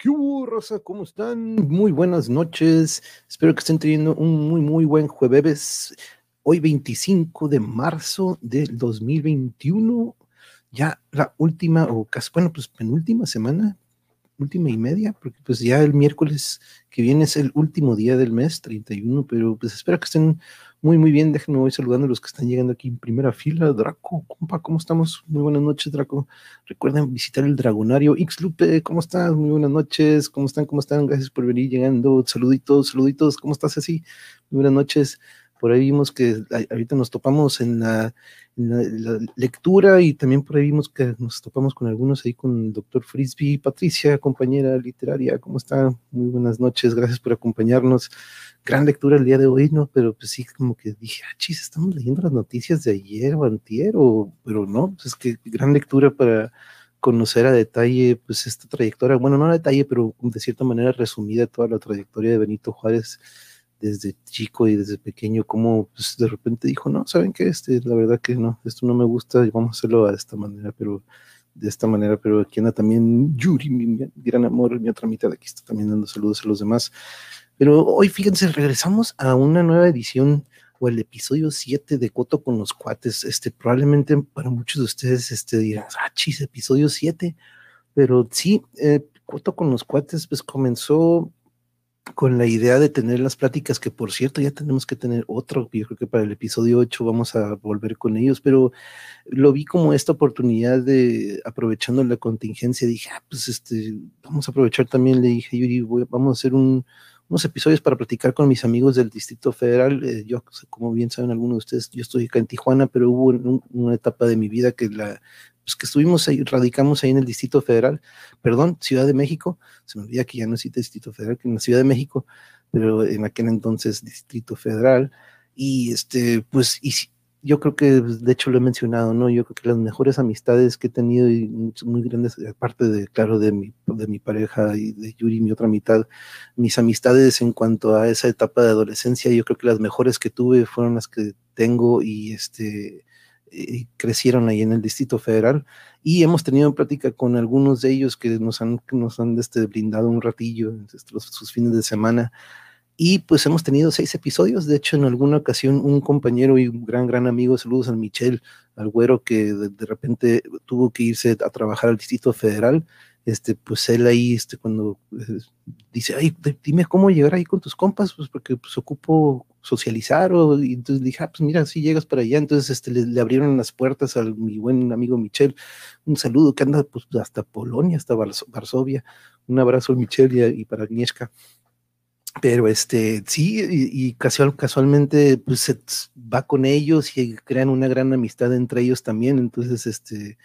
¿qué hubo, raza? ¿Cómo están? Muy buenas noches. Espero que estén teniendo un muy, muy buen jueves. Hoy 25 de marzo del 2021. Ya la última, o casi, bueno, pues penúltima semana, última y media, porque pues ya el miércoles que viene es el último día del mes, 31, pero pues espero que estén muy, muy bien. Déjenme voy saludando a los que están llegando aquí en primera fila. Draco, compa, ¿cómo estamos? Muy buenas noches, Draco. Recuerden visitar el Dragonario. Xlupe, ¿cómo estás? Muy buenas noches. ¿Cómo están? ¿Cómo están? Gracias por venir llegando. Saluditos, saluditos. ¿Cómo estás así? Muy buenas noches. Por ahí vimos que ahorita nos topamos en la, lectura y también por ahí vimos que nos topamos con algunos ahí con el doctor Frisby. Patricia, compañera literaria, ¿cómo está? Muy buenas noches. Gracias por acompañarnos gran lectura el día de hoy, ¿no? Pero pues sí, como que dije, ah, chis, estamos leyendo las noticias de ayer o antier, o, pero no, pues es que gran lectura para conocer a detalle, pues esta trayectoria, bueno, no a detalle, pero de cierta manera resumida toda la trayectoria de Benito Juárez desde chico y desde pequeño, como pues de repente dijo, no, ¿saben qué? Este, la verdad que no, esto no me gusta y vamos a hacerlo de esta manera, pero de esta manera, pero aquí anda también Yuri, mi, gran amor, mi otra mitad, aquí está también dando saludos a los demás. Pero hoy, fíjense, regresamos a una nueva edición o el episodio 7 de Coto con los cuates. Este, probablemente para muchos de ustedes este, dirán, ah, chis, episodio 7. Pero sí, eh, Coto con los cuates, pues comenzó con la idea de tener las pláticas, que por cierto ya tenemos que tener otro, yo creo que para el episodio 8 vamos a volver con ellos, pero lo vi como esta oportunidad de, aprovechando la contingencia, dije, ah, pues este, vamos a aprovechar también, le dije, Yuri, vamos a hacer un, unos episodios para platicar con mis amigos del Distrito Federal. Eh, yo, como bien saben algunos de ustedes, yo estoy acá en Tijuana, pero hubo una etapa de mi vida que la pues que estuvimos ahí, radicamos ahí en el Distrito Federal, perdón, Ciudad de México, se me olvida que ya no existe Distrito Federal, que en la Ciudad de México, pero en aquel entonces Distrito Federal, y este, pues, y yo creo que, pues, de hecho, lo he mencionado, ¿no? Yo creo que las mejores amistades que he tenido y muy grandes, aparte de, claro, de mi, de mi pareja y de Yuri, mi otra mitad, mis amistades en cuanto a esa etapa de adolescencia, yo creo que las mejores que tuve fueron las que tengo y este, crecieron ahí en el Distrito Federal y hemos tenido plática con algunos de ellos que nos han, nos han este, brindado un ratillo en sus fines de semana y pues hemos tenido seis episodios. De hecho, en alguna ocasión, un compañero y un gran, gran amigo, saludos a Michel, al güero que de, repente tuvo que irse a trabajar al Distrito Federal. Este, pues él ahí, este, cuando eh, dice, ay, dime cómo llegar ahí con tus compas, pues porque pues ocupo socializar, o, y entonces dije, ah, pues mira, si llegas para allá, entonces este, le, abrieron las puertas a mi buen amigo Michel, un saludo que anda pues hasta Polonia, hasta Varsovia, un abrazo a Michel y, para Agnieszka. Pero este sí y, casual, casualmente pues se va con ellos y crean una gran amistad entre ellos también. Entonces este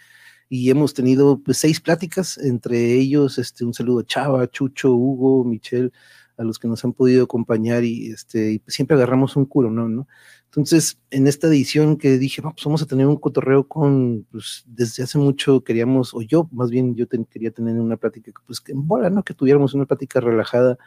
y hemos tenido pues seis pláticas entre ellos este un saludo a Chava Chucho Hugo Michelle a los que nos han podido acompañar y este siempre agarramos un culo no no entonces en esta edición que dije pues vamos a tener un cotorreo con pues desde hace mucho queríamos o yo más bien yo quería tener una plática pues que en bola no que tuviéramos una plática relajada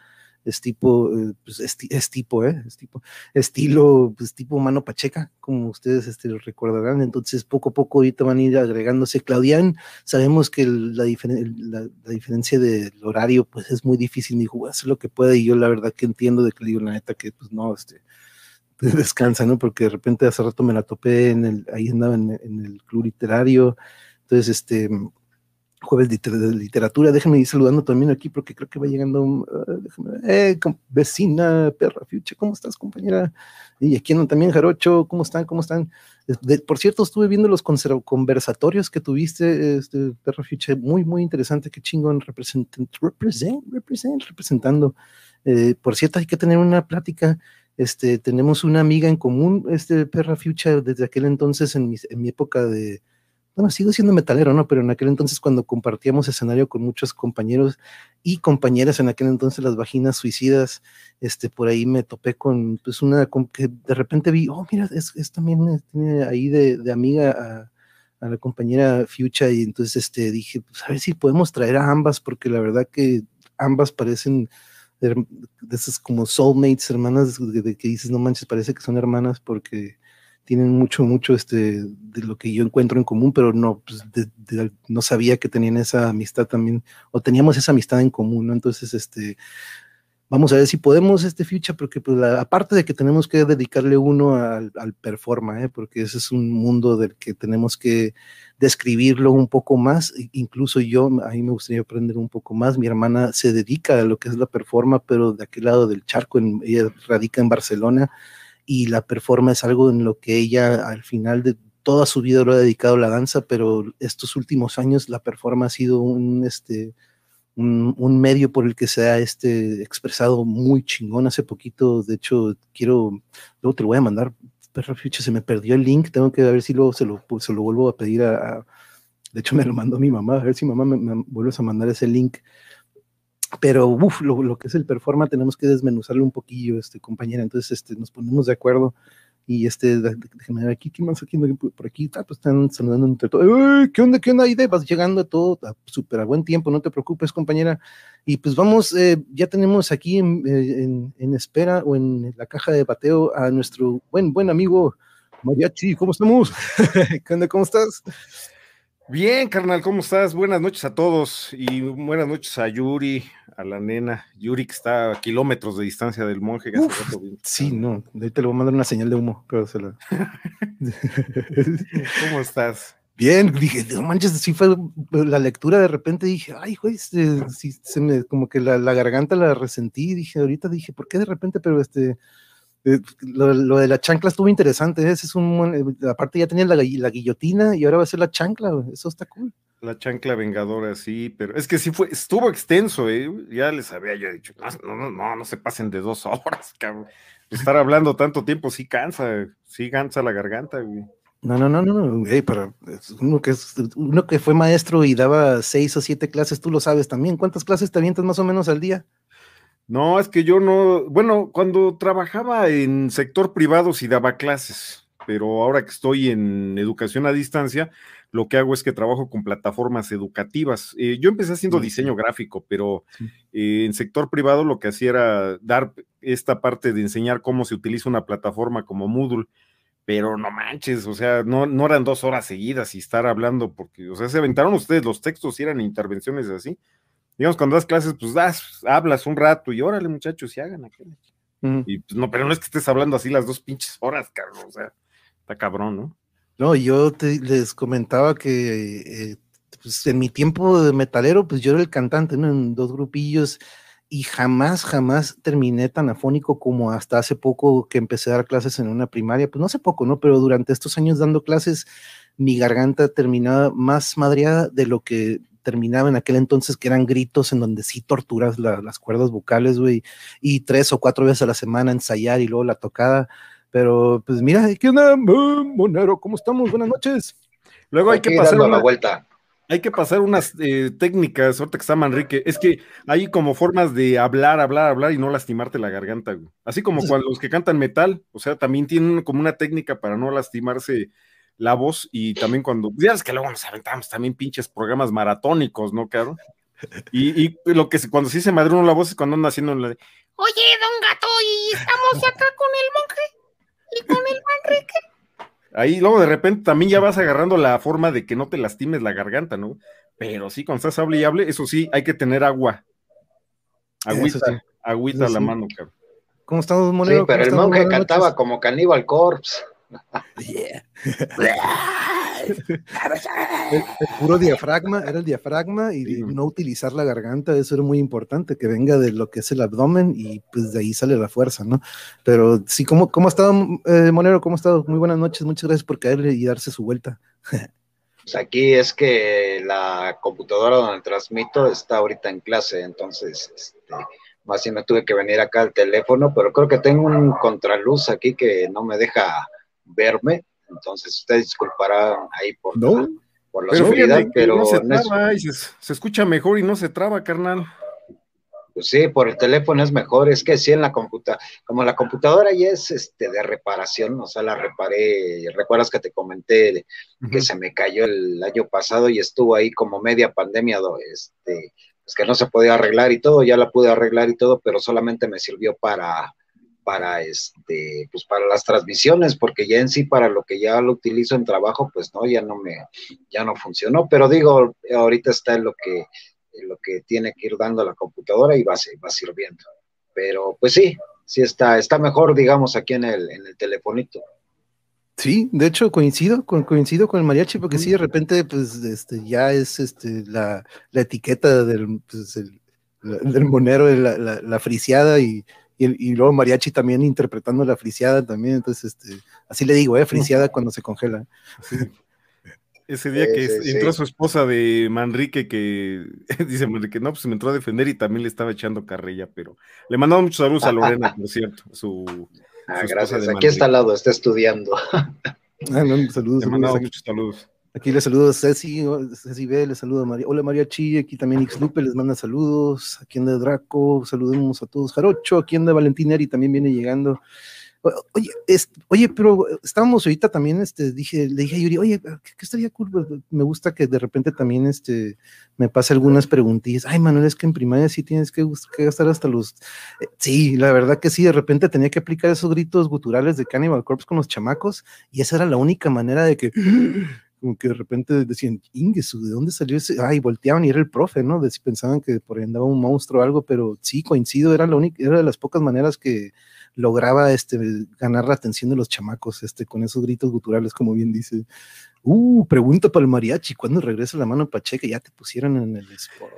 es tipo, eh, pues es, tipo, ¿eh? Es tipo, estilo, pues tipo mano pacheca, como ustedes este, recordarán. Entonces, poco a poco ahorita van a ir agregándose. Claudian, sabemos que la, la, diferencia del horario, pues es muy difícil, dijo, hacer lo que pueda, y yo la verdad que entiendo de que le digo la neta que, pues no, este, descansa, ¿no? Porque de repente hace rato me la topé en el, ahí andaba en el club literario, entonces, este, jueves de, literatura. Déjenme ir saludando también aquí porque creo que va llegando. eh, vecina, perra, Fuche, ¿cómo estás, compañera? Y aquí andan también, Jarocho, ¿cómo están? ¿Cómo están? por cierto, estuve viendo los conversatorios que tuviste, este, perra Fuche, muy, muy interesante, qué chingón, represent, represent, represent, representando. Eh, por cierto, hay que tener una plática. Este, tenemos una amiga en común, este perra Fucha, desde aquel entonces, en mi época de, bueno, sigo siendo metalero, ¿no? Pero en aquel entonces cuando compartíamos escenario con muchos compañeros y compañeras, en aquel entonces las vaginas suicidas, este, por ahí me topé con, pues una, que de repente vi, oh, mira, es, también, eh, ahí de, amiga a, la compañera Fucha y entonces este, dije, pues a ver si podemos traer a ambas, porque la verdad que ambas parecen de, esas como soulmates, hermanas, de, de, que dices, no manches, parece que son hermanas porque tienen mucho, mucho este, de lo que yo encuentro en común, pero no, pues, no sabía que tenían esa amistad también, o teníamos esa amistad en común. Entonces, este, vamos a ver si podemos este ficha, porque pues, aparte de que tenemos que dedicarle uno al, al performa, ¿eh? porque ese es un mundo del que tenemos que describirlo un poco más, incluso yo, a mí me gustaría aprender un poco más, mi hermana se dedica a lo que es la performa, pero de aquel lado del charco, en, ella radica en Barcelona, y la performa es algo en lo que ella al final de toda su vida lo ha dedicado a la danza, pero estos últimos años la performa ha sido un, este, un, medio por el que se ha este, expresado muy chingón hace poquito. De hecho, quiero, luego te lo voy a mandar, perro se me perdió el link, tengo que ver si luego se lo, se lo vuelvo a pedir a, de hecho me lo mandó mi mamá, a ver si mamá me, me vuelves a mandar ese link. Pero uf, lo, lo, que es el performa tenemos que desmenuzarlo un poquillo, este, compañera. Entonces este, nos ponemos de acuerdo y este, déjame ver aquí, ¿qué más aquí? Por aquí, ah, pues están saludando entre todos. ¿Qué onda, qué onda, Aide? Vas llegando a todo, a súper a buen tiempo, no te preocupes, compañera. Y pues vamos, eh, ya tenemos aquí en, eh, en, en, espera o en la caja de bateo a nuestro buen, buen amigo Mariachi. ¿Cómo estamos? ¿Qué onda, cómo estás? Bien, carnal, ¿cómo estás? Buenas noches a todos y buenas noches a Yuri, a la nena. Yuri que está a kilómetros de distancia del monje. Uf, sí, no, ahorita le voy a mandar una señal de humo, pero se la... ¿Cómo estás? Bien, dije, no manches, sí fue la lectura, de repente dije, ay, güey, este, se me, como que la, la garganta la resentí, dije, ahorita dije, ¿por qué de repente? Pero este, eh, lo, de la chancla estuvo interesante, ese es un, eh, aparte ya tenía la, la, guillotina y ahora va a ser la chancla, eso está cool. La chancla vengadora, sí, pero es que sí fue, estuvo extenso, ¿eh? ya les había yo dicho, no, no, no, no se pasen de dos horas, cabrón. Estar hablando tanto tiempo sí cansa, sí cansa la garganta, güey. No, no, no, no, güey, pero uno que, es, uno que fue maestro y daba seis o siete clases, tú lo sabes también. ¿Cuántas clases te avientas más o menos al día? No, es que yo no, bueno, cuando trabajaba en sector privado sí daba clases, pero ahora que estoy en educación a distancia, lo que hago es que trabajo con plataformas educativas. Eh, yo empecé haciendo diseño gráfico, pero eh, en sector privado lo que hacía era dar esta parte de enseñar cómo se utiliza una plataforma como Moodle, pero no manches, o sea, no, no eran dos horas seguidas y estar hablando, porque, o sea, se aventaron ustedes los textos y eran intervenciones así digamos, cuando das clases, pues das, hablas un rato y órale, muchachos, y hagan aquello. Y pues no, pero no es que estés hablando así las dos pinches horas, Carlos, o sea, está cabrón, ¿no? No, yo te, les comentaba que eh, pues en mi tiempo de metalero, pues yo era el cantante, ¿no? En dos grupillos y jamás, jamás terminé tan afónico como hasta hace poco que empecé a dar clases en una primaria, pues no hace poco, ¿no? Pero durante estos años dando clases, mi garganta terminaba más madreada de lo que terminaba en aquel entonces, que eran gritos en donde sí torturas las cuerdas vocales, güey, y tres o cuatro veces a la semana ensayar y luego la tocada. Pero pues mira, ¿qué onda, Monero? ¿Cómo estamos? Buenas noches. Luego hay que pasar una vuelta. Hay que pasar unas eh, técnicas, ahorita que está Manrique, es que hay como formas de hablar, hablar, hablar y no lastimarte la garganta, güey. Así como cuando los que cantan metal, o sea, también tienen como una técnica para no lastimarse la voz y también cuando, ya es que luego nos aventamos también pinches programas maratónicos, ¿no, claro? Y, y lo que cuando sí se madre uno la voz es cuando anda haciendo la de, oye, don gato, y estamos acá con el monje y con el Manrique. Ahí luego de repente también ya vas agarrando la forma de que no te lastimes la garganta, ¿no? Pero sí, cuando estás hable y hable, eso sí, hay que tener agua. Agüita, agüita a la mano, cabrón. ¿Cómo estamos, Monero? Sí, pero el monje cantaba como Caníbal Corpse el, puro diafragma, era el diafragma y no utilizar la garganta, eso era muy importante, que venga de lo que es el abdomen y pues de ahí sale la fuerza, ¿no? Pero sí, ¿cómo, cómo ha estado, eh, Monero? ¿Cómo ha estado? Muy buenas noches, muchas gracias por caerle y darse su vuelta. pues aquí es que la computadora donde transmito está ahorita en clase, entonces, este, más si me tuve que venir acá al teléfono, pero creo que tengo un contraluz aquí que no me deja verme, entonces usted disculpará ahí por, la, por la pero pero... se, escucha mejor y no se traba, carnal. Pues sí, por el teléfono es mejor, es que sí en la computadora, como la computadora ya es este de reparación, o sea, la reparé, recuerdas que te comenté que se me cayó el año pasado y estuvo ahí como media pandemia, este, pues que no se podía arreglar y todo, ya la pude arreglar y todo, pero solamente me sirvió para para este, pues para las transmisiones, porque ya en sí para lo que ya lo utilizo en trabajo, pues no, ya no me, ya no funcionó, pero digo, ahorita está en lo que, en lo que tiene que ir dando la computadora y va, va sirviendo. Pero pues sí, sí está, está mejor, digamos, aquí en el, en el telefonito. Sí, de hecho coincido con, coincido con el mariachi, porque sí, de repente, pues, este, ya es este, la, la etiqueta del, pues, el, del monero, la, la, la friciada y, y, luego mariachi también interpretando la friciada también, entonces, este, así le digo, eh, friciada cuando se congela. Ese día que entró su esposa de Manrique, que dice Manrique, no, pues me entró a defender y también le estaba echando carrilla, pero le mandamos muchos saludos a Lorena, por cierto, su, ah, gracias, aquí está al lado, está estudiando. ah, no, saludos. Le mandamos muchos saludos. Aquí les saludo a Ceci, Ceci B, les saludo a María. Hola María Chi, aquí también Lupe les manda saludos. Aquí anda Draco, saludemos a todos. Jarocho, aquí anda Valentín Eri, también viene llegando. Oye, oye, pero estábamos ahorita también, este, dije, le dije a Yuri, oye, ¿qué, estaría cool? Pues, me gusta que de repente también, este, me pase algunas preguntillas. Ay, Manuel, es que en primaria sí tienes que, gastar hasta los... Eh, sí, la verdad que sí, de repente tenía que aplicar esos gritos guturales de Cannibal Corpse con los chamacos y esa era la única manera de que como que de repente decían, Ingesu, ¿de dónde salió ese? Ay, volteaban y era el profe, ¿no? Pensaban que por ahí andaba un monstruo o algo, pero sí, coincido, era la única, era de las pocas maneras que lograba este, ganar la atención de los chamacos, este, con esos gritos guturales, como bien dice. Uh, pregunta para el mariachi, ¿cuándo regresa la mano Pacheca? Ya te pusieron en el spot.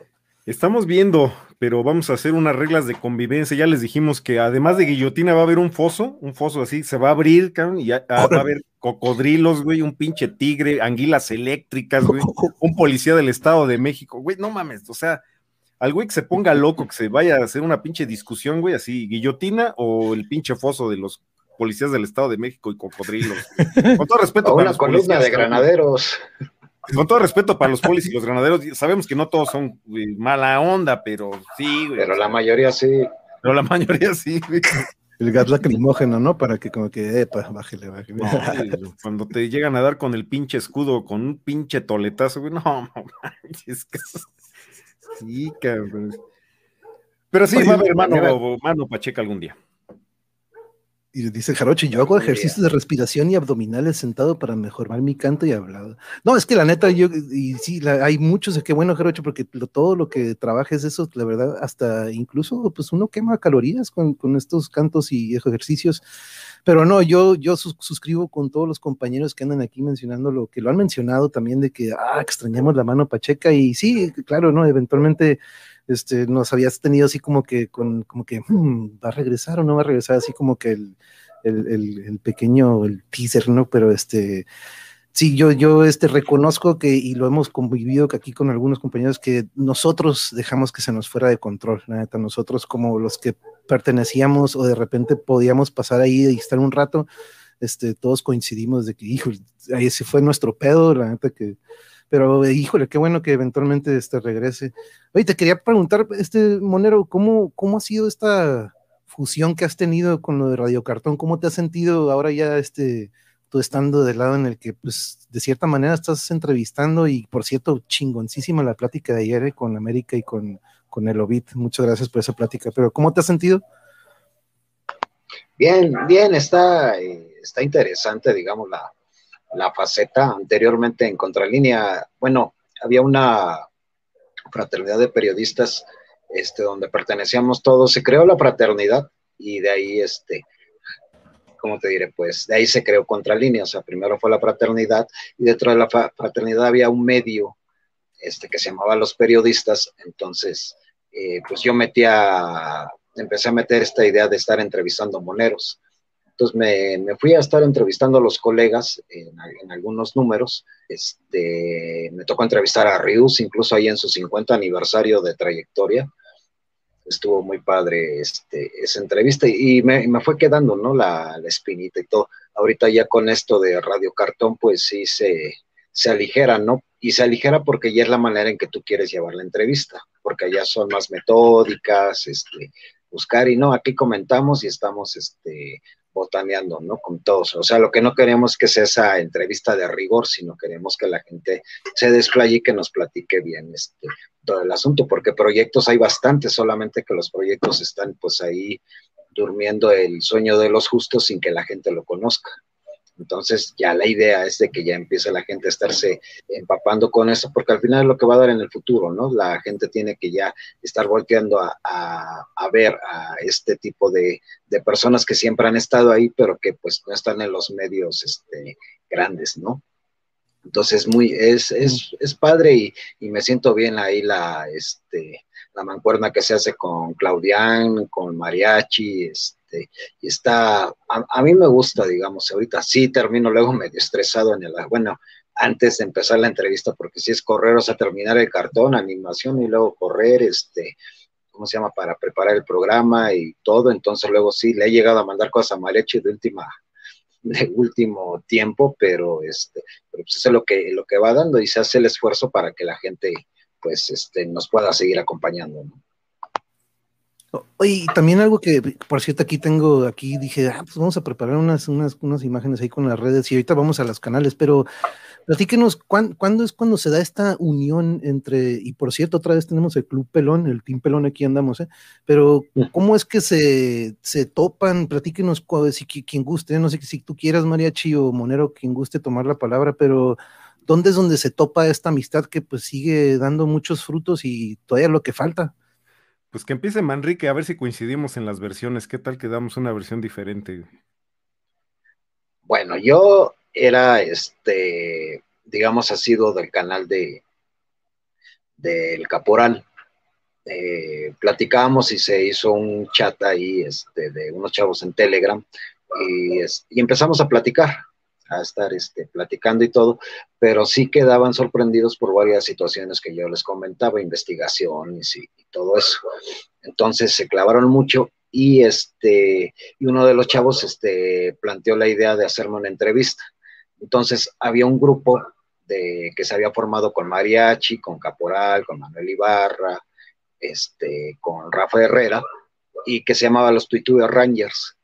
Estamos viendo, pero vamos a hacer unas reglas de convivencia. Ya les dijimos que además de guillotina va a haber un foso, un foso así, se va a abrir, cabrón, y ya, va a haber cocodrilos, güey, un pinche tigre, anguilas eléctricas, güey, un policía del Estado de México, güey, no mames, o sea, al güey que se ponga loco, que se vaya a hacer una pinche discusión, güey, así, guillotina o el pinche foso de los policías del Estado de México y cocodrilos. Con todo respeto. O una columna de granaderos. Con todo respeto para los polis y los granaderos, sabemos que no todos son mala onda, pero sí, güey. Pero la mayoría sí. Pero la mayoría sí, güey. El gas lacrimógeno, ¿no? Para que como que, epa, bájele, bájele. cuando te llegan a dar con el pinche escudo, con un pinche toletazo, güey, no, no es que... Sí, cabrón. Pero sí, va a haber mano, mano Pacheca algún día. Y dice Jaroche, yo hago ejercicios de respiración y abdominales sentado para mejorar mi canto y hablado. No, es que la neta, yo, y sí, hay muchos, qué bueno, Jaroche, porque todo lo que trabajes eso, la verdad, hasta incluso, pues uno quema calorías con, con estos cantos y ejercicios. Pero no, yo, yo suscribo con todos los compañeros que andan aquí mencionando lo que lo han mencionado también de que, ah, extrañamos la mano Pacheca y sí, claro, ¿no? Eventualmente este, nos habías tenido así como que, con, como que, hmm, ¿va a regresar o no va a regresar? Así como que el, el, el, pequeño, el teaser, ¿no? Pero este, sí, yo, yo este, reconozco que, y lo hemos convivido aquí con algunos compañeros, que nosotros dejamos que se nos fuera de control, neta, nosotros como los que pertenecíamos o de repente podíamos pasar ahí y estar un rato, este, todos coincidimos de que, hijo, ahí se fue nuestro pedo, la neta que pero híjole, qué bueno que eventualmente este regrese. Oye, te quería preguntar, este Monero, ¿cómo, cómo ha sido esta fusión que has tenido con lo de Radio Cartón? ¿Cómo te has sentido ahora ya este, tú estando del lado en el que, pues, de cierta manera estás entrevistando y, por cierto, chingoncísima la plática de ayer eh, con América y con, con el Obit. Muchas gracias por esa plática, pero ¿cómo te has sentido? Bien, bien, está, eh, está interesante, digamos, la, la faceta anteriormente en Contralínea. Bueno, había una fraternidad de periodistas este, donde pertenecíamos todos, se creó la fraternidad y de ahí, este, ¿cómo te diré? Pues de ahí se creó Contralínea, o sea, primero fue la fraternidad y dentro de la fraternidad había un medio este, que se llamaba Los Periodistas, entonces, eh, pues yo metía, empecé a meter esta idea de estar entrevistando moneros. Entonces me, fui a estar entrevistando a los colegas en, algunos números. Este, me tocó entrevistar a Rius, incluso ahí en su 50 aniversario de trayectoria. Estuvo muy padre este, esa entrevista y me, fue quedando ¿no? La, espinita y todo. Ahorita ya con esto de Radio Cartón, pues sí se, se aligera, ¿no? Y se aligera porque ya es la manera en que tú quieres llevar la entrevista, porque allá son más metódicas, este, buscar y no, aquí comentamos y estamos este, botaneando, ¿no? Con todos. O sea, lo que no queremos que sea esa entrevista de rigor, sino queremos que la gente se desplaye y que nos platique bien este, todo el asunto, porque proyectos hay bastantes, solamente que los proyectos están pues ahí durmiendo el sueño de los justos sin que la gente lo conozca. Entonces ya la idea es de que ya empiece la gente a estarse empapando con eso, porque al final es lo que va a dar en el futuro, ¿no? La gente tiene que ya estar volteando a, ver a este tipo de, personas que siempre han estado ahí, pero que pues no están en los medios este, grandes, ¿no? Entonces muy, es, es, es padre y, me siento bien ahí la, este, la mancuerna que se hace con Claudián, con Mariachi, este, y está, a, mí me gusta, digamos, ahorita sí termino luego medio estresado en el, bueno, antes de empezar la entrevista, porque si es correr, o sea, terminar el cartón, animación y luego correr, este, ¿cómo se llama? Para preparar el programa y todo, entonces luego sí, le he llegado a mandar cosas a Mariachi de última, de último tiempo, pero este, pero pues eso es lo que, lo que va dando y se hace el esfuerzo para que la gente pues este, nos pueda seguir acompañando. Oye, y también algo que, por cierto, aquí tengo, aquí dije, ah, pues vamos a preparar unas, unas, unas imágenes ahí con las redes y ahorita vamos a los canales, pero platíquenos, ¿cuándo, es cuando se da esta unión entre, y por cierto, otra vez tenemos el Club Pelón, el Team Pelón, aquí andamos, ¿eh? pero ¿cómo es que se, se topan? Platíquenos, si quien guste, no sé si tú quieras, Mariachi o Monero, quien guste tomar la palabra, pero ¿dónde es donde se topa esta amistad que pues sigue dando muchos frutos y todavía lo que falta? Pues que empiece Manrique, a ver si coincidimos en las versiones. ¿Qué tal que damos una versión diferente? Bueno, yo era, este, digamos, ha sido del canal de del Caporal. Eh, platicábamos y se hizo un chat ahí este, de unos chavos en Telegram y, y empezamos a platicar a estar este, platicando y todo, pero sí quedaban sorprendidos por varias situaciones que yo les comentaba, investigaciones y, todo eso. Entonces se clavaron mucho y este y uno de los chavos este, planteó la idea de hacerme una entrevista. Entonces había un grupo de, que se había formado con Mariachi, con Caporal, con Manuel Ibarra, este, con Rafa Herrera, y que se llamaba los Tuitube Rangers.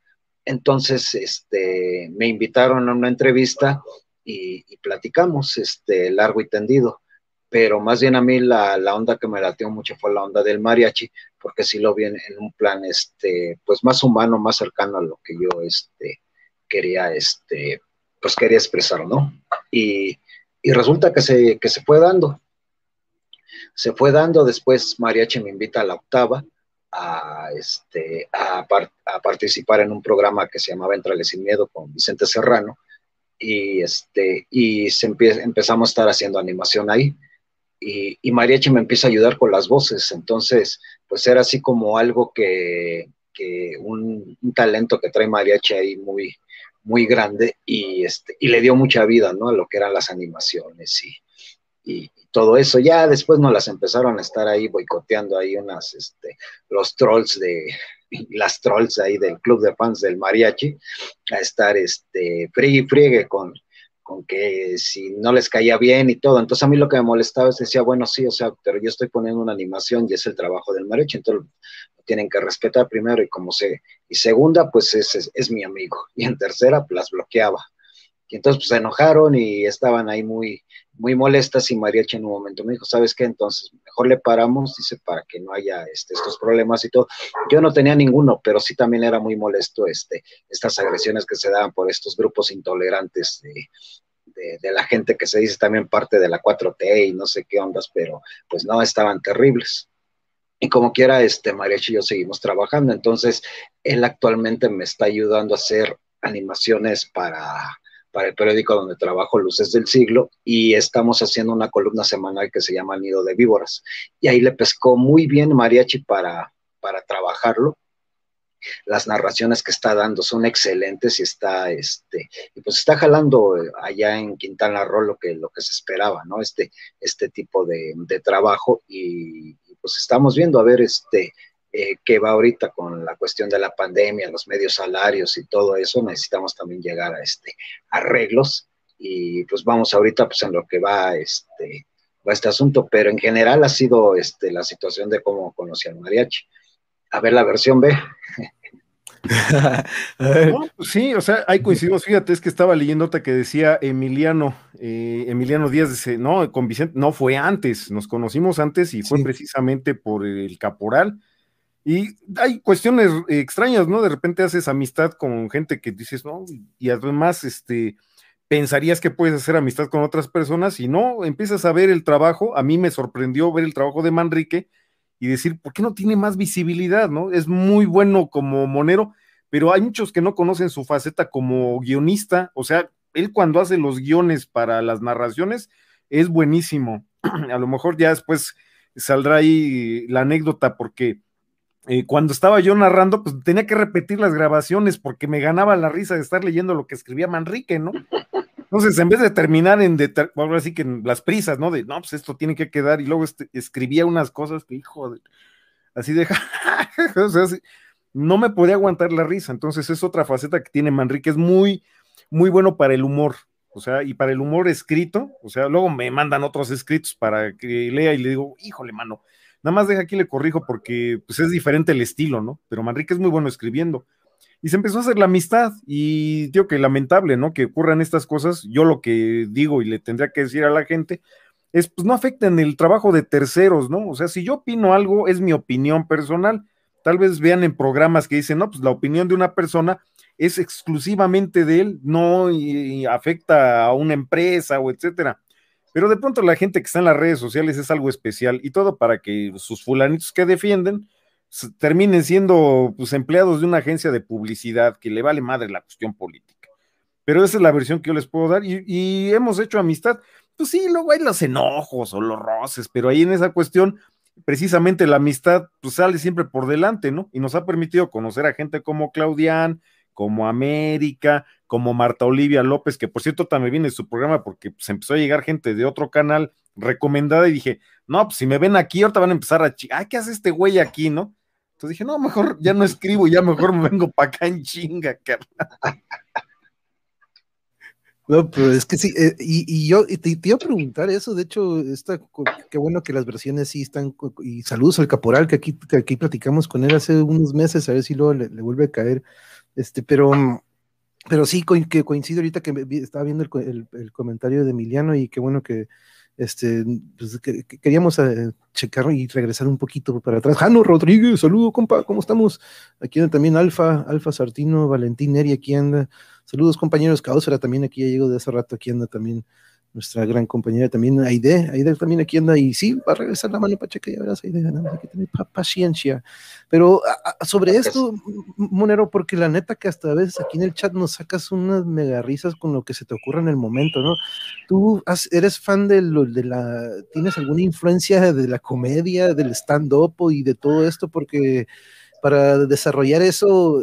Entonces, este, me invitaron a una entrevista y, platicamos, este, largo y tendido. Pero más bien a mí la, onda que me latió mucho fue la onda del mariachi, porque sí lo vi en, un plan, este, pues más humano, más cercano a lo que yo, este, quería, este, pues quería expresar, ¿no? Y, resulta que se, que se fue dando. Se fue dando, después mariachi me invita a la octava, a, este, a, participar en un programa que se llamaba Entrale sin Miedo con Vicente Serrano y, este, y se empezamos a estar haciendo animación ahí. Y, y, Mariachi me empieza a ayudar con las voces, entonces pues era así como algo que, que un, talento que trae Mariachi ahí muy, muy grande y, este, y le dio mucha vida, ¿no? A lo que eran las animaciones y, todo eso. Ya después nos las empezaron a estar ahí boicoteando ahí unas, este, los trolls de, las trolls ahí del club de fans del mariachi, a estar, este, friegue friegue con, con que si no les caía bien y todo. Entonces a mí lo que me molestaba es decía, bueno, sí, o sea, pero yo estoy poniendo una animación y es el trabajo del mariachi, entonces lo tienen que respetar primero y como sé. Y segunda, pues es, es, es mi amigo. Y en tercera, pues las bloqueaba. Y entonces pues se enojaron y estaban ahí muy, muy molestas y Mariachi en un momento me dijo, ¿sabes qué? Entonces mejor le paramos, dice, para que no haya este, estos problemas y todo. Yo no tenía ninguno, pero sí también era muy molesto este, estas agresiones que se daban por estos grupos intolerantes de, de, la gente que se dice también parte de la 4T y no sé qué ondas, pero pues no, estaban terribles. Y como quiera, este Mariachi y yo seguimos trabajando. Entonces, él actualmente me está ayudando a hacer animaciones para para el periódico donde trabajo, Luces del Siglo, y estamos haciendo una columna semanal que se llama Nido de Víboras. Y ahí le pescó muy bien Mariachi para, para trabajarlo. Las narraciones que está dando son excelentes y está, este, y pues está jalando allá en Quintana Roo lo que, lo que se esperaba, ¿no? Este, este tipo de, trabajo y pues estamos viendo a ver, este, eh, que va ahorita con la cuestión de la pandemia, los medios salarios y todo eso, necesitamos también llegar a este arreglos y pues vamos ahorita pues en lo que va este va este asunto, pero en general ha sido este la situación de cómo conocí al mariachi. A ver la versión B. Pues sí, o sea, hay coincidimos. Fíjate, es que estaba leyendo otra que decía Emiliano, eh, Emiliano Díaz, dice, no, con Vicente, no fue antes, nos conocimos antes y fue precisamente por el caporal Y hay cuestiones extrañas, ¿no? De repente haces amistad con gente que dices, no, y además, este, pensarías que puedes hacer amistad con otras personas y no, empiezas a ver el trabajo. A mí me sorprendió ver el trabajo de Manrique y decir, ¿por qué no tiene más visibilidad, no? Es muy bueno como monero, pero hay muchos que no conocen su faceta como guionista, o sea, él cuando hace los guiones para las narraciones es buenísimo. a lo mejor ya después saldrá ahí la anécdota porque eh, cuando estaba yo narrando, pues tenía que repetir las grabaciones porque me ganaba la risa de estar leyendo lo que escribía Manrique, ¿no? Entonces, en vez de terminar en, ahora sí que en las prisas, ¿no? De, no, pues esto tiene que quedar, y luego este, escribía unas cosas que, hijo, de, así de, o sea, no me podía aguantar la risa. Entonces, es otra faceta que tiene Manrique, es muy, muy bueno para el humor, o sea, y para el humor escrito, o sea, luego me mandan otros escritos para que lea y le digo, híjole, mano, nada más deja aquí le corrijo porque pues es diferente el estilo, ¿no? Pero Manrique es muy bueno escribiendo. Y se empezó a hacer la amistad y digo que lamentable, ¿no? Que ocurran estas cosas. Yo lo que digo y le tendría que decir a la gente es, pues no afecten el trabajo de terceros, ¿no? O sea, si yo opino algo, es mi opinión personal. Tal vez vean en programas que dicen, no, pues la opinión de una persona es exclusivamente de él, no afecta a una empresa o etcétera. Pero de pronto la gente que está en las redes sociales es algo especial y todo para que sus fulanitos que defienden terminen siendo pues, empleados de una agencia de publicidad que le vale madre la cuestión política. Pero esa es la versión que yo les puedo dar y, hemos hecho amistad. Pues sí, luego hay los enojos o los roces, pero ahí en esa cuestión precisamente la amistad pues, sale siempre por delante, ¿no? Y nos ha permitido conocer a gente como Claudián, como América, como Marta Olivia López, que por cierto también viene su programa porque se pues, empezó a llegar gente de otro canal recomendada y dije, no, pues si me ven aquí, ahorita van a empezar a, ay, ¿qué hace este güey aquí, no? Entonces dije, no, mejor ya no escribo, ya mejor me vengo para acá en chinga, carnal. No, pero es que sí, eh, y, yo te, iba a preguntar eso, de hecho, está, qué bueno que las versiones sí están, y saludos al caporal, que aquí, que aquí platicamos con él hace unos meses, a ver si luego le, vuelve a caer, este, pero, pero sí, que coincido ahorita que estaba viendo el, comentario de Emiliano y qué bueno que, este, pues, queríamos eh, checar y regresar un poquito para atrás. Jano Rodríguez, saludo, compa, ¿cómo estamos? Aquí anda también Alfa, Alfa Sartino, Valentín Neri, aquí anda. Saludos, compañeros. Caosera también aquí ya llegó de hace rato, aquí anda también nuestra gran compañera también, Aide, Aide también aquí anda, y sí, va a regresar la mano Pacheca, ya verás, Aide, hay que tener paciencia. Pero sobre esto, Monero, porque la neta que hasta a veces aquí en el chat nos sacas unas mega risas con lo que se te ocurre en el momento, ¿no? Tú eres fan de, lo, de la, ¿tienes alguna influencia de la comedia, del stand-up y de todo esto? Porque para desarrollar eso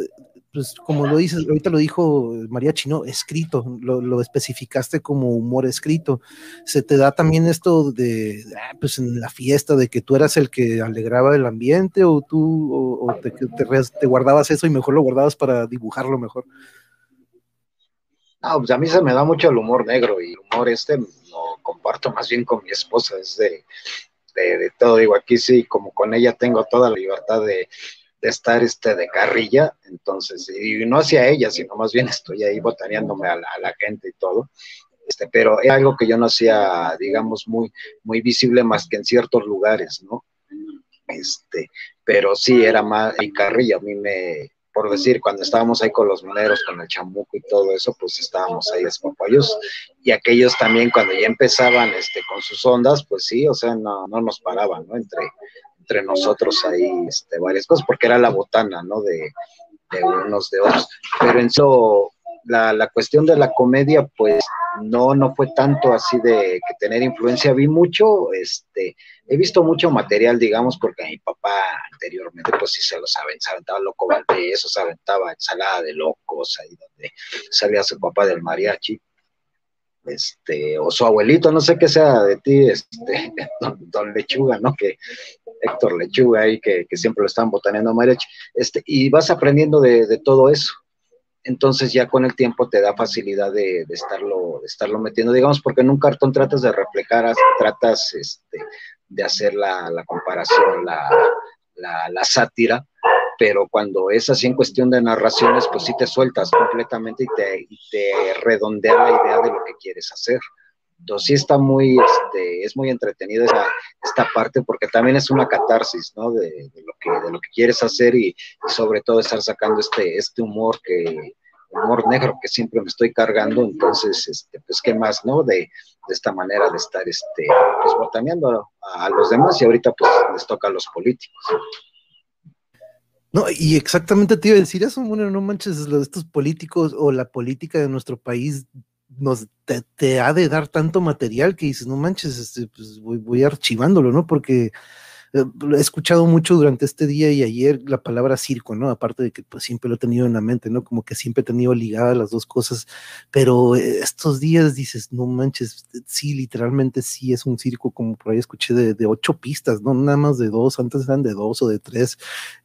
pues como lo dices, ahorita lo dijo María Chino, escrito, lo, especificaste como humor escrito. Se te da también esto de, ah, pues en la fiesta, de que tú eras el que alegraba el ambiente o tú o, te, guardabas eso y mejor lo guardabas para dibujarlo mejor. No, pues a mí se me da mucho el humor negro y humor este lo comparto más bien con mi esposa, es de, de todo, digo, aquí sí, como con ella tengo toda la libertad de de estar este, de carrilla, entonces, y no hacia ella, sino más bien estoy ahí botaneándome a la, gente y todo, este, pero es algo que yo no hacía, digamos, muy, muy visible más que en ciertos lugares, ¿no? Este, pero sí era más en carrilla, a mí me, por decir, cuando estábamos ahí con los mineros, con el chamuco y todo eso, pues estábamos ahí despapayos, y aquellos también cuando ya empezaban este, con sus ondas, pues sí, o sea, no, no nos paraban, ¿no? Entre, entre nosotros ahí este, varias cosas, porque era la botana, ¿no? De, unos de otros. Pero en eso, la, la, cuestión de la comedia, pues no, no fue tanto así de que tener influencia. Vi mucho, este, he visto mucho material, digamos, porque mi papá anteriormente, pues sí se lo saben, se aventaba loco eso se aventaba ensalada de locos, ahí donde salía su papá del mariachi este, o su abuelito, no sé qué sea de ti, este, don, Lechuga, ¿no? Que Héctor Lechuga ahí, que, siempre lo están botaneando a mariachi, este, y vas aprendiendo de, todo eso. Entonces ya con el tiempo te da facilidad de, estarlo, de estarlo metiendo, digamos, porque en un cartón tratas de reflejar, tratas este, de hacer la, comparación, la, la sátira, pero cuando es así en cuestión de narraciones, pues sí te sueltas completamente y te, te redondea la idea de lo que quieres hacer. Entonces sí está muy, este, es muy entretenida esa, esta parte porque también es una catarsis, ¿no? De, de lo, que, de lo que quieres hacer y, sobre todo estar sacando este, este humor que, humor negro que siempre me estoy cargando, entonces, este, pues, ¿qué más, no? De, de esta manera de estar, este, pues, botaneando a, los demás y ahorita, pues, les toca a los políticos. No, y exactamente te iba a decir eso, bueno, no manches, estos políticos o la política de nuestro país nos te, te, ha de dar tanto material que dices, no manches, este, pues voy, archivándolo, ¿no? Porque eh, he escuchado mucho durante este día y ayer la palabra circo, ¿no? Aparte de que pues siempre lo he tenido en la mente, ¿no? Como que siempre he tenido ligadas las dos cosas, pero estos días dices, no manches, sí, literalmente sí es un circo, como por ahí escuché de, ocho pistas, ¿no? Nada más de dos, antes eran de dos o de tres.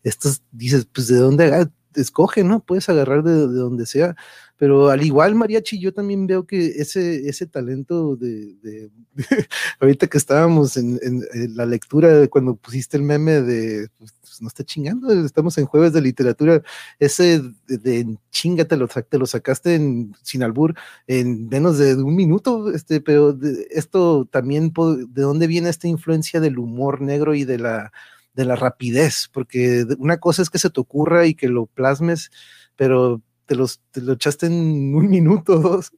Estos dices, pues de dónde escoge, ¿no? Puedes agarrar de, de donde sea pero al igual mariachi yo también veo que ese, ese talento de, de, de ahorita que estábamos en, en, en, la lectura cuando pusiste el meme de pues, no está chingando, estamos en jueves de literatura, ese de, de chinga te lo, te lo sacaste en, sin albur en menos de un minuto, este, pero esto también, ¿de dónde viene esta influencia del humor negro y de la, de la rapidez? Porque una cosa es que se te ocurra y que lo plasmes, pero te, los, te lo echaste en un minuto o dos.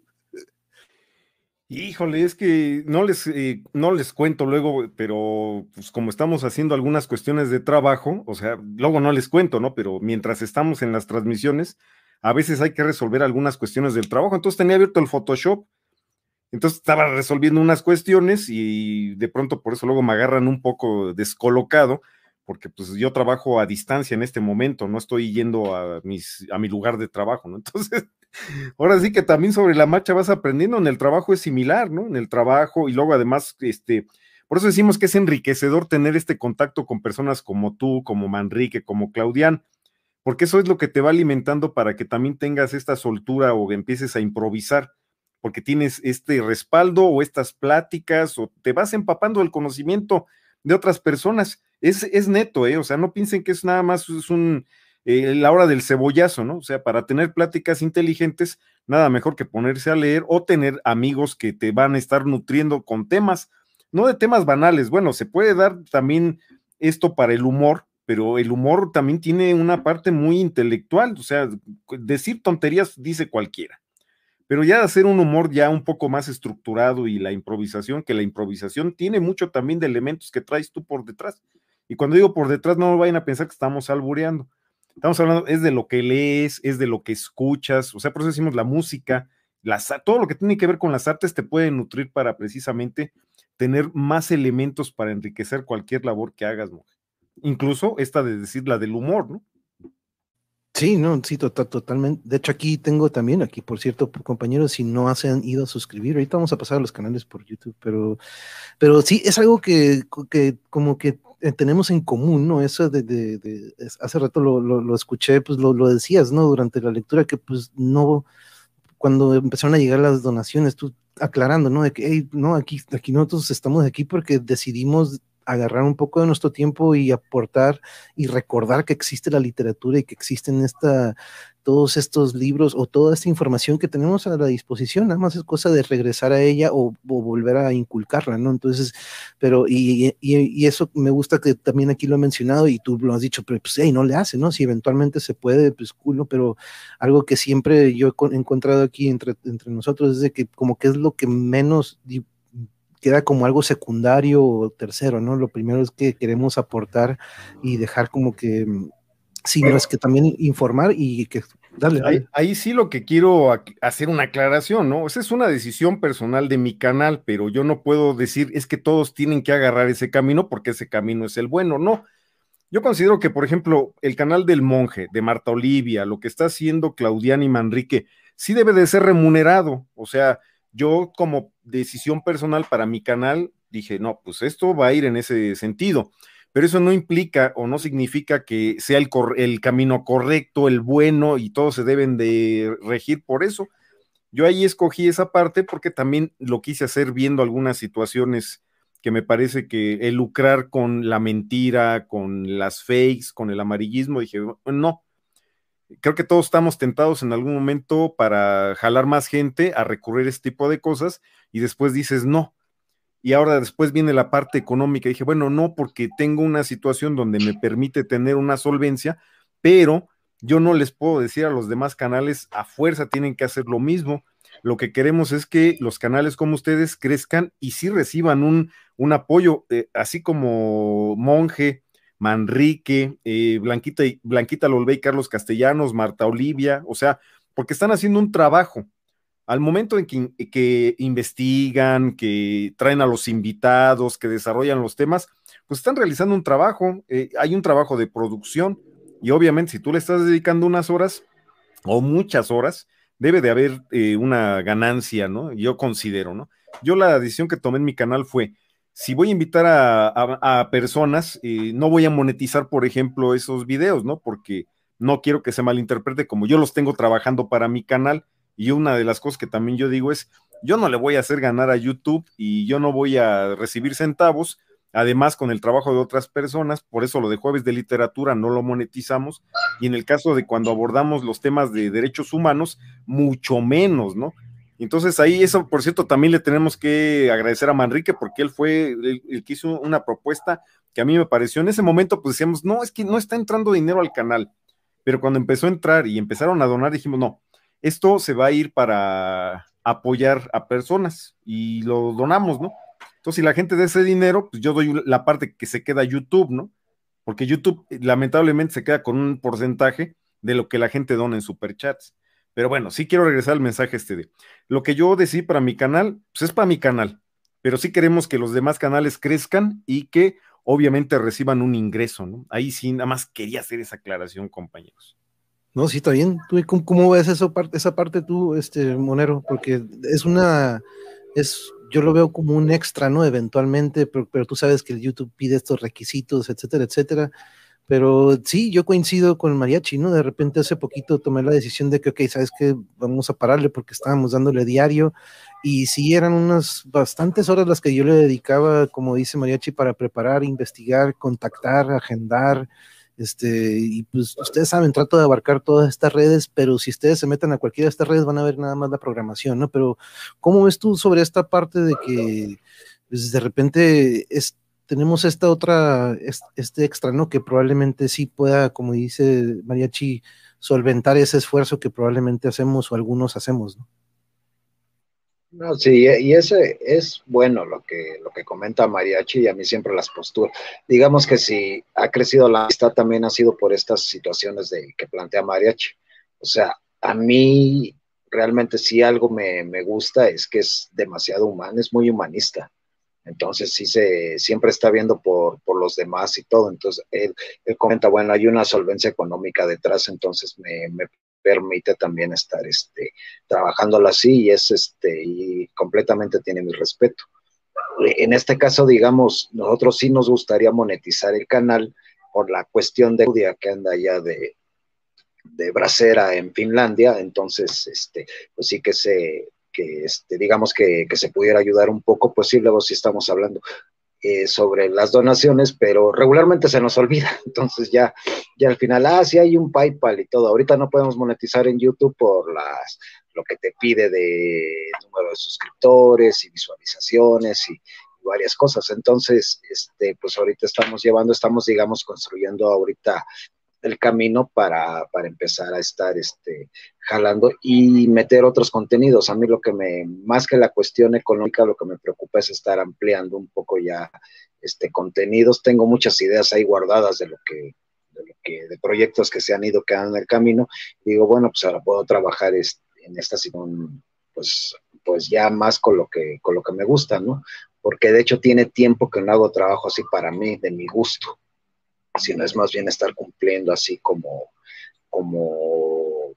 Híjole, es que no les, eh, no les cuento luego, pero pues como estamos haciendo algunas cuestiones de trabajo, o sea, luego no les cuento, ¿no? Pero mientras estamos en las transmisiones, a veces hay que resolver algunas cuestiones del trabajo. Entonces tenía abierto el Photoshop, entonces estaba resolviendo unas cuestiones y de pronto por eso luego me agarran un poco descolocado porque pues yo trabajo a distancia en este momento, no estoy yendo a, mis, a mi lugar de trabajo, ¿no? Entonces, ahora sí que también sobre la marcha vas aprendiendo, en el trabajo es similar, ¿no? En el trabajo y luego además, este, por eso decimos que es enriquecedor tener este contacto con personas como tú, como Manrique, como Claudián, porque eso es lo que te va alimentando para que también tengas esta soltura o empieces a improvisar, porque tienes este respaldo o estas pláticas o te vas empapando el conocimiento de otras personas es, es neto, ¿eh? O sea, no piensen que es nada más es un, eh, la hora del cebollazo, ¿no? O sea, para tener pláticas inteligentes, nada mejor que ponerse a leer o tener amigos que te van a estar nutriendo con temas, no de temas banales. Bueno, se puede dar también esto para el humor, pero el humor también tiene una parte muy intelectual, o sea, decir tonterías dice cualquiera. Pero ya hacer un humor ya un poco más estructurado y la improvisación, que la improvisación tiene mucho también de elementos que traes tú por detrás. Y cuando digo por detrás, no vayan a pensar que estamos albureando. Estamos hablando, es de lo que lees, es de lo que escuchas, o sea, por eso decimos la música, las, todo lo que tiene que ver con las artes te puede nutrir para precisamente tener más elementos para enriquecer cualquier labor que hagas, mujer. Incluso esta de decir la del humor, ¿no? Sí, no, sí, total, totalmente. De hecho, aquí tengo también, aquí, por cierto, compañeros, si no se han ido a suscribir, ahorita vamos a pasar a los canales por YouTube, pero, pero sí, es algo que, que como que tenemos en común, ¿no? Eso de, de, de hace rato lo, lo, lo escuché, pues lo, lo, decías, ¿no? Durante la lectura, que pues no, cuando empezaron a llegar las donaciones, tú aclarando, ¿no? De que, hey, no, aquí, aquí nosotros estamos aquí porque decidimos agarrar un poco de nuestro tiempo y aportar y recordar que existe la literatura y que existen esta, todos estos libros o toda esta información que tenemos a la disposición, nada más es cosa de regresar a ella o, o volver a inculcarla, ¿no? Entonces, pero, y, y, y, eso me gusta que también aquí lo he mencionado y tú lo has dicho, pero pues, hey, no le hace, ¿no? Si eventualmente se puede, pues cool, ¿no? Pero algo que siempre yo he encontrado aquí entre, entre nosotros es de que como que es lo que menos queda como algo secundario o tercero, ¿no? Lo primero es que queremos aportar y dejar como que, sí, no es que también informar y que Dale, dale. Ahí, ahí, sí lo que quiero hacer una aclaración, ¿no? Esa es una decisión personal de mi canal, pero yo no puedo decir es que todos tienen que agarrar ese camino porque ese camino es el bueno, no. Yo considero que, por ejemplo, el canal del monje, de Marta Olivia, lo que está haciendo Claudián y Manrique, sí debe de ser remunerado. O sea, yo como decisión personal para mi canal dije, no, pues esto va a ir en ese sentido pero eso no implica o no significa que sea el, el, camino correcto, el bueno y todos se deben de regir por eso. Yo ahí escogí esa parte porque también lo quise hacer viendo algunas situaciones que me parece que el lucrar con la mentira, con las fakes, con el amarillismo, dije, no, creo que todos estamos tentados en algún momento para jalar más gente a recurrir a este tipo de cosas y después dices no. Y ahora después viene la parte económica. dije, bueno, no, porque tengo una situación donde me permite tener una solvencia, pero yo no les puedo decir a los demás canales a fuerza tienen que hacer lo mismo. Lo que queremos es que los canales como ustedes crezcan y sí reciban un, un apoyo, eh, así como Monje, Manrique, eh, Blanquita, Blanquita Lolbey, Carlos Castellanos, Marta Olivia, o sea, porque están haciendo un trabajo. Al momento en que, investigan, que traen a los invitados, que desarrollan los temas, pues están realizando un trabajo, eh, hay un trabajo de producción y obviamente si tú le estás dedicando unas horas o muchas horas, debe de haber eh, una ganancia, ¿no? Yo considero, ¿no? Yo la decisión que tomé en mi canal fue, si voy a invitar a, personas, eh, no voy a monetizar, por ejemplo, esos videos, ¿no? Porque no quiero que se malinterprete como yo los tengo trabajando para mi canal. Y una de las cosas que también yo digo es, yo no le voy a hacer ganar a YouTube y yo no voy a recibir centavos, además con el trabajo de otras personas, por eso lo de jueves de literatura no lo monetizamos, y en el caso de cuando abordamos los temas de derechos humanos, mucho menos, ¿no? Entonces ahí eso, por cierto, también le tenemos que agradecer a Manrique porque él fue el, que hizo una propuesta que a mí me pareció. En ese momento pues decíamos, no, es que no está entrando dinero al canal. Pero cuando empezó a entrar y empezaron a donar, dijimos, no, esto se va a ir para apoyar a personas y lo donamos, ¿no? Entonces, si la gente da ese dinero, pues yo doy la parte que se queda a YouTube, ¿no? Porque YouTube lamentablemente se queda con un porcentaje de lo que la gente dona en superchats. Pero bueno, sí quiero regresar al mensaje este de lo que yo decidí para mi canal, pues es para mi canal, pero sí queremos que los demás canales crezcan y que obviamente reciban un ingreso, ¿no? Ahí sí, nada más quería hacer esa aclaración, compañeros. No, sí, está bien. ¿Tú, cómo, ves eso, esa parte tú, este, Monero? Porque es una, es, yo lo veo como un extra, ¿no? Eventualmente, pero, pero tú sabes que YouTube pide estos requisitos, etcétera, etcétera pero sí, yo coincido con el mariachi, ¿no? De repente hace poquito tomé la decisión de que, ok, ¿sabes qué? Vamos a pararle porque estábamos dándole diario. Y sí, eran unas bastantes horas las que yo le dedicaba, como dice mariachi, para preparar, investigar, contactar, agendar. Este, y pues ustedes saben, trato de abarcar todas estas redes, pero si ustedes se meten a cualquiera de estas redes van a ver nada más la programación, ¿no? Pero, ¿cómo ves tú sobre esta parte de que pues, de repente es, tenemos esta otra, este extra, ¿no? Que probablemente sí pueda, como dice Mariachi, solventar ese esfuerzo que probablemente hacemos o algunos hacemos, ¿no? No, sí, y ese es bueno lo que, lo que comenta Mariachi y a mí siempre las posturas. Digamos que si ha crecido la amistad también ha sido por estas situaciones de, que plantea Mariachi. O sea, a mí realmente sí algo me, me gusta es que es demasiado humano, es muy humanista. Entonces sí se siempre está viendo por, los demás y todo. Entonces él, comenta, bueno, hay una solvencia económica detrás, entonces me, permite también estar este, trabajándolo así y es este, y completamente tiene mi respeto. En este caso, digamos, nosotros sí nos gustaría monetizar el canal por la cuestión de Claudia que anda allá de, de Bracera en Finlandia, entonces, este, pues sí que se, que este, digamos que, se pudiera ayudar un poco, pues sí, luego sí estamos hablando eh, sobre las donaciones, pero regularmente se nos olvida, entonces ya, ya al final, ah, sí hay un PayPal y todo, ahorita no podemos monetizar en YouTube por las, lo que te pide de número de suscriptores y visualizaciones y, varias cosas. Entonces, este, pues ahorita estamos llevando, estamos, digamos, construyendo ahorita el camino para, para, empezar a estar este, jalando y meter otros contenidos. A mí lo que me, más que la cuestión económica, lo que me preocupa es estar ampliando un poco ya este, contenidos. Tengo muchas ideas ahí guardadas de lo que, de, lo que, de proyectos que se han ido quedando en el camino. digo, bueno, pues ahora puedo trabajar en esta situación, pues, pues ya más con lo que, con lo que me gusta, ¿no? Porque de hecho tiene tiempo que no hago trabajo así para mí, de mi gusto sino es más bien estar cumpliendo así como, como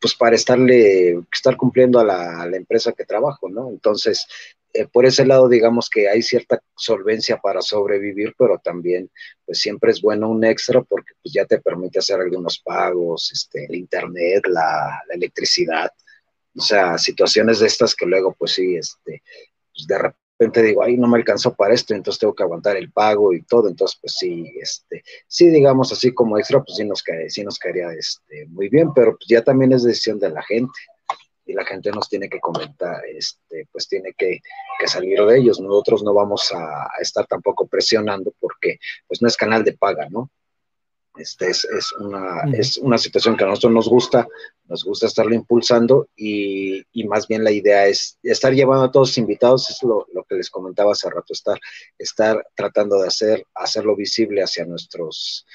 pues para estarle, estar cumpliendo a la, empresa que trabajo, ¿no? Entonces, eh, por ese lado, digamos que hay cierta solvencia para sobrevivir, pero también, pues siempre es bueno un extra porque pues ya te permite hacer algunos pagos, este, el internet, la, la electricidad, o sea, situaciones de estas que luego, pues sí, este, pues de repente digo, ay, no me alcanzó para esto, entonces tengo que aguantar el pago y todo, entonces pues sí, este, sí, digamos así como extra, pues sí nos, cae, sí nos caería este, muy bien, pero pues ya también es decisión de la gente. y la gente nos tiene que comentar, este, pues tiene que, salir de ellos. Nosotros no vamos a, estar tampoco presionando porque pues no es canal de paga, ¿no? Este es, una, es una situación que a nosotros nos gusta, nos gusta estarlo impulsando y, más bien la idea es estar llevando a todos los invitados, es lo, que les comentaba hace rato, estar, estar tratando de hacer, hacerlo visible hacia nuestros,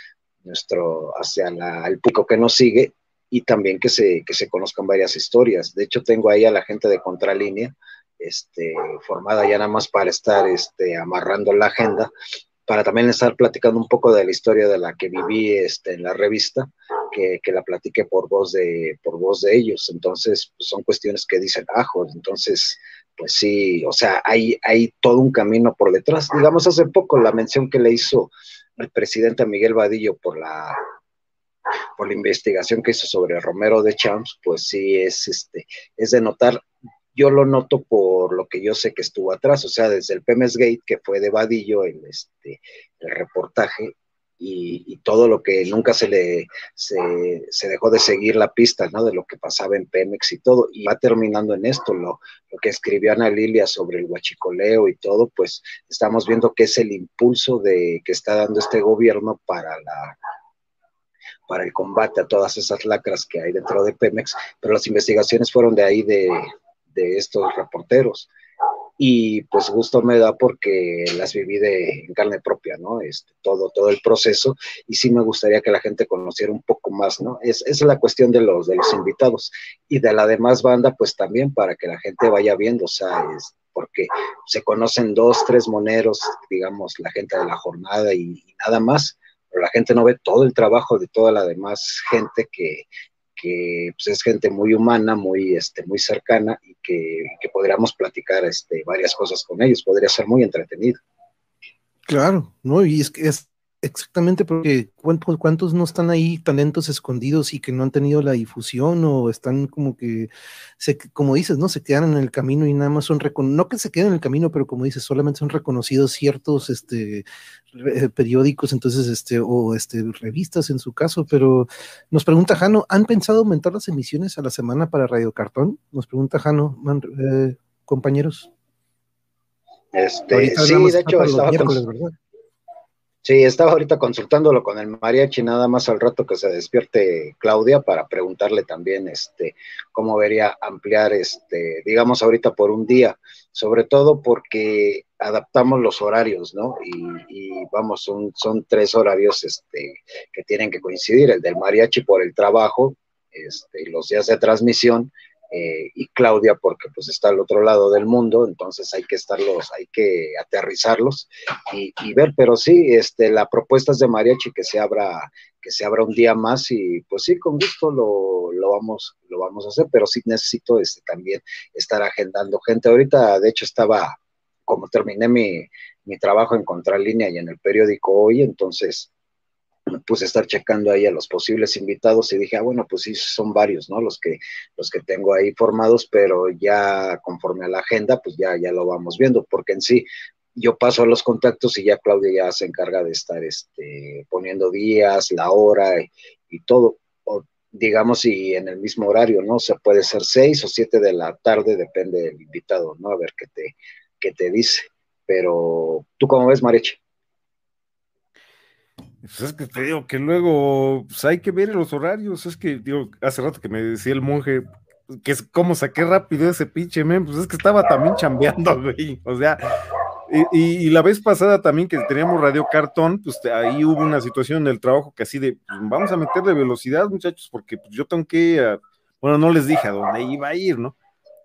nuestro, hacia el público que nos sigue y también que se, que se conozcan varias historias. De hecho, tengo ahí a la gente de Contralínea, este, formada ya nada más para estar este, amarrando la agenda, para también estar platicando un poco de la historia de la que viví este, en la revista, que, que, la platique por voz de, por voz de ellos. Entonces, pues, son cuestiones que dicen, ajo, entonces, pues sí, o sea, hay, hay todo un camino por detrás. Digamos, hace poco la mención que le hizo el presidente Miguel Vadillo por la por la investigación que hizo sobre Romero de Champs, pues sí es este, es de notar, yo lo noto por lo que yo sé que estuvo atrás, o sea, desde el Pemes Gate, que fue de Vadillo el, este, el reportaje, y, todo lo que nunca se le se, dejó de seguir la pista, ¿no? De lo que pasaba en Pemex y todo, y va terminando en esto, lo, que escribió Ana Lilia sobre el huachicoleo y todo, pues estamos viendo que es el impulso de que está dando este gobierno para la para el combate a todas esas lacras que hay dentro de Pemex, pero las investigaciones fueron de ahí de, estos reporteros. Y pues gusto me da porque las viví de carne propia, ¿no? Este, todo, todo el proceso, y sí me gustaría que la gente conociera un poco más, ¿no? Es, es la cuestión de los, de los invitados y de la demás banda, pues también para que la gente vaya viendo, o sea, es, porque se conocen dos, tres moneros, digamos, la gente de la jornada y nada más, pero la gente no ve todo el trabajo de toda la demás gente que, pues, es gente muy humana, muy, este, muy cercana y que, que podríamos platicar este, varias cosas con ellos, podría ser muy entretenido. Claro, ¿no? Y es que es Exactamente, porque ¿cuántos, no están ahí talentos escondidos y que no han tenido la difusión o están como que, se, como dices, ¿no? Se quedan en el camino y nada más son, no que se queden en el camino, pero como dices, solamente son reconocidos ciertos este, periódicos, entonces, este, o este, revistas en su caso, pero nos pregunta Jano, ¿han pensado aumentar las emisiones a la semana para Radio Cartón? Nos pregunta Jano, eh, compañeros. Este, sí, de hecho, estaba Sí, estaba ahorita consultándolo con el mariachi, nada más al rato que se despierte Claudia para preguntarle también este cómo vería ampliar este, digamos ahorita por un día, sobre todo porque adaptamos los horarios, ¿no? Y, vamos, son, son tres horarios este, que tienen que coincidir, el del mariachi por el trabajo, este, los días de transmisión eh, y Claudia porque pues está al otro lado del mundo, entonces hay que estarlos, hay que aterrizarlos y, ver, pero sí, este, la propuesta es de mariachi que se abra, que se abra un día más y pues sí, con gusto lo, lo vamos, lo vamos a hacer, pero sí necesito este, también estar agendando gente. Ahorita, de hecho, estaba, como terminé mi, mi trabajo en Contralínea y en el periódico hoy, entonces puse a estar checando ahí a los posibles invitados y dije, ah, bueno, pues sí, son varios, ¿no? Los que, los que tengo ahí formados, pero ya conforme a la agenda, pues ya, ya lo vamos viendo, porque en sí yo paso a los contactos y ya Claudia ya se encarga de estar este, poniendo días, la hora y, todo, o digamos, y en el mismo horario, ¿no? O sea, puede ser seis o siete de la tarde, depende del invitado, ¿no? A ver qué te, qué te dice. Pero, ¿tú cómo ves, Mareche? Pues es que te digo que luego pues hay que ver los horarios. Es que, digo, hace rato que me decía el monje que es como saqué rápido ese pinche men, pues es que estaba también chambeando, güey. O sea, y, la vez pasada también que teníamos radio cartón, pues ahí hubo una situación en el trabajo que así de, pues, vamos a meterle velocidad, muchachos, porque pues, yo tengo que, ah, bueno, no les dije a dónde iba a ir, ¿no?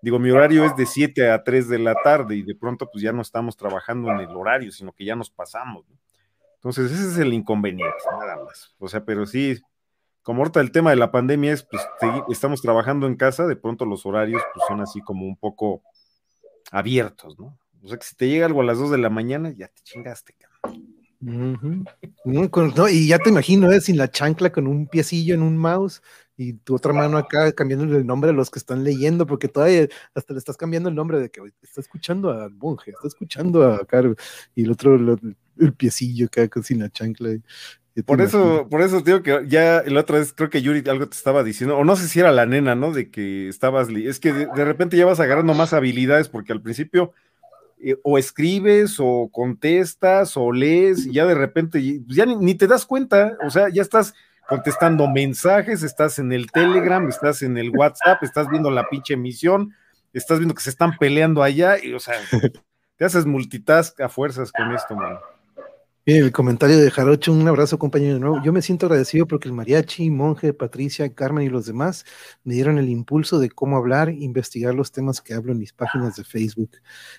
Digo, mi horario es de 7 a 3 de la tarde y de pronto pues ya no estamos trabajando en el horario, sino que ya nos pasamos, ¿no? Entonces, ese es el inconveniente, nada más. O sea, pero sí, como ahorita el tema de la pandemia es, pues estamos trabajando en casa, de pronto los horarios pues son así como un poco abiertos, ¿no? O sea, que si te llega algo a las 2 de la mañana, ya te chingaste, cabrón. No, y ya te imagino, ¿eh? sin la chancla con un piecillo en un mouse y tu otra mano acá cambiando el nombre a los que están leyendo, porque todavía hasta le estás cambiando el nombre de que está escuchando al monje, está escuchando a Caro, y el otro, el piecillo acá sin la chancla. Por eso, por eso digo que ya la otra vez creo que Yuri algo te estaba diciendo, o no sé si era la nena, ¿no? De que estabas, es que de, repente ya vas agarrando más habilidades porque al principio eh, o escribes o contestas o lees y ya de repente ya ni, te das cuenta, o sea, ya estás contestando mensajes, estás en el Telegram, estás en el WhatsApp, estás viendo la pinche emisión, estás viendo que se están peleando allá y, o sea, te haces multitask a fuerzas con esto, man el comentario de Jarocho, un abrazo compañero de nuevo. Yo me siento agradecido porque el mariachi, Monje, Patricia, Carmen y los demás me dieron el impulso de cómo hablar, investigar los temas que hablo en mis páginas de Facebook.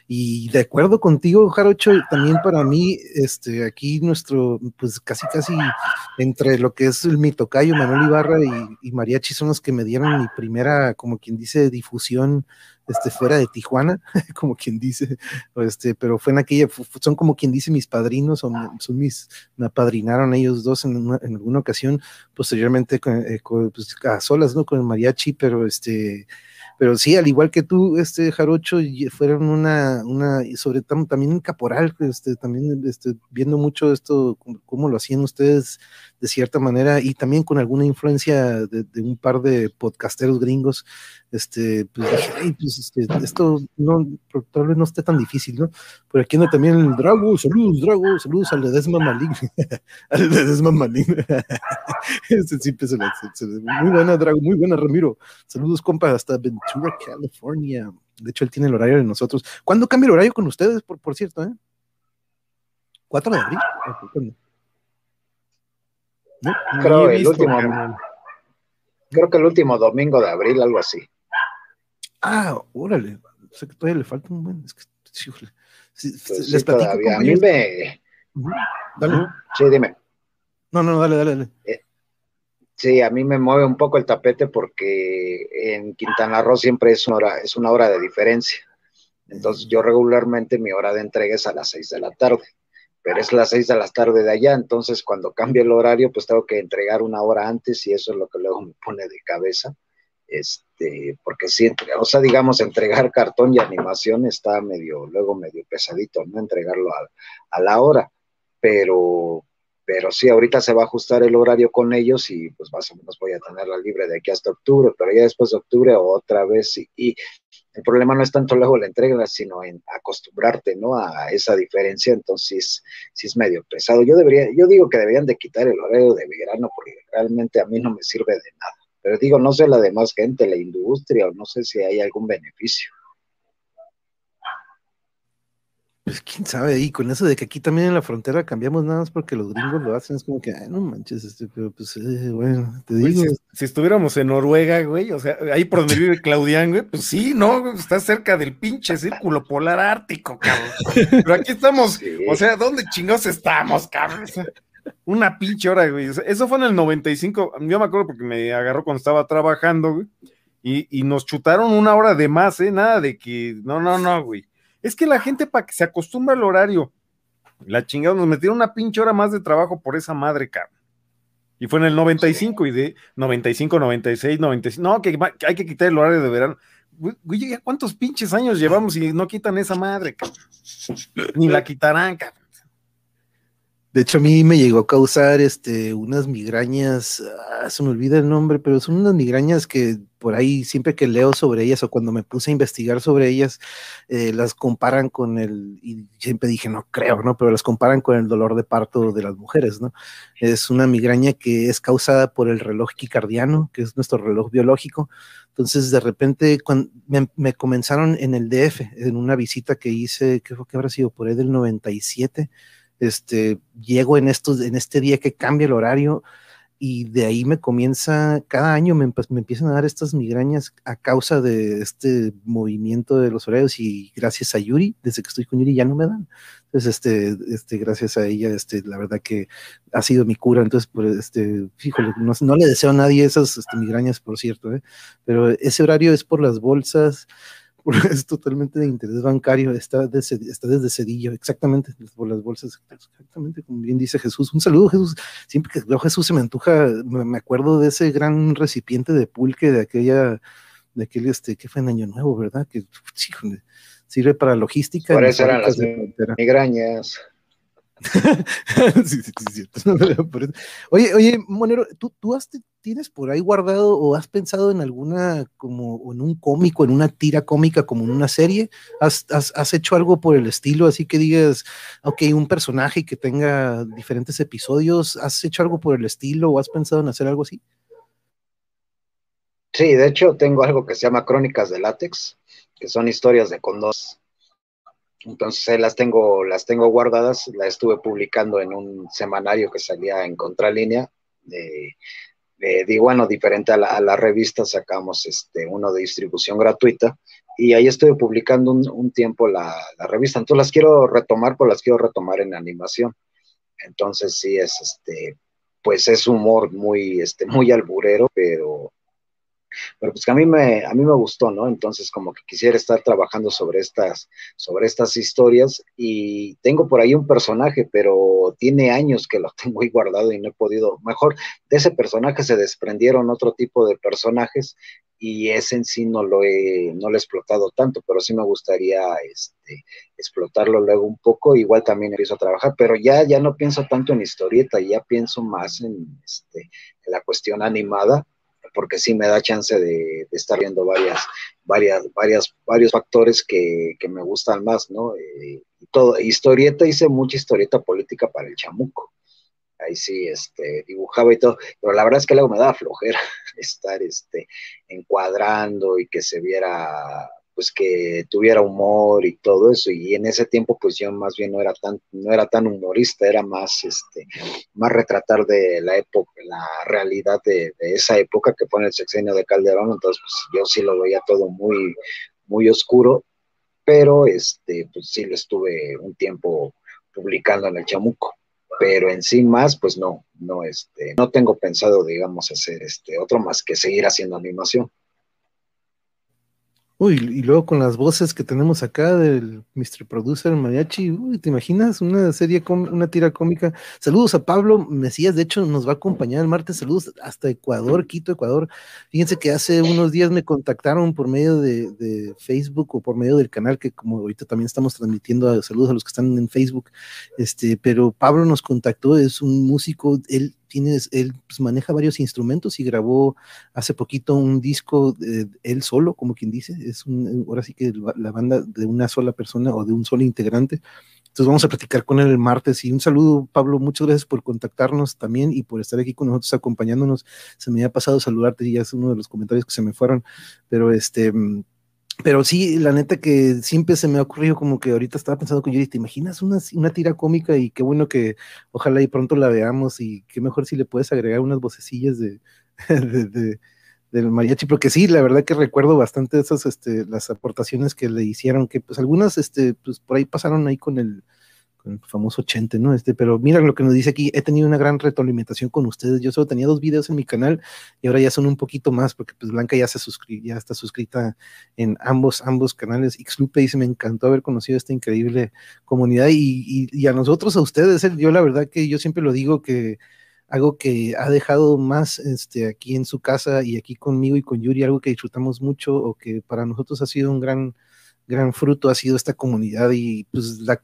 Y de acuerdo contigo, Jarocho, también para mí, este, aquí nuestro, pues casi casi entre lo que es el mitocayo, Manuel Ibarra y mariachi son los que me dieron mi primera, como quien dice, difusión este, fuera de Tijuana, como quien dice, este, pero fue en aquella, son como quien dice mis padrinos, son, son mis, me apadrinaron ellos dos en, en alguna ocasión, posteriormente eh, pues, a solas, ¿no? Con el mariachi, pero este, pero sí, al igual que tú, este Jarocho, fueron una, una, sobre todo también caporal, este, también este, viendo mucho esto, cómo, lo hacían ustedes de cierta manera, y también con alguna influencia de, un par de podcasteros gringos, este, pues dije, pues este, esto no, tal vez no esté tan difícil, ¿no? Por aquí anda también el Drago, saludos, Drago, saludos al Ledesma Maligno, al Ledesma Maligno. este sí, pues, muy buena, Drago, muy buena, Ramiro. Saludos, compa, hasta Ventura, California. De hecho, él tiene el horario de nosotros. ¿Cuándo cambia el horario con ustedes, por, por cierto, eh? ¿4 de abril? ¿No? Creo el último, creo que el último domingo de abril, algo así. Ah, órale. sé que todavía le falta un buen. Es que, pues les platico. A mí me. Dale. Sí, dime. No, no, dale, dale, dale. Eh, sí, a mí me mueve un poco el tapete porque en Quintana Roo siempre es una hora, es una hora de diferencia. Entonces yo regularmente mi hora de entrega es a las seis de la tarde, pero es las seis de la tarde de allá, entonces cuando cambia el horario pues tengo que entregar una hora antes y eso es lo que luego me pone de cabeza este, porque sí, o sea, digamos, entregar cartón y animación está medio, luego medio pesadito, ¿no? Entregarlo a, la hora, pero, pero sí, ahorita se va a ajustar el horario con ellos y pues más o menos voy a tenerla libre de aquí hasta octubre, pero ya después de octubre otra vez y, el problema no es tanto luego la entrega, sino en acostumbrarte, ¿no? A esa diferencia, entonces sí es medio pesado. Yo debería, yo digo que deberían de quitar el horario de verano porque realmente a mí no me sirve de nada. Pero digo, no sé la demás gente, la industria, o no sé si hay algún beneficio. Pues quién sabe, y con eso de que aquí también en la frontera cambiamos nada más porque los gringos lo hacen, es como que, ay, no manches, este, pero pues, eh, bueno, te digo. si, estuviéramos en Noruega, güey, o sea, ahí por donde vive Claudián, güey, pues sí, no, está cerca del pinche círculo polar ártico, cabrón. Pero aquí estamos, o sea, ¿dónde chingados estamos, cabrón? Una pinche hora, güey. Eso fue en el 95. Yo me acuerdo porque me agarró cuando estaba trabajando, güey. Y, nos chutaron una hora de más, ¿eh? Nada de que. No, no, no, güey. Es que la gente, para que se acostumbre al horario, la chingada, nos metieron una pinche hora más de trabajo por esa madre, cabrón. Y fue en el 95 y de 95, 96, 95. No, que, hay que quitar el horario de verano. Güey, ¿cuántos pinches años llevamos y no quitan esa madre, cabrón? Ni la quitarán, cabrón. De hecho, a mí me llegó a causar este, unas migrañas, ah, se me olvida el nombre, pero son unas migrañas que por ahí siempre que leo sobre ellas o cuando me puse a investigar sobre ellas, eh, las comparan con el, y siempre dije, no creo, ¿no? Pero las comparan con el dolor de parto de las mujeres, ¿no? Es una migraña que es causada por el reloj quicardiano, que es nuestro reloj biológico. Entonces, de repente, cuando me, me comenzaron en el DF, en una visita que hice, ¿qué fue que habrá sido? Por ahí del 97 este, llego en, estos, en este día que cambia el horario y de ahí me comienza, cada año me, me, empiezan a dar estas migrañas a causa de este movimiento de los horarios y gracias a Yuri, desde que estoy con Yuri ya no me dan. Entonces, este, este, gracias a ella, este, la verdad que ha sido mi cura. Entonces, pues, este, fíjole, no, no le deseo a nadie esas este, migrañas, por cierto, ¿eh? pero ese horario es por las bolsas, es totalmente de interés bancario, está, está desde Cedillo, exactamente, por las bolsas, exactamente, como bien dice Jesús. Un saludo, Jesús. Siempre que veo Jesús se me antoja, me, acuerdo de ese gran recipiente de pulque de aquella, de aquel, este, que fue en Año Nuevo, ¿verdad? Que sirve para logística. Por eso eran las migrañas. sí, sí, sí, Oye, oye, Monero, ¿tú, tú has, tienes por ahí guardado o has pensado en alguna, como en un cómico, en una tira cómica, como en una serie? ¿Has, has, hecho algo por el estilo, así que digas, ok, un personaje que tenga diferentes episodios? ¿Has hecho algo por el estilo o has pensado en hacer algo así? Sí, de hecho tengo algo que se llama Crónicas de Látex, que son historias de condos entonces las tengo, las tengo guardadas, las estuve publicando en un semanario que salía en contralínea. De, de, bueno, diferente a la, revista, sacamos este, uno de distribución gratuita y ahí estuve publicando un, tiempo la, la, revista. Entonces las quiero retomar, pues las quiero retomar en animación. Entonces sí es este, pues es humor muy, este, muy alburero, pero pero pues que a mí me, a mí me gustó, ¿no? Entonces como que quisiera estar trabajando sobre estas, sobre estas historias. Y tengo por ahí un personaje, pero tiene años que lo tengo ahí guardado y no he podido, mejor de ese personaje se desprendieron otro tipo de personajes y ese en sí no lo he, no lo he explotado tanto, pero sí me gustaría este, explotarlo luego un poco, igual también empiezo a trabajar, pero ya, ya no pienso tanto en historieta, ya pienso más en, este, en la cuestión animada porque sí me da chance de, estar viendo varias, varias, varias, varios factores que, me gustan más, ¿no? Eh, todo, historieta, hice mucha historieta política para el chamuco. Ahí sí, este, dibujaba y todo, pero la verdad es que luego me daba flojera estar, este, encuadrando y que se viera pues que tuviera humor y todo eso y en ese tiempo pues yo más bien no era tan no era tan humorista era más este más retratar de la época la realidad de, esa época que pone el sexenio de Calderón entonces pues yo sí lo veía todo muy muy oscuro pero este pues sí lo estuve un tiempo publicando en el Chamuco pero en sí más pues no no este no tengo pensado digamos hacer este otro más que seguir haciendo animación Uy, y luego con las voces que tenemos acá del Mr. Producer Mariachi, uy, ¿te imaginas una serie, una tira cómica? Saludos a Pablo Mesías, de hecho nos va a acompañar el martes, saludos hasta Ecuador, Quito, Ecuador. Fíjense que hace unos días me contactaron por medio de, Facebook o por medio del canal, que como ahorita también estamos transmitiendo saludos a los que están en Facebook, este, pero Pablo nos contactó, es un músico, él tienes, él pues, maneja varios instrumentos y grabó hace poquito un disco de él solo, como quien dice, es un, ahora sí que la banda de una sola persona o de un solo integrante. Entonces vamos a platicar con él el martes y un saludo, Pablo, muchas gracias por contactarnos también y por estar aquí con nosotros acompañándonos. Se me ha pasado saludarte y ya es uno de los comentarios que se me fueron, pero este pero sí, la neta que siempre se me ha ocurrido como que ahorita estaba pensando con Yuri, ¿te imaginas una, una tira cómica? Y qué bueno que ojalá y pronto la veamos y qué mejor si le puedes agregar unas vocecillas de, de, del mariachi, porque sí, la verdad que recuerdo bastante esas, este, las aportaciones que le hicieron, que pues algunas, este, pues por ahí pasaron ahí con el, el famoso Chente, ¿no? Este, pero mira lo que nos dice aquí, he tenido una gran retroalimentación con ustedes. Yo solo tenía dos videos en mi canal y ahora ya son un poquito más, porque pues Blanca ya se suscribió, ya está suscrita en ambos, ambos canales. Xlupe dice, me encantó haber conocido esta increíble comunidad y, y, a nosotros, a ustedes, yo la verdad que yo siempre lo digo que algo que ha dejado más este, aquí en su casa y aquí conmigo y con Yuri, algo que disfrutamos mucho o que para nosotros ha sido un gran, gran fruto, ha sido esta comunidad y pues la,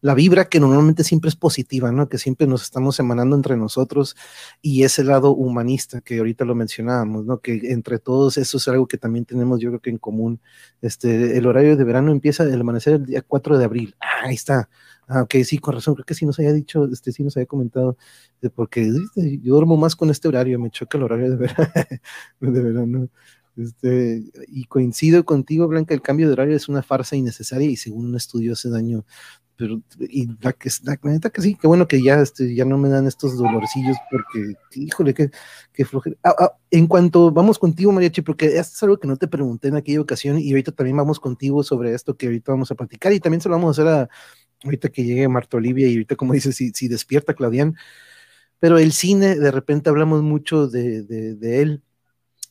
la vibra que normalmente siempre es positiva, ¿no? Que siempre nos estamos emanando entre nosotros y ese lado humanista que ahorita lo mencionábamos, ¿no? Que entre todos eso es algo que también tenemos yo creo que en común. Este, el horario de verano empieza el amanecer el día 4 de abril. Ah, ahí está. Ah, ok, sí, con razón, creo que sí nos había dicho, este, sí nos había comentado, porque yo duermo más con este horario, me choca el horario de verano. Este, y coincido contigo, Blanca, el cambio de horario es una farsa innecesaria y según un estudio hace daño pero y la que la, neta que sí, qué bueno que ya, este, ya no me dan estos dolorcillos porque, híjole, qué, qué flojera. Ah, ah, en cuanto vamos contigo, Mariachi, porque esto es algo que no te pregunté en aquella ocasión y ahorita también vamos contigo sobre esto que ahorita vamos a platicar y también se lo vamos a hacer a, ahorita que llegue Marta Olivia y ahorita, como dices, si, si despierta Claudian. Pero el cine, de repente hablamos mucho de, de, de él.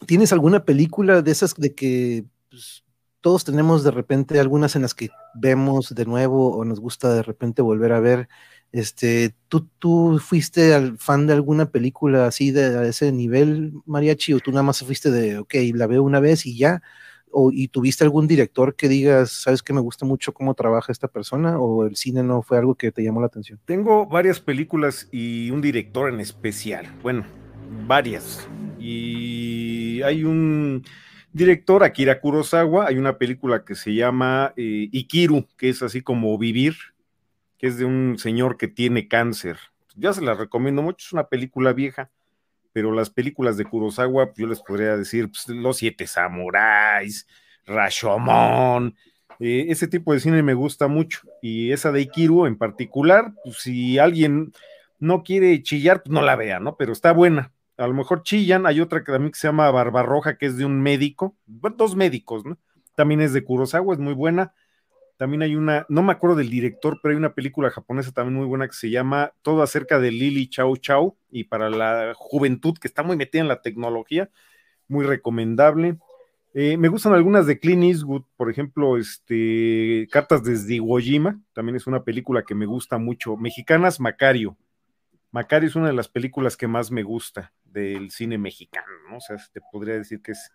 ¿Tienes alguna película de esas de que pues, todos tenemos de repente algunas en las que vemos de nuevo o nos gusta de repente volver a ver. Este, ¿tú, tú fuiste al fan de alguna película así de ese nivel, Mariachi, o tú nada más fuiste de, ok, la veo una vez y ya? o, ¿Y tuviste algún director que digas, sabes que me gusta mucho cómo trabaja esta persona o el cine no fue algo que te llamó la atención? Tengo varias películas y un director en especial. Bueno, varias. Y hay un director, Akira Kurosawa, hay una película que se llama eh, Ikiru, que es así como vivir, que es de un señor que tiene cáncer. Ya se la recomiendo mucho, es una película vieja, pero las películas de Kurosawa, yo les podría decir, pues, Los Siete Samuráis, Rashomon, eh, ese tipo de cine me gusta mucho. Y esa de Ikiru en particular, pues, si alguien no quiere chillar, pues no la vea, ¿no? Pero está buena. A lo mejor chillan. Hay otra que también que se llama Barbarroja, que es de un médico, dos médicos, ¿no? También es de Kurosawa, es muy buena. También hay una, no me acuerdo del director, pero hay una película japonesa también muy buena que se llama Todo acerca de Lily Chau Chau y para la juventud que está muy metida en la tecnología, muy recomendable. Eh, me gustan algunas de Clint Eastwood, por ejemplo, este, Cartas desde Iwo Jima, también es una película que me gusta mucho. Mexicanas, Macario. Macario es una de las películas que más me gusta del cine mexicano, ¿no? O sea, te podría decir que es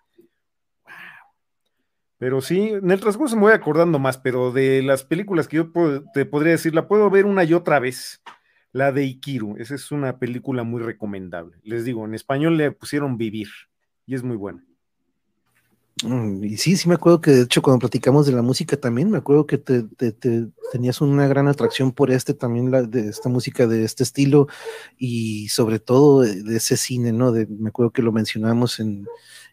pero sí, en el transcurso me voy acordando más, pero de las películas que yo te podría decir, la puedo ver una y otra vez. La de Ikiru, esa es una película muy recomendable. Les digo, en español le pusieron Vivir y es muy buena. Mm, y sí, sí me acuerdo que de hecho cuando platicamos de la música también, me acuerdo que te, tenías una gran atracción por este también, la, de esta música de este estilo y sobre todo de, ese cine, ¿no? De, me acuerdo que lo mencionamos en,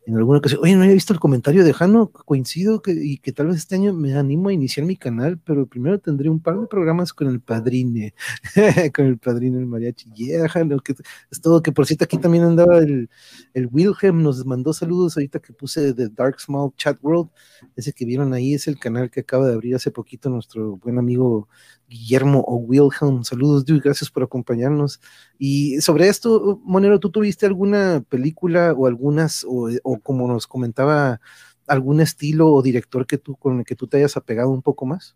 en alguna ocasión, oye, no había visto el comentario de Jano, coincido que, y que tal vez este año me animo a iniciar mi canal, pero primero tendré un par de programas con el padrine, con el padrino el mariachi, yeah, Jano, que es todo, que por cierto aquí también andaba el, el Wilhelm, nos mandó saludos ahorita que puse de Dark Small Chat World, ese que vieron ahí es el canal que acaba de abrir hace poquito nuestro buen amigo Guillermo o Wilhelm. Saludos, dude, gracias por acompañarnos. Y sobre esto, Monero, ¿tú tuviste alguna película o algunas, o, como nos comentaba, algún estilo o director que tú, con el que tú te hayas apegado un poco más?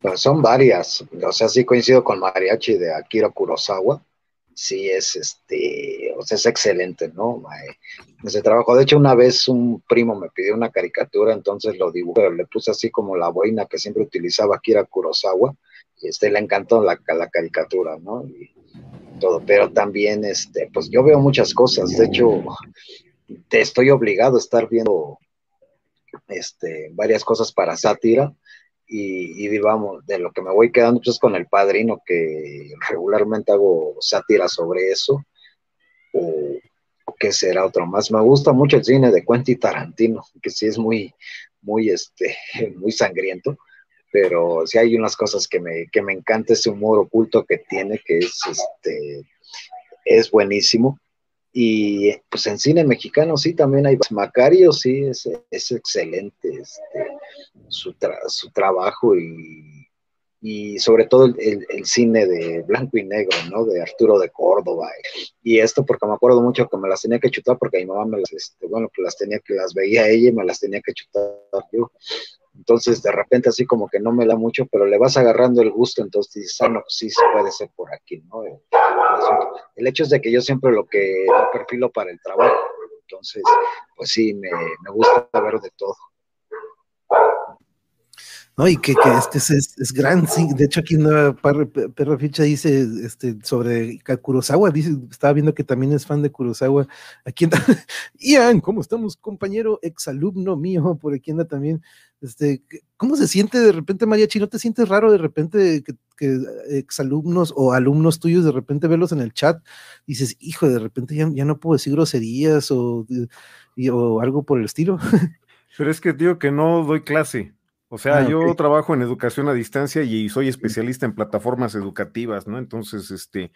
Pues son varias. O sea, sí coincido con Mariachi de Akira Kurosawa sí es este, o sea, es excelente, ¿no? Ese trabajo. De hecho, una vez un primo me pidió una caricatura, entonces lo dibujé, le puse así como la boina que siempre utilizaba Kira Kurosawa, y este le encantó la, la caricatura, ¿no? Y todo, pero también, este, pues yo veo muchas cosas, de hecho, te estoy obligado a estar viendo este, varias cosas para sátira, y, digamos, de lo que me voy quedando pues con el padrino, que regularmente hago sátira sobre eso, o, qué será otro más. Me gusta mucho el cine de Quentin Tarantino, que sí es muy, muy, este, muy sangriento, pero sí hay unas cosas que me, que me encanta ese humor oculto que tiene, que es, este, es buenísimo. Y pues en cine mexicano sí también hay Macario, sí, es, es excelente este, su, su trabajo y, y sobre todo el, el, cine de blanco y negro, ¿no? De Arturo de Córdoba. Y esto porque me acuerdo mucho que me las tenía que chutar porque mi mamá me las, este, bueno, que las tenía que las veía ella y me las tenía que chutar yo. Entonces, de repente, así como que no me da mucho, pero le vas agarrando el gusto, entonces dices, ah, no, pues sí, se puede ser por aquí, ¿no? El, hecho es de que yo siempre lo que lo perfilo para el trabajo, entonces, pues sí, me, me gusta ver de todo. ¿No? Y que, este es, es, gran, sí. De hecho, aquí una perra ficha dice este, sobre Kurosawa, dice, estaba viendo que también es fan de Kurosawa. Aquí anda, Ian, ¿cómo estamos, compañero, exalumno mío? Por aquí anda también. Este, ¿Cómo se siente de repente, Mariachi? ¿No te sientes raro de repente que, que exalumnos o alumnos tuyos de repente verlos en el chat? Dices, hijo, de repente ya, ya no puedo decir groserías o, o algo por el estilo. Pero es que digo que no doy clase. O sea, ah, yo trabajo en educación a distancia y soy especialista en plataformas educativas, ¿no? Entonces, este,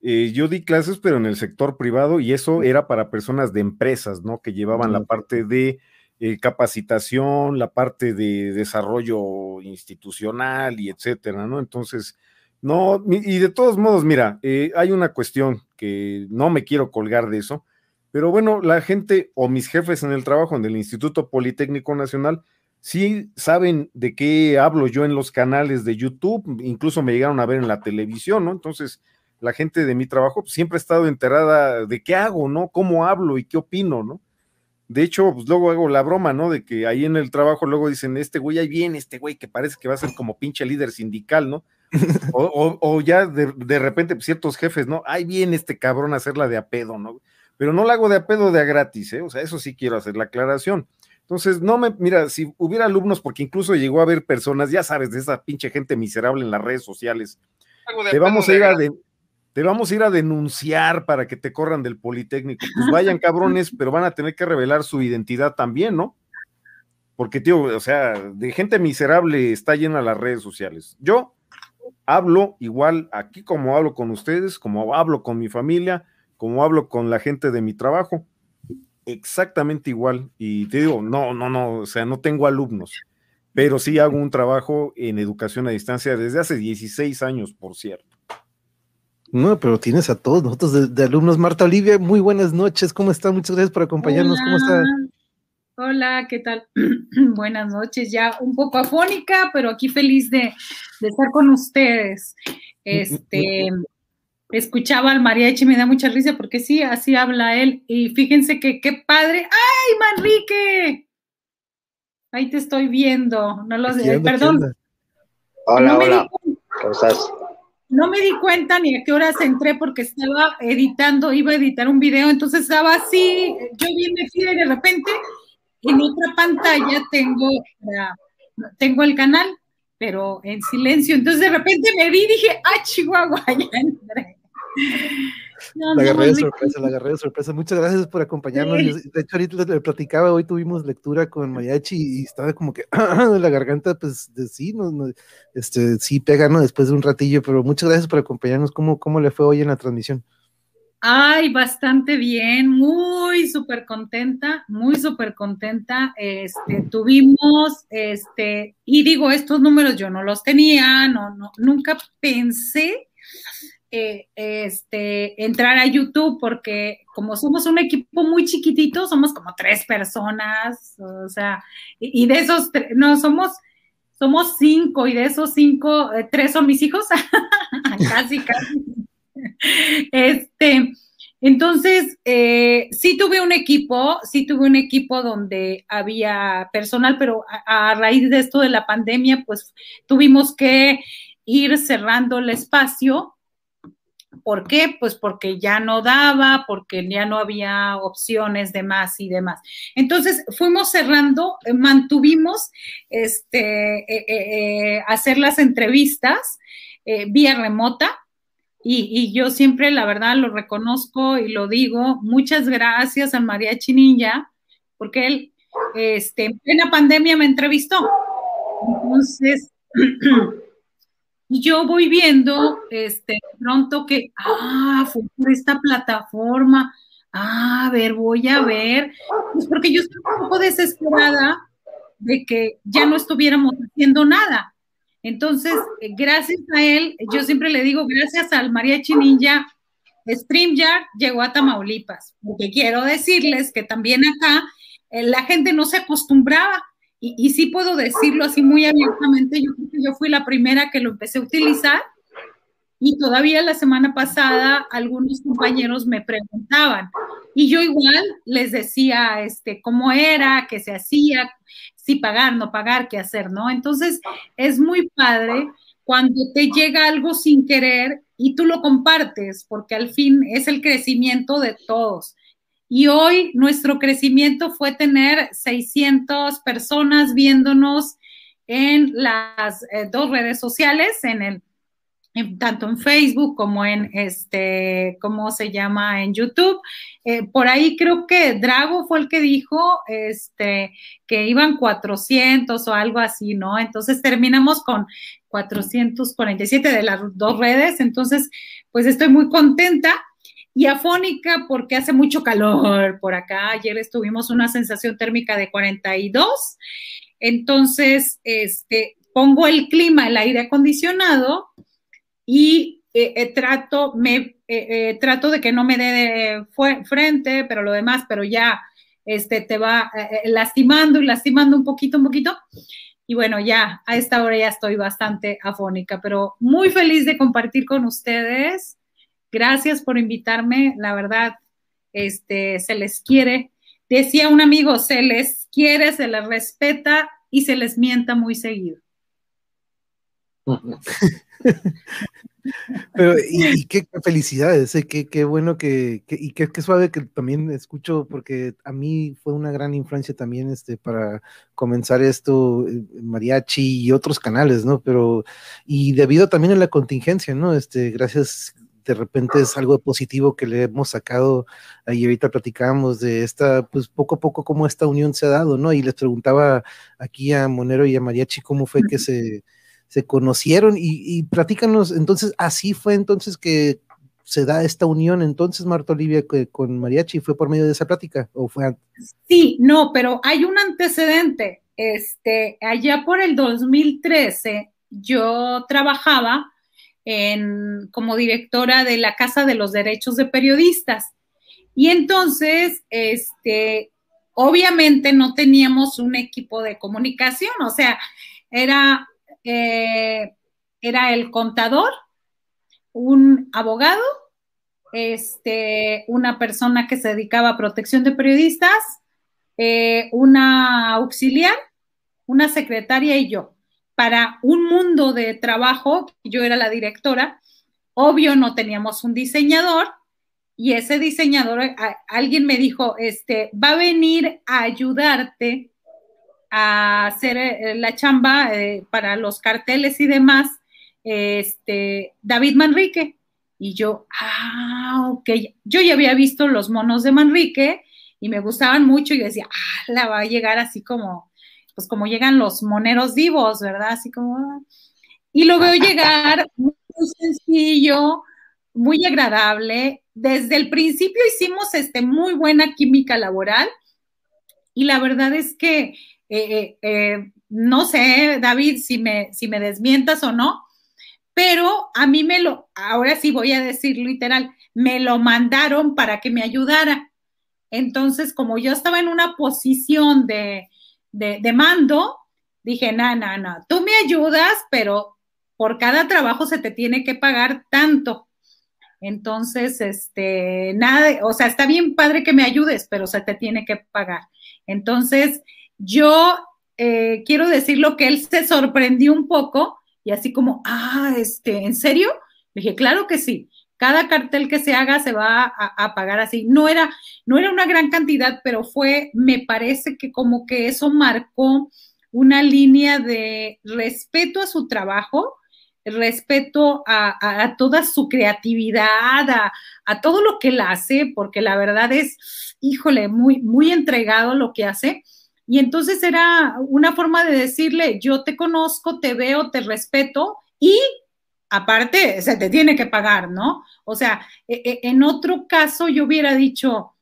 eh, yo di clases, pero en el sector privado y eso era para personas de empresas, ¿no? Que llevaban la parte de eh, capacitación, la parte de desarrollo institucional y etcétera, ¿no? Entonces, no, y de todos modos, mira, eh, hay una cuestión que no me quiero colgar de eso, pero bueno, la gente o mis jefes en el trabajo en el Instituto Politécnico Nacional, sí saben de qué hablo yo en los canales de YouTube, incluso me llegaron a ver en la televisión, ¿no? Entonces, la gente de mi trabajo pues, siempre ha estado enterada de qué hago, ¿no? Cómo hablo y qué opino, ¿no? De hecho, pues luego hago la broma, ¿no? De que ahí en el trabajo luego dicen, este güey, ahí viene este güey que parece que va a ser como pinche líder sindical, ¿no? O, ya de, repente pues, ciertos jefes, ¿no? Ahí viene este cabrón a hacerla de a pedo, ¿no? Pero no la hago de a pedo de a gratis, ¿eh? O sea, eso sí quiero hacer la aclaración. Entonces, no me, mira, si hubiera alumnos, porque incluso llegó a haber personas, ya sabes, de esa pinche gente miserable en las redes sociales, te vamos a ir a, te vamos a ir a denunciar para que te corran del Politécnico. Pues vayan cabrones, pero van a tener que revelar su identidad también, ¿no? Porque, tío, o sea, de gente miserable está llena las redes sociales. Yo hablo igual aquí como hablo con ustedes, como hablo con mi familia, como hablo con la gente de mi trabajo. Exactamente igual. Y te digo, no, no, no, o sea, no tengo alumnos, pero sí hago un trabajo en educación a distancia desde hace 16 años, por cierto. No, pero tienes a todos nosotros de, alumnos. Marta Olivia, muy buenas noches. ¿Cómo están? Muchas gracias por acompañarnos. Hola. ¿Cómo está? Hola, ¿qué tal? buenas noches. Ya un poco afónica, pero aquí feliz de, estar con ustedes. Este, escuchaba al mariachi, me da mucha risa porque sí, así habla él. Y fíjense que qué padre. ¡Ay, Manrique! Ahí te estoy viendo. No lo sé. Perdón. Hola, hola. ¿Cómo estás? no me di cuenta ni a qué horas entré porque estaba editando, iba a editar un video, entonces estaba así, yo bien metida y de repente en otra pantalla tengo, tengo el canal, pero en silencio. Entonces de repente me vi y dije, ¡ah, Chihuahua! Ya entré la agarré de sorpresa, la agarré de sorpresa. Muchas gracias por acompañarnos. De hecho, ahorita le platicaba, hoy tuvimos lectura con Mariachi y estaba como que la garganta, pues de, sí, no, este, sí pega, ¿no? Después de un ratillo, pero muchas gracias por acompañarnos. ¿Cómo, cómo le fue hoy en la transmisión? Ay, bastante bien, muy súper contenta, muy súper contenta. Este, tuvimos, este, y digo, estos números yo no los tenía, no, no, nunca pensé este, entrar a YouTube porque como somos un equipo muy chiquitito, somos como tres personas, o sea, y, de esos, no, somos, somos cinco y de esos cinco, eh, tres son mis hijos, casi, casi. Este, entonces, eh, sí tuve un equipo, sí tuve un equipo donde había personal, pero a, raíz de esto de la pandemia, pues tuvimos que ir cerrando el espacio ¿Por qué? Pues porque ya no daba, porque ya no había opciones de más y demás. Entonces fuimos cerrando, eh, mantuvimos este, eh, eh, hacer las entrevistas vía remota. Y, yo siempre, la verdad, lo reconozco y lo digo. Muchas gracias a María Chininja, porque él este, en plena pandemia me entrevistó. Entonces, Y yo voy viendo, este, pronto que, ah, fue por esta plataforma, ah, a ver, voy a ver, pues porque yo estoy un poco desesperada de que ya no estuviéramos haciendo nada. Entonces, eh, gracias a él, yo siempre le digo, gracias al Mariachi Ninja, StreamYard llegó a Tamaulipas, porque quiero decirles que también acá eh, la gente no se acostumbraba y, sí puedo decirlo así muy abiertamente, yo yo fui la primera que lo empecé a utilizar y todavía la semana pasada algunos compañeros me preguntaban y yo igual les decía este cómo era, qué se hacía, si pagar, no pagar, qué hacer, ¿no? Entonces es muy padre cuando te llega algo sin querer y tú lo compartes, porque al fin es el crecimiento de todos. Y hoy nuestro crecimiento fue tener 600 personas viéndonos en las eh, dos redes sociales, en el tanto en Facebook como en este, ¿cómo se llama? En YouTube. Eh, por ahí creo que Drago fue el que dijo este, que iban 400 o algo así, ¿no? Entonces terminamos con 447 de las dos redes. Entonces, pues estoy muy contenta y afónica porque hace mucho calor por acá. Ayer estuvimos una sensación térmica de 42. Entonces, este, pongo el clima, el aire acondicionado y eh, eh, trato, me, eh, trato de que no me dé frente, pero lo demás, pero ya este, te va lastimando y lastimando un poquito, un poquito. Y bueno, ya a esta hora ya estoy bastante afónica, pero muy feliz de compartir con ustedes Gracias por invitarme, la verdad, este, se les quiere. decía un amigo, se les quiere, se les respeta y se les mienta muy seguido. Pero, y, qué, felicidades, eh, qué, qué, bueno que, y qué, qué, suave que también escucho, porque a mí fue una gran influencia también este, para comenzar esto, eh, mariachi y otros canales, ¿no? Pero, y debido también a la contingencia, ¿no? Este, gracias, de repente es algo positivo que le hemos sacado, ahí ahorita platicábamos de esta, pues poco a poco cómo esta unión se ha dado, ¿no? Y les preguntaba aquí a Monero y a Mariachi cómo fue que se se conocieron y, platícanos, entonces, así fue entonces que se da esta unión entonces, Marta Olivia, con Mariachi, ¿fue por medio de esa plática o fue antes? Sí, no, pero hay un antecedente. Este, allá por el 2013, yo trabajaba como directora de la Casa de los Derechos de Periodistas. Y entonces, este, obviamente no teníamos un equipo de comunicación, o sea, era eh, era el contador, un abogado, este, una persona que se dedicaba a protección de periodistas, eh, una auxiliar, una secretaria y yo. Para un mundo de trabajo, yo era la directora, obvio no teníamos un diseñador y ese diseñador, alguien me dijo, este, va a venir a ayudarte a hacer eh, la chamba eh, para los carteles y demás, este, David Manrique. Y yo, ah, ok, yo ya había visto los monos de Manrique y me gustaban mucho y decía, ah, la va a llegar así como, pues como llegan los moneros vivos, ¿verdad? Así como, ah". y lo veo llegar muy sencillo, muy agradable. Desde el principio hicimos este, muy buena química laboral y la verdad es que eh, eh, no sé, David, si me, si me desmientas o no, pero a mí me lo, ahora sí voy a decir literal, me lo mandaron para que me ayudara. Entonces, como yo estaba en una posición de, de, mando, dije, no, no, tú me ayudas, pero por cada trabajo se te tiene que pagar tanto. Entonces, este, nada, o sea, está bien padre que me ayudes, pero se te tiene que pagar. Entonces, yo eh, quiero decir lo que él se sorprendió un poco y así como, ah, este, ¿en serio? Le dije, claro que sí. Cada cartel que se haga se va a, pagar así. No era, no era una gran cantidad, pero fue, me parece que como que eso marcó una línea de respeto a su trabajo, respeto a, toda su creatividad, a, todo lo que él hace, porque la verdad es, híjole, muy, muy entregado lo que hace. Y entonces era una forma de decirle, yo te conozco, te veo, te respeto y aparte se te tiene que pagar, ¿no? O sea, e, e, en otro caso yo hubiera dicho,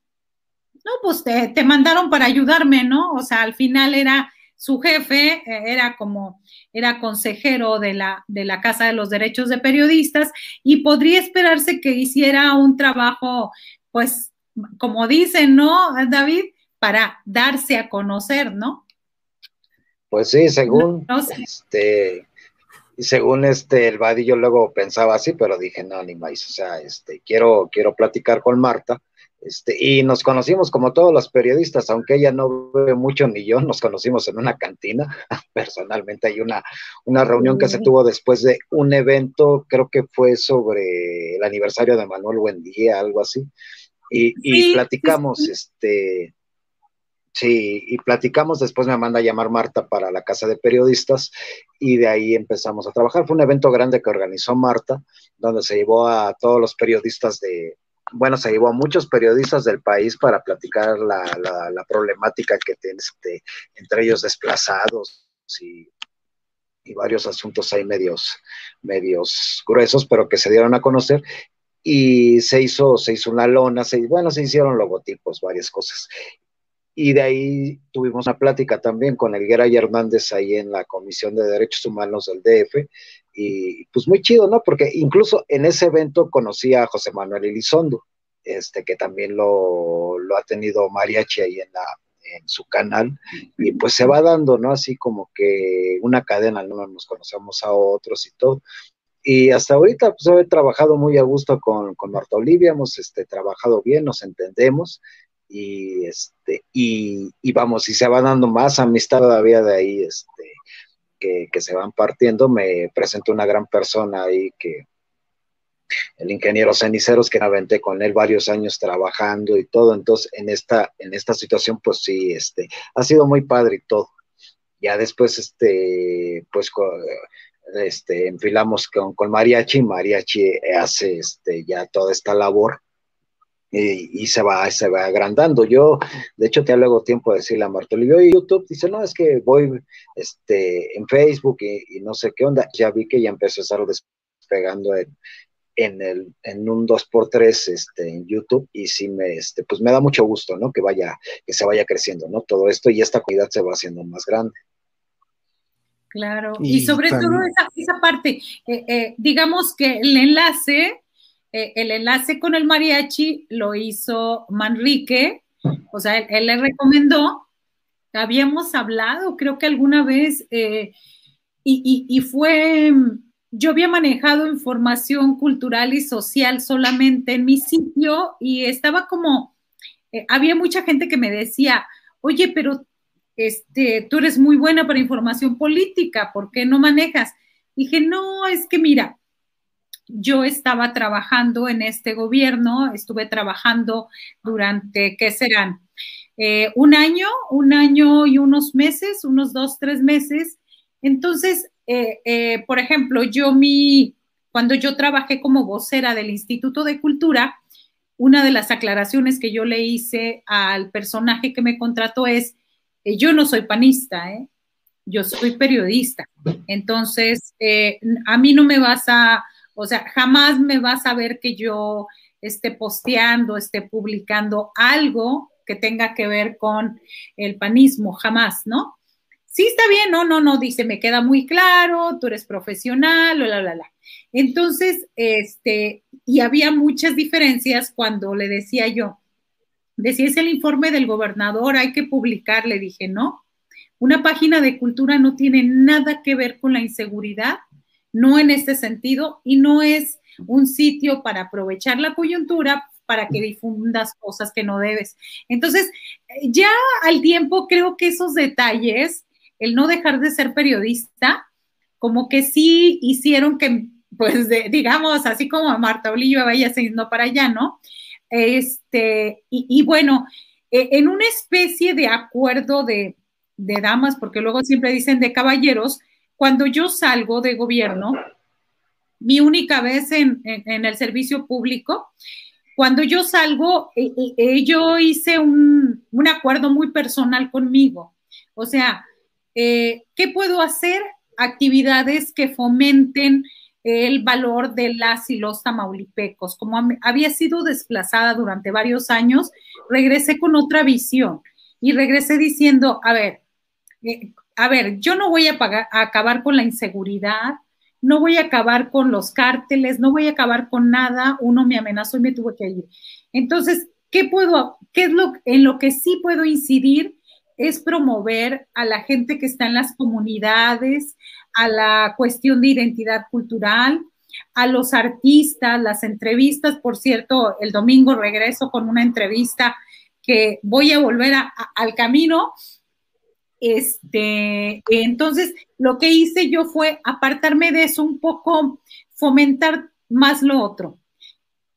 no, pues te, mandaron para ayudarme, ¿no? O sea, al final era su jefe, e, era como, era consejero de la, de la Casa de los Derechos de Periodistas y podría esperarse que hiciera un trabajo, pues, como dicen, ¿no, David? para darse a conocer, ¿no? Pues sí, según este según este el vadillo luego pensaba así, pero dije, no, ni más, o sea, este quiero quiero platicar con Marta. Este, y nos conocimos como todos los periodistas, aunque ella no ve mucho ni yo, nos conocimos en una cantina. Personalmente hay una, una reunión que se tuvo después de un evento, creo que fue sobre el aniversario de Manuel Buendía, algo así. Y, y platicamos, este, Sí, y platicamos, después me manda a llamar Marta para la casa de periodistas y de ahí empezamos a trabajar. Fue un evento grande que organizó Marta, donde se llevó a todos los periodistas de, bueno, se llevó a muchos periodistas del país para platicar la, problemática que tiene este, entre ellos desplazados y, varios asuntos ahí medios, medios gruesos, pero que se dieron a conocer y se hizo, se hizo una lona, se, bueno, se hicieron logotipos, varias cosas y de ahí tuvimos una plática también con Elguera y Hernández ahí en la Comisión de Derechos Humanos del DF, y pues muy chido, ¿no? Porque incluso en ese evento conocí a José Manuel Elizondo, este, que también lo, ha tenido Mariachi ahí en, la, en su canal, y pues se va dando, ¿no? Así como que una cadena, ¿no? Nos conocemos a otros y todo. Y hasta ahorita, pues he trabajado muy a gusto con, con Marta Olivia, hemos este, trabajado bien, nos entendemos, y este, y, y, vamos, y se va dando más amistad todavía de ahí, este, que, que se van partiendo, me presentó una gran persona ahí que, el ingeniero Ceniceros, que aventé con él varios años trabajando y todo. Entonces, en esta, en esta situación, pues sí, este, ha sido muy padre y todo. Ya después, este, pues, este, enfilamos con, con Mariachi, Mariachi hace este, ya toda esta labor y, se va, se va agrandando. Yo, de hecho, te luego tiempo de decirle a Martolio, y YouTube, dice, no, es que voy este, en Facebook y, no sé qué onda. Ya vi que ya empezó a estar despegando en, en, el, en un 2x3 este, en YouTube y sí me, este, pues me da mucho gusto, ¿no? Que vaya, que se vaya creciendo, ¿no? Todo esto y esta comunidad se va haciendo más grande. Claro, y, sobre todo esa, esa parte, eh, eh, digamos que el enlace, eh, el enlace con el mariachi lo hizo Manrique, o sea, él, le recomendó, habíamos hablado, creo que alguna vez, y, y, y fue yo había manejado información cultural y social solamente en mi sitio y estaba como, eh, había mucha gente que me decía, oye, pero este, tú eres muy buena para información política, ¿por qué no manejas? Dije, no, es que mira, yo estaba trabajando en este gobierno, estuve trabajando durante, ¿qué serán? Eh, un año, un año y unos meses, unos dos, tres meses. Entonces, eh, eh, por ejemplo, yo mi, cuando yo trabajé como vocera del Instituto de Cultura, una de las aclaraciones que yo le hice al personaje que me contrató es, yo no soy panista, yo soy periodista. Entonces, a mí no me vas a, o sea, jamás me vas a ver que yo esté posteando, esté publicando algo que tenga que ver con el panismo, jamás, ¿no? sí está bien, no, no, no, dice, me queda muy claro, tú eres profesional, la, la, la. Entonces, este, y había muchas diferencias cuando le decía yo, decía, es el informe del gobernador, hay que publicar, le dije, no, una página de cultura no tiene nada que ver con la inseguridad, no en este sentido, y no es un sitio para aprovechar la coyuntura para que difundas cosas que no debes. Entonces, ya al tiempo creo que esos detalles el no dejar de ser periodista, como que sí hicieron que, pues, digamos, así como a Marta Olillo vaya yendo para allá, ¿no? Este, y, bueno, e, en una especie de acuerdo de, damas, porque luego siempre dicen de caballeros, cuando yo salgo de gobierno, mi única vez en, el servicio público, cuando yo salgo, e, e, yo hice un, un, acuerdo muy personal conmigo. O sea, eh, ¿Qué puedo hacer? Actividades que fomenten el valor de las y los tamaulipecos. Como había sido desplazada durante varios años, regresé con otra visión y regresé diciendo, a ver, eh, a ver, yo no voy a, a, acabar con la inseguridad, no voy a acabar con los cárteles, no voy a acabar con nada, uno me amenazó y me tuve que ir. Entonces, ¿qué puedo, qué es lo en lo que sí puedo incidir? es promover a la gente que está en las comunidades, a la cuestión de identidad cultural, a los artistas, las entrevistas. Por cierto, el domingo regreso con una entrevista que voy a volver al camino. Este, entonces, lo que hice yo fue apartarme de eso un poco, fomentar más lo otro.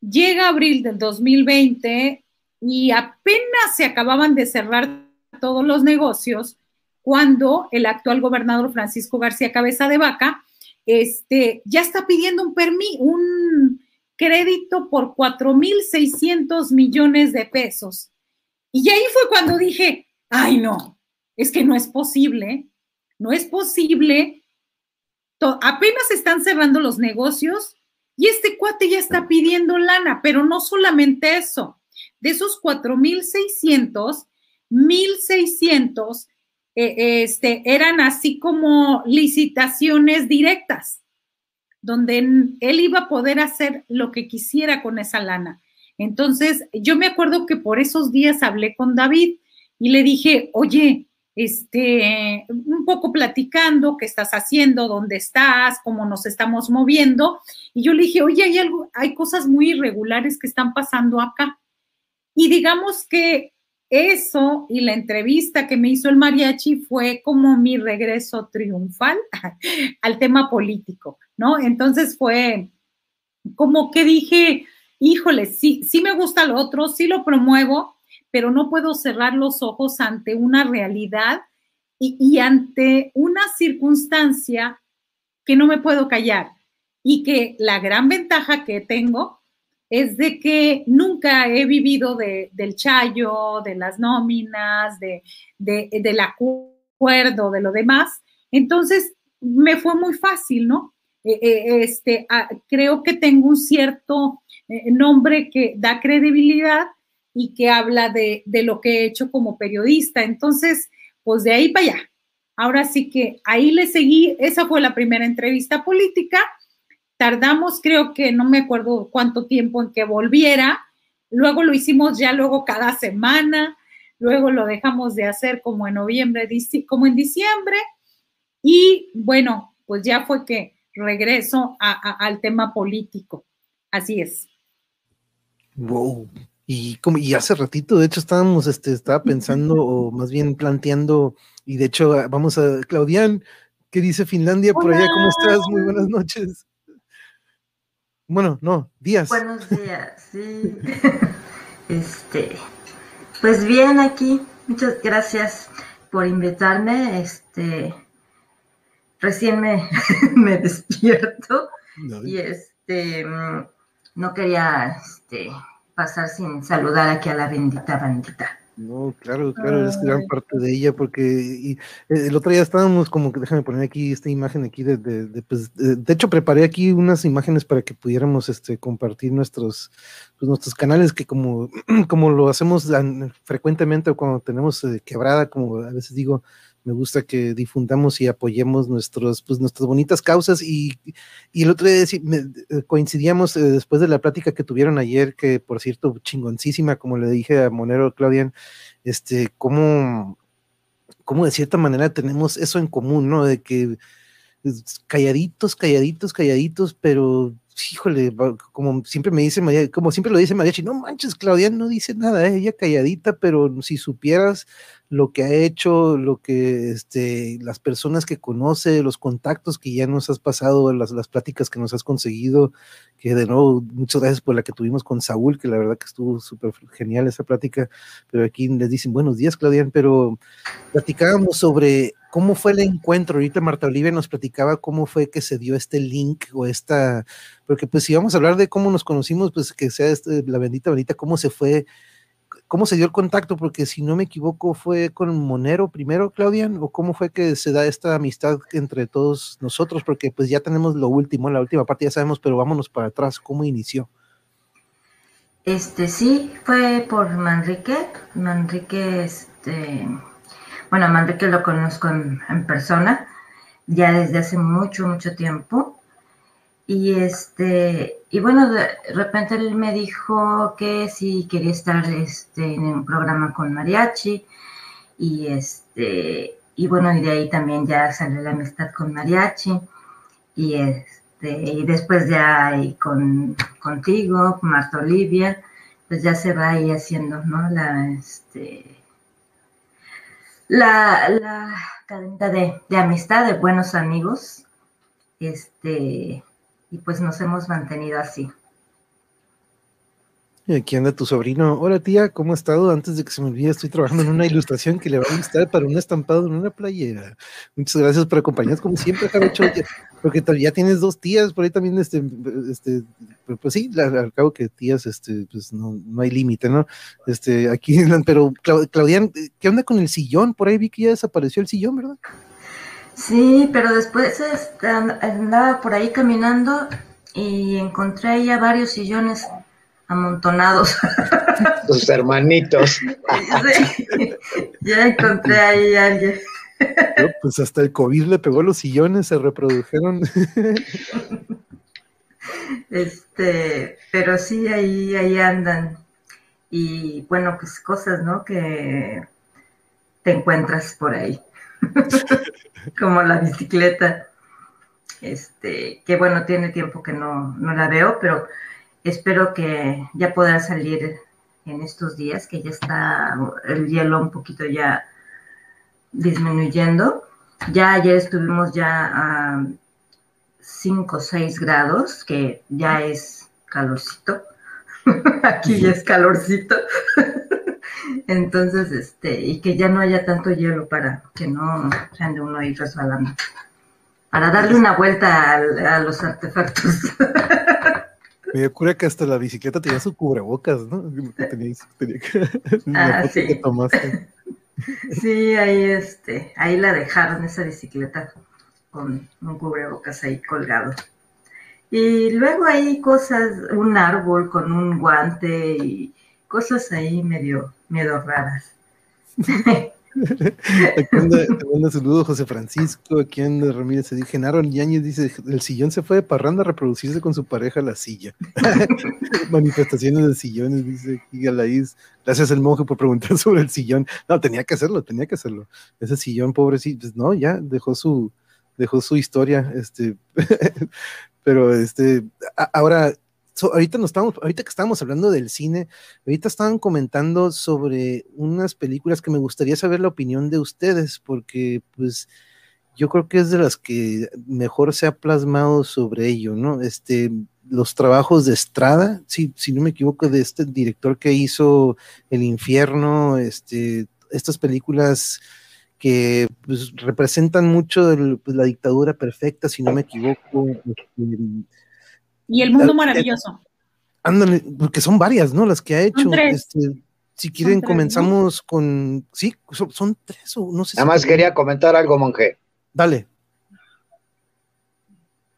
Llega abril del 2020 y apenas se acababan de cerrar todos los negocios cuando el actual gobernador Francisco García Cabeza de Vaca este, ya está pidiendo un permiso, un crédito por 4.600 millones de pesos. Y ahí fue cuando dije, ay no, es que no es posible, no es posible, apenas están cerrando los negocios y este cuate ya está pidiendo lana, pero no solamente eso, de esos 4.600, 1.600 eh, este, eran así como licitaciones directas, donde él iba a poder hacer lo que quisiera con esa lana. Entonces, yo me acuerdo que por esos días hablé con David y le dije, oye, este, un poco platicando qué estás haciendo, dónde estás, cómo nos estamos moviendo. Y yo le dije, oye, hay algo, hay cosas muy irregulares que están pasando acá. Y digamos que eso y la entrevista que me hizo el mariachi fue como mi regreso triunfal al tema político, ¿no? Entonces fue como que dije, híjole, sí, sí me gusta lo otro, sí lo promuevo, pero no puedo cerrar los ojos ante una realidad y, ante una circunstancia que no me puedo callar y que la gran ventaja que tengo es de que nunca he vivido del chayo, de las nóminas, de, del acuerdo, de lo demás. Entonces, me fue muy fácil, ¿no? Eh, eh, este, ah, creo que tengo un cierto eh, nombre que da credibilidad y que habla de, de lo que he hecho como periodista. Entonces, pues de ahí para allá. Ahora sí que ahí le seguí, esa fue la primera entrevista política Tardamos, creo que no me acuerdo cuánto tiempo en que volviera. Luego lo hicimos ya luego cada semana. Luego lo dejamos de hacer como en noviembre, como en diciembre. Y bueno, pues ya fue que regreso al tema político. Así es. Wow. Y, como, y hace ratito, de hecho, estábamos, este, estaba pensando, o más bien planteando, y de hecho, vamos a, Claudian, ¿qué dice Finlandia por allá? ¿Cómo estás? Muy buenas noches. Bueno, no, días. Buenos días, sí. este, pues bien aquí. Muchas gracias por invitarme. Este, recién me, me despierto y este, no quería este, pasar sin saludar aquí a la bendita bandita. No, claro, claro, es gran parte de ella, porque y, eh, el otro día estábamos como que, déjame poner aquí esta imagen aquí de, de, pues, de, hecho preparé aquí unas imágenes para que pudiéramos este, compartir nuestros, pues, nuestros canales, que como, como lo hacemos frecuentemente cuando tenemos eh, quebrada, como a veces digo, me gusta que difundamos y apoyemos nuestros, pues, nuestras bonitas causas. Y, y el otro día eh, coincidíamos eh, después de la plática que tuvieron ayer, que por cierto, chingoncísima, como le dije a Monero Claudian, este, cómo, cómo de cierta manera tenemos eso en común, ¿no? De que pues, calladitos, calladitos, calladitos, pero híjole, como siempre me dice María, como siempre lo dice Mariachi, no manches, Claudian no dice nada, ¿eh? ella calladita, pero si supieras lo que ha hecho, lo que este, las personas que conoce, los contactos que ya nos has pasado, las, las pláticas que nos has conseguido, que de nuevo, muchas gracias por la que tuvimos con Saúl, que la verdad que estuvo súper genial esa plática, pero aquí les dicen buenos días, Claudian, pero platicábamos sobre cómo fue el encuentro, ahorita Marta Olivia nos platicaba cómo fue que se dio este link o esta, porque pues si vamos a hablar de cómo nos conocimos, pues que sea este, la bendita, bendita, cómo se fue ¿Cómo se dio el contacto? Porque si no me equivoco, ¿fue con Monero primero, Claudian? ¿O cómo fue que se da esta amistad entre todos nosotros? Porque pues ya tenemos lo último, la última parte ya sabemos, pero vámonos para atrás, ¿cómo inició? Este sí, fue por Manrique. Manrique, este, bueno, Manrique lo conozco en persona ya desde hace mucho, mucho tiempo. Y este, y bueno, de repente él me dijo que si quería estar este, en un programa con mariachi. Y este, y bueno, y de ahí también ya salió la amistad con mariachi. Y este, y después ya y con contigo, con Marta Olivia, pues ya se va ahí haciendo, ¿no? La este la, la cadena de, de amistad, de buenos amigos. Este, y pues nos hemos mantenido así. Y aquí anda tu sobrino. Hola tía, ¿cómo ha estado? Antes de que se me olvide, estoy trabajando en una ilustración que le va a gustar para un estampado en una playera. Muchas gracias por acompañarnos, como siempre, Jarocho. Porque ya tienes dos tías, por ahí también, este, este pues sí, al cabo que tías, este, pues no, no hay límite, ¿no? Este, aquí, pero Claudian, ¿qué onda con el sillón? Por ahí vi que ya desapareció el sillón, ¿verdad? Sí, pero después este, andaba por ahí caminando y encontré ya varios sillones amontonados. Tus hermanitos. ya encontré ahí a alguien. pues hasta el COVID le pegó los sillones, se reprodujeron. este, pero sí, ahí, ahí andan. Y bueno, pues cosas, ¿no? Que te encuentras por ahí. como la bicicleta, este, que bueno, tiene tiempo que no, no la veo, pero espero que ya pueda salir en estos días, que ya está el hielo un poquito ya disminuyendo. Ya ayer estuvimos ya a 5 o 6 grados, que ya es calorcito. Aquí ya es calorcito. Entonces, este, y que ya no haya tanto hielo para que no se ande uno ahí resbalando. Para darle una vuelta a, a los artefactos. Me ocurre que hasta la bicicleta tenía su cubrebocas, ¿no? Tenía, tenía que, Ah, sí. que tomaste. Sí, ahí este, ahí la dejaron esa bicicleta con un cubrebocas ahí colgado. Y luego hay cosas, un árbol con un guante y cosas ahí medio, medio raras. Aquí anda, manda saludo José Francisco, aquí anda Ramírez, se dice, Genaro Yáñez dice, el sillón se fue de parranda a reproducirse con su pareja la silla. Manifestaciones de sillones, dice aquí Alaís. Gracias el monje por preguntar sobre el sillón. No, tenía que hacerlo, tenía que hacerlo. Ese sillón, pobrecito, pues no, ya dejó su, dejó su historia, este, pero este, ahora, ahorita nos estamos, ahorita que estábamos hablando del cine, ahorita estaban comentando sobre unas películas que me gustaría saber la opinión de ustedes, porque pues yo creo que es de las que mejor se ha plasmado sobre ello, ¿no? Este, los trabajos de Estrada, si, si no me equivoco, de este director que hizo El Infierno, este, estas películas que pues, representan mucho pues, la dictadura perfecta, si no me equivoco. este, Y el mundo Ah, maravilloso. Ándale, porque son varias, ¿no? Las que ha hecho. tres. Este, si quieren, tres, ¿no? comenzamos con. Sí, son, son tres o no sé Nada más quería comentar algo, monje. Dale.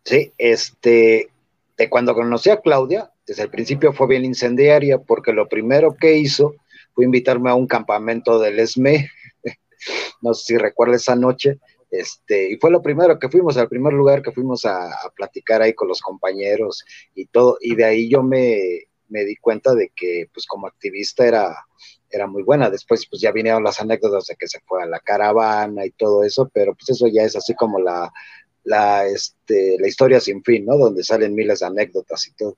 Sí, este, de cuando conocí a Claudia, desde el principio fue bien incendiaria, porque lo primero que hizo fue invitarme a un campamento del ESME, no sé si recuerda esa noche, este, y fue lo primero que fuimos, al primer lugar que fuimos a, platicar ahí con los compañeros y todo, y de ahí yo me, me di cuenta de que, pues como activista era, era muy buena, después pues ya vinieron las anécdotas de que se fue a la caravana y todo eso, pero pues eso ya es así como la, la, este, la historia sin fin, ¿no? Donde salen miles de anécdotas y todo.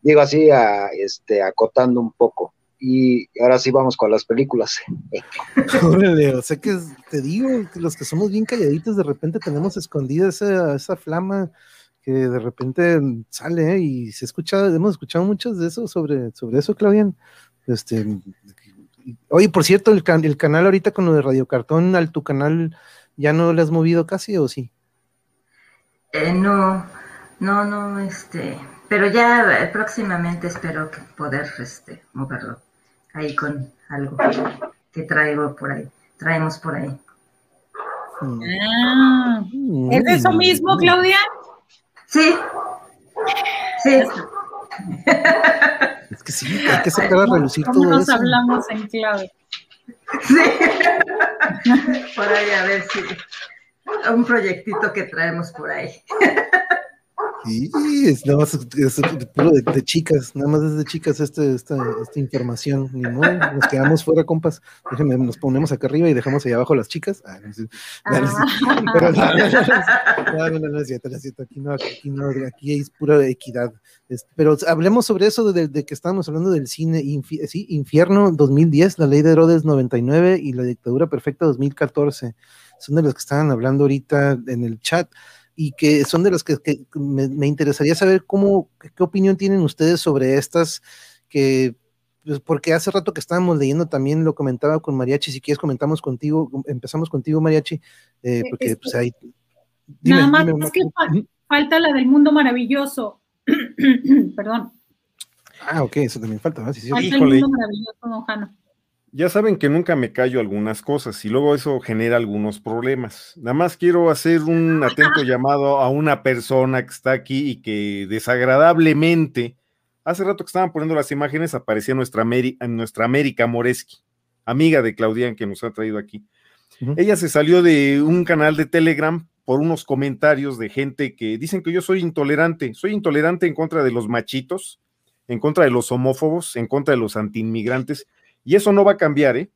Digo así, a, este, acotando un poco. Y ahora sí vamos con las películas. Órale, o sea que te digo que los que somos bien calladitos, de repente tenemos escondida esa, esa flama que de repente sale ¿eh? y se escucha, hemos escuchado muchas de eso sobre, sobre eso, Claudian. Este, oye, por cierto, el, can- el canal ahorita con lo de Radio Cartón, al tu canal, ¿ya no le has movido casi o sí? Eh, no, no, no, este, pero ya eh, próximamente espero que poder este, moverlo ahí con algo que traigo por ahí, traemos por ahí. Mm. Ah, ¿Es eso mismo, Claudia? Sí, sí, Es que sí, hay que sacar a relucir ¿Cómo todo nos eso. hablamos en clave? sí. por ahí a ver si un proyectito que traemos por ahí. Sí, es nada más es, es puro de, de chicas, nada más es de chicas este, esta, esta información. Ni modo, nos quedamos fuera, compas. Déjenme, nos ponemos acá arriba y dejamos allá abajo las chicas. Ah, no, sí. No, no, no, es cierto, no es cierto. Aquí no, aquí no, aquí es pura equidad. Es- pero hablemos sobre eso de, de que estábamos hablando del cine, infi- sí, Infierno 2010, la ley de Herodes 99 y la dictadura perfecta 2014. Son de las que estaban hablando ahorita en el chat y que son de las que, que me, me interesaría saber cómo, qué, qué opinión tienen ustedes sobre estas que pues porque hace rato que estábamos leyendo también lo comentaba con Mariachi, si quieres comentamos contigo, empezamos contigo Mariachi, eh, porque Este, pues ahí Nada más es que fa- falta la del mundo maravilloso. Perdón. Ah, ok, eso también falta, ¿no? Sí, sí, Falta Híjole. el mundo maravilloso, don Jano. Ya saben que nunca me callo algunas cosas y luego eso genera algunos problemas. Nada más quiero hacer un atento llamado a una persona que está aquí y que desagradablemente, hace rato que estaban poniendo las imágenes, aparecía nuestra, Meri- nuestra América Moreski, amiga de Claudian que nos ha traído aquí. Ella se salió de un canal de Telegram por unos comentarios de gente que dicen que yo soy intolerante. Soy intolerante en contra de los machitos, en contra de los homófobos, en contra de los antiinmigrantes, y eso no va a cambiar, ¿eh?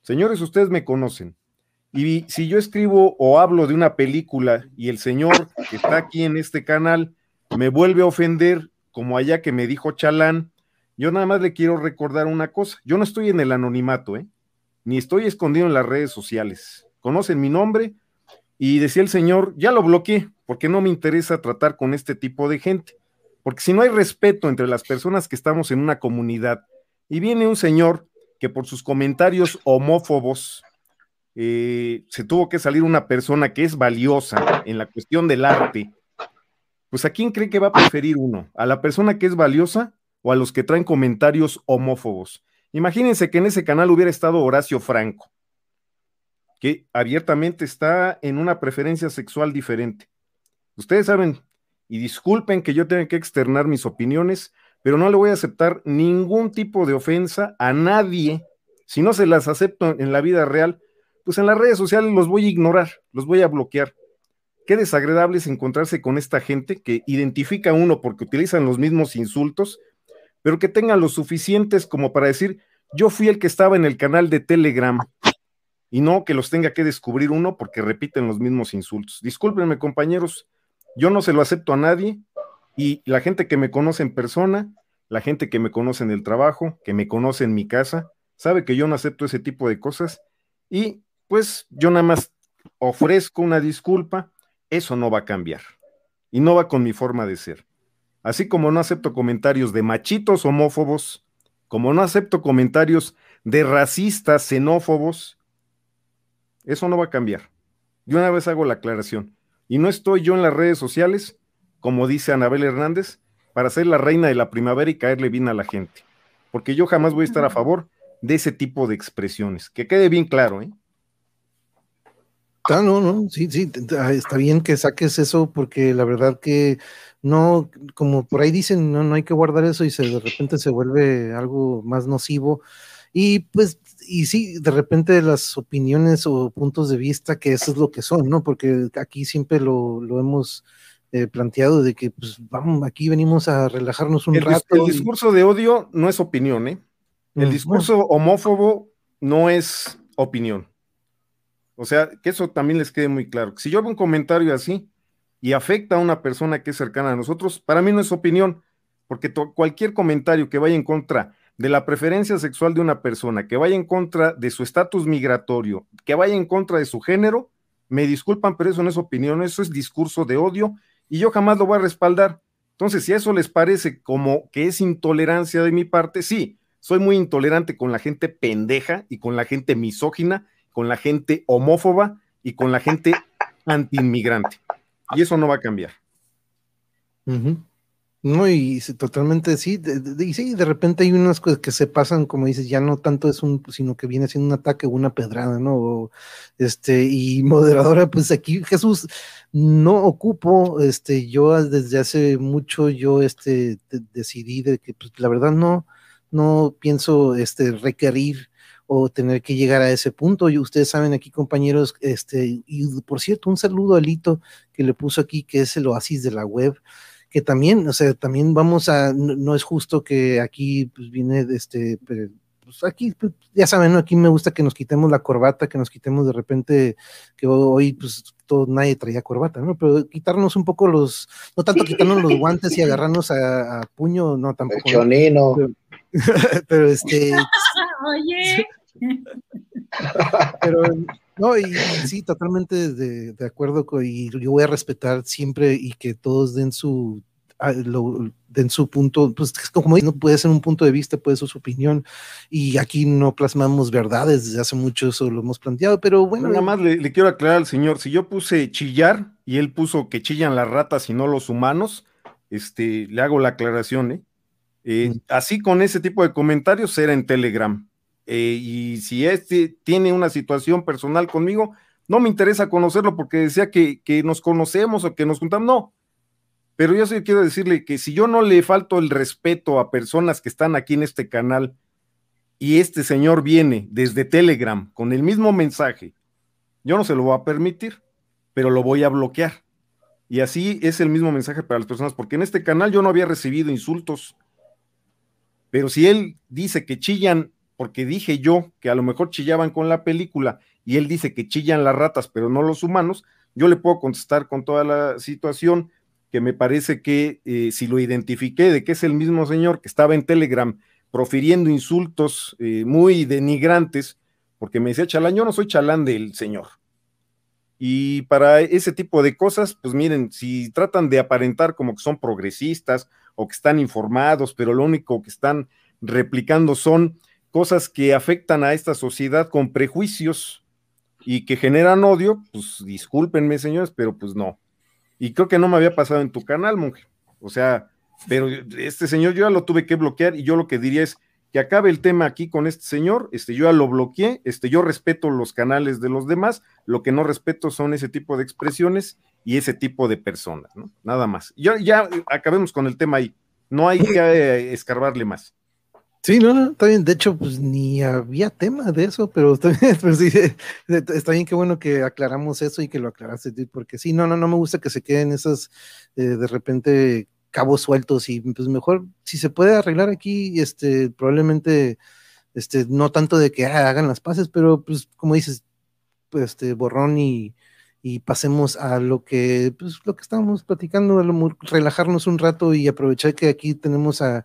Señores, ustedes me conocen. Y si yo escribo o hablo de una película y el señor que está aquí en este canal me vuelve a ofender, como allá que me dijo Chalán, yo nada más le quiero recordar una cosa. Yo no estoy en el anonimato, ¿eh? Ni estoy escondido en las redes sociales. Conocen mi nombre y decía el señor, ya lo bloqueé porque no me interesa tratar con este tipo de gente. Porque si no hay respeto entre las personas que estamos en una comunidad y viene un señor que por sus comentarios homófobos eh, se tuvo que salir una persona que es valiosa en la cuestión del arte, pues ¿a quién cree que va a preferir uno? ¿A la persona que es valiosa o a los que traen comentarios homófobos? Imagínense que en ese canal hubiera estado Horacio Franco, que abiertamente está en una preferencia sexual diferente. Ustedes saben, y disculpen que yo tenga que externar mis opiniones, pero no le voy a aceptar ningún tipo de ofensa a nadie. Si no se las acepto en la vida real, pues en las redes sociales los voy a ignorar, los voy a bloquear. Qué desagradable es encontrarse con esta gente que identifica a uno porque utilizan los mismos insultos, pero que tengan los suficientes como para decir, yo fui el que estaba en el canal de Telegram y no que los tenga que descubrir uno porque repiten los mismos insultos. Discúlpenme compañeros, yo no se lo acepto a nadie y la gente que me conoce en persona, la gente que me conoce en el trabajo, que me conoce en mi casa, sabe que yo no acepto ese tipo de cosas y pues yo nada más ofrezco una disculpa, eso no va a cambiar y no va con mi forma de ser. Así como no acepto comentarios de machitos homófobos, como no acepto comentarios de racistas xenófobos, eso no va a cambiar. Yo una vez hago la aclaración. Y no estoy yo en las redes sociales, como dice Anabel Hernández, para ser la reina de la primavera y caerle bien a la gente. Porque yo jamás voy a estar a favor de ese tipo de expresiones. Que quede bien claro, ¿eh? Ah, no, no, sí, sí, ah, está bien que saques eso porque la verdad que no, como por ahí dicen, no, no hay que guardar eso y se de repente se vuelve algo más nocivo. Y pues y sí, de repente las opiniones o puntos de vista, que eso es lo que son, ¿no? Porque aquí siempre lo, hemos eh, planteado de que, pues, vamos, aquí venimos a relajarnos un rato. El discurso de odio no es opinión, ¿eh? El mm, discurso homófobo no es opinión. O sea, que eso también les quede muy claro. Si yo hago un comentario así y afecta a una persona que es cercana a nosotros, para mí no es opinión, porque cualquier comentario que vaya en contra de la preferencia sexual de una persona, que vaya en contra de su estatus migratorio, que vaya en contra de su género, me disculpan, pero eso no es opinión, eso es discurso de odio y yo jamás lo voy a respaldar. Entonces, si a eso les parece como que es intolerancia de mi parte, sí, soy muy intolerante con la gente pendeja y con la gente misógina, con la gente homófoba y con la gente antiinmigrante. Y eso no va a cambiar. No, y totalmente sí, y sí, de repente hay unas cosas que se pasan, como dices, ya no tanto es un, sino que viene siendo un ataque o una pedrada, ¿no? este, y moderadora, pues aquí Jesús, no ocupo, este, yo desde hace mucho, yo, este, decidí de que, pues, la verdad no, no pienso, este, requerir o tener que llegar a ese punto. Y ustedes saben aquí, compañeros, este, y por cierto, un saludo a Lito que le puso aquí, que es el oasis de la web que también, o sea, también vamos a, no, es justo que aquí pues, viene este, pues aquí, pues, ya saben, ¿no? aquí me gusta que nos quitemos la corbata, que nos quitemos de repente, que hoy pues todo, nadie traía corbata, ¿no? Pero quitarnos un poco los, no tanto quitarnos los guantes y agarrarnos a, puño, no tampoco. chonino. Pero, este... Oye. Pero no, y, sí, totalmente de, de, acuerdo, y yo voy a respetar siempre y que todos den su, ah, den su punto, pues como no puede ser un punto de vista, puede ser su opinión, y aquí no plasmamos verdades, desde hace mucho eso lo hemos planteado, pero bueno. Nada más le, quiero aclarar al señor, si yo puse chillar y él puso que chillan las ratas y no los humanos, este, le hago la aclaración, ¿eh? eh así con ese tipo de comentarios era en Telegram. Eh, y si este tiene una situación personal conmigo, no me interesa conocerlo porque decía que, nos conocemos o que nos juntamos, no. Pero yo sí quiero decirle que si yo no le falto el respeto a personas que están aquí en este canal y este señor viene desde Telegram con el mismo mensaje, yo no se lo voy a permitir, pero lo voy a bloquear. Y así es el mismo mensaje para las personas, porque en este canal yo no había recibido insultos. Pero si él dice que chillan porque dije yo que a lo mejor chillaban con la película y él dice que chillan las ratas, pero no los humanos, yo le puedo contestar con toda la situación que me parece que eh, si lo identifiqué de que es el mismo señor que estaba en Telegram profiriendo insultos eh, muy denigrantes, porque me decía chalán, yo no soy chalán del señor. Y para ese tipo de cosas, pues miren, si tratan de aparentar como que son progresistas o que están informados, pero lo único que están replicando son cosas que afectan a esta sociedad con prejuicios y que generan odio, pues discúlpenme, señores, pero pues no. Y creo que no me había pasado en tu canal, monje. O sea, pero este señor yo ya lo tuve que bloquear y yo lo que diría es que acabe el tema aquí con este señor, este yo ya lo bloqueé, este yo respeto los canales de los demás, lo que no respeto son ese tipo de expresiones y ese tipo de personas, ¿no? Nada más. Ya, ya acabemos con el tema ahí. No hay que eh, escarbarle más. Sí, no, no, está bien. De hecho, pues ni había tema de eso, pero está bien, pero sí, está bien, qué bueno que aclaramos eso y que lo aclaraste, porque sí, no, no, no me gusta que se queden esas eh, de repente cabos sueltos y pues mejor, si se puede arreglar aquí, este, probablemente, este, no tanto de que ah, hagan las paces, pero pues como dices, pues, este, borrón y, y pasemos a lo que, pues, lo que estábamos platicando, relajarnos un rato y aprovechar que aquí tenemos a,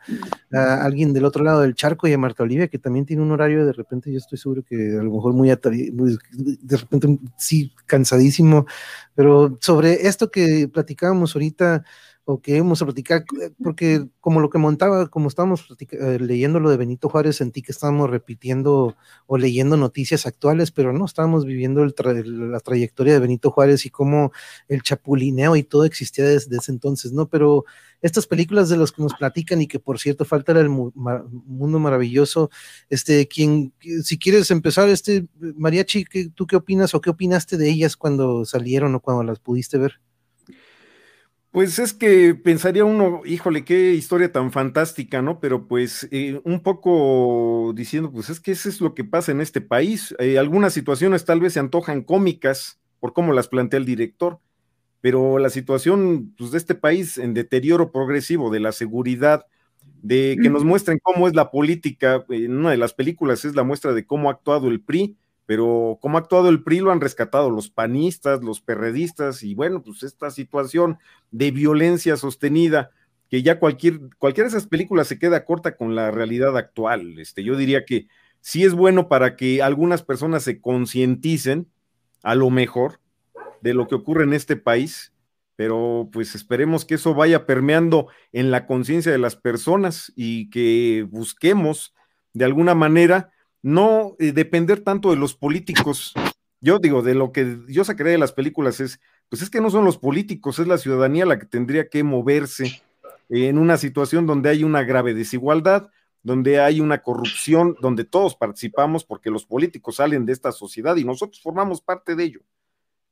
alguien del otro lado del charco y a Marta Olivia, que también tiene un horario de repente, yo estoy seguro que a lo mejor muy, muy de repente sí, cansadísimo, pero sobre esto que platicábamos ahorita, o que hemos platicado, eh, porque como lo que montaba, como estábamos eh, leyendo lo de Benito Juárez, sentí que estábamos repitiendo o leyendo noticias actuales, pero no, estábamos viviendo la trayectoria de Benito Juárez y cómo el chapulineo y todo existía desde ese entonces, ¿no? Pero estas películas de los que nos platican y que por cierto falta el mundo maravilloso, este, quien, si quieres empezar, este, Mariachi, ¿tú qué opinas o qué opinaste de ellas cuando salieron o cuando las pudiste ver? Pues es que pensaría uno, híjole, qué historia tan fantástica, ¿no? Pero pues eh, un poco diciendo, pues es que eso es lo que pasa en este país. Eh, algunas situaciones tal vez se antojan cómicas por cómo las plantea el director, pero la situación pues, de este país en deterioro progresivo de la seguridad, de que nos muestren cómo es la política, en una de las películas es la muestra de cómo ha actuado el PRI, pero cómo ha actuado el PRI lo han rescatado los panistas, los perredistas y bueno, pues esta situación de violencia sostenida que ya cualquier, cualquiera de esas películas se queda corta con la realidad actual. Este, yo diría que sí es bueno para que algunas personas se concienticen, a lo mejor, de lo que ocurre en este país, pero pues esperemos que eso vaya permeando en la conciencia de las personas y que busquemos de alguna manera no eh, depender tanto de los políticos. Yo digo, de lo que yo sacaré de las películas es, pues es que no son los políticos, es la ciudadanía la que tendría que moverse en una situación donde hay una grave desigualdad, donde hay una corrupción, donde todos participamos porque los políticos salen de esta sociedad y nosotros formamos parte de ello.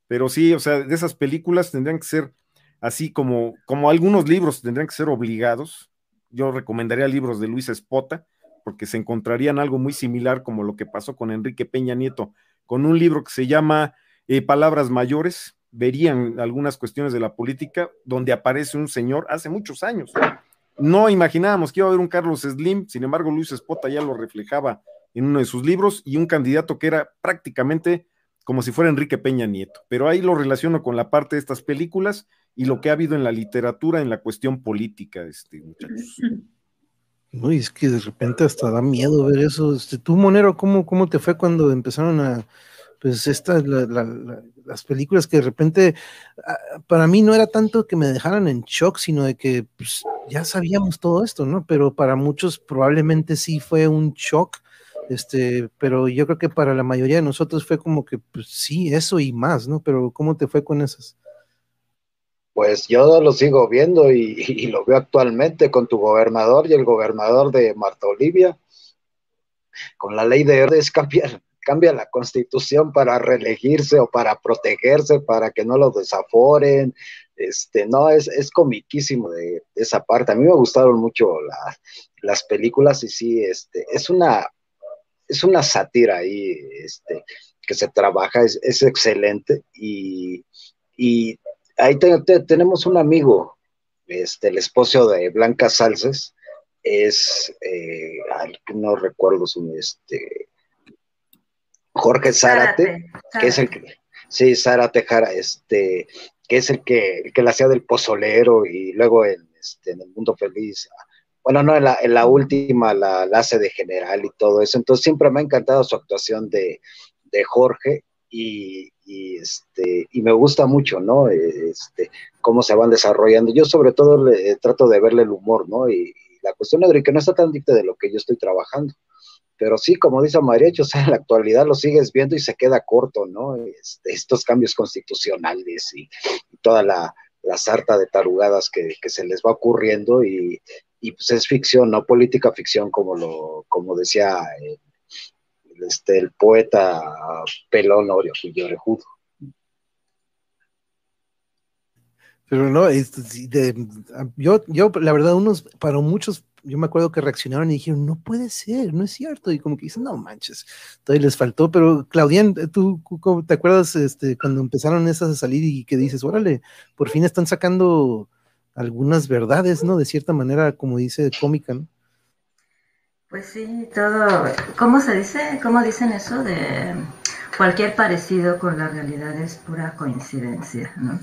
Pero sí, o sea, de esas películas tendrían que ser así como, como algunos libros tendrían que ser obligados. Yo recomendaría libros de Luis Espota, porque se encontrarían algo muy similar como lo que pasó con Enrique Peña Nieto, con un libro que se llama eh, Palabras Mayores, verían algunas cuestiones de la política donde aparece un señor hace muchos años. No imaginábamos que iba a haber un Carlos Slim, sin embargo Luis Espota ya lo reflejaba en uno de sus libros y un candidato que era prácticamente como si fuera Enrique Peña Nieto. Pero ahí lo relaciono con la parte de estas películas y lo que ha habido en la literatura en la cuestión política, este, muchachos. No, y es que de repente hasta da miedo ver eso. Este, tú, Monero, ¿cómo, cómo te fue cuando empezaron a, pues, estas, las películas que de repente, ah, para mí no era tanto que me dejaran en shock, sino de que pues, ya sabíamos todo esto, ¿no? Pero para muchos probablemente sí fue un shock, este, pero yo creo que para la mayoría de nosotros fue como que, pues sí, eso y más, ¿no? Pero ¿cómo te fue con esas? Pues yo lo sigo viendo y, lo veo actualmente con tu gobernador y el gobernador de Marta Olivia. Con la ley de Herodes cambia, cambia la constitución para reelegirse o para protegerse, para que no lo desaforen. Este, no, es, es comiquísimo de, esa parte. A mí me gustaron mucho las películas y sí, este, es una, es una sátira ahí, este, que se trabaja, es, es excelente y, y ahí tenemos un amigo, este, el esposo de Blanca Salces, es, eh, no recuerdo su, este, Jorge Zárate, que es el que, sí, Zárate Jara, este, que es el que, el que la hacía del pozolero y luego en, este, en el mundo feliz. Bueno, no, en la, en la última la, la, hace de general y todo eso. Entonces siempre me ha encantado su actuación de, de Jorge y, y, este, y me gusta mucho, ¿no? Este, cómo se van desarrollando. Yo sobre todo le, trato de verle el humor, ¿no? Y, la cuestión de que no está tan dicta de lo que yo estoy trabajando. Pero sí, como dice Mariacho, o sea, en la actualidad lo sigues viendo y se queda corto, ¿no? Este, estos cambios constitucionales y, y toda la, la, sarta de tarugadas que, que, se les va ocurriendo y, y, pues es ficción, no política ficción, como lo, como decía el, este, el poeta Pelón Orejudo. Pero no, es, de, yo, yo, la verdad, unos, para muchos, yo me acuerdo que reaccionaron y dijeron, no puede ser, no es cierto. Y como que dicen, no manches, todavía les faltó. Pero, Claudian, ¿tú te acuerdas este, cuando empezaron esas a salir y que dices, órale, por fin están sacando algunas verdades, ¿no? De cierta manera, como dice cómica, ¿no? Pues sí, todo, ¿cómo se dice? ¿Cómo dicen eso? De cualquier parecido con la realidad es pura coincidencia, ¿no?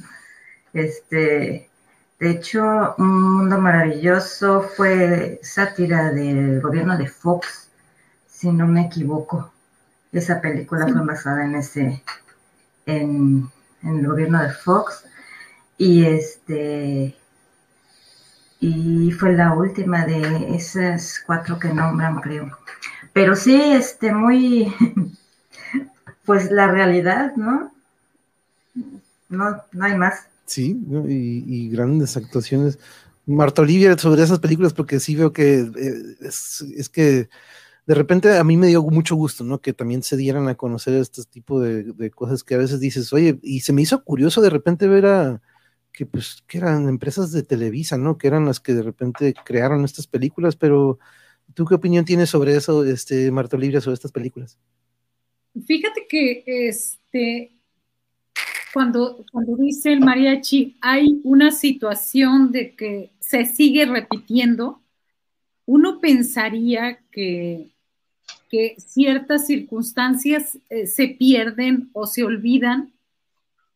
Este, de hecho, Un Mundo Maravilloso fue sátira del gobierno de Fox, si no me equivoco. Esa película sí. fue basada en ese, en, en el gobierno de Fox. Y este, y fue la última de esas cuatro que nombran, creo. Pero sí, este, muy, pues la realidad, ¿no? No, no hay más. Sí, y, grandes actuaciones. Marta Olivia sobre esas películas, porque sí veo que eh, es, es, que de repente a mí me dio mucho gusto, ¿no? Que también se dieran a conocer este tipo de, de cosas que a veces dices, oye, y se me hizo curioso de repente ver a, que pues que eran empresas de Televisa, ¿no? Que eran las que de repente crearon estas películas, pero ¿tú qué opinión tienes sobre eso, este, Marta Olivia, sobre estas películas? Fíjate que este cuando, cuando dice el mariachi, hay una situación de que se sigue repitiendo, uno pensaría que, que ciertas circunstancias eh, se pierden o se olvidan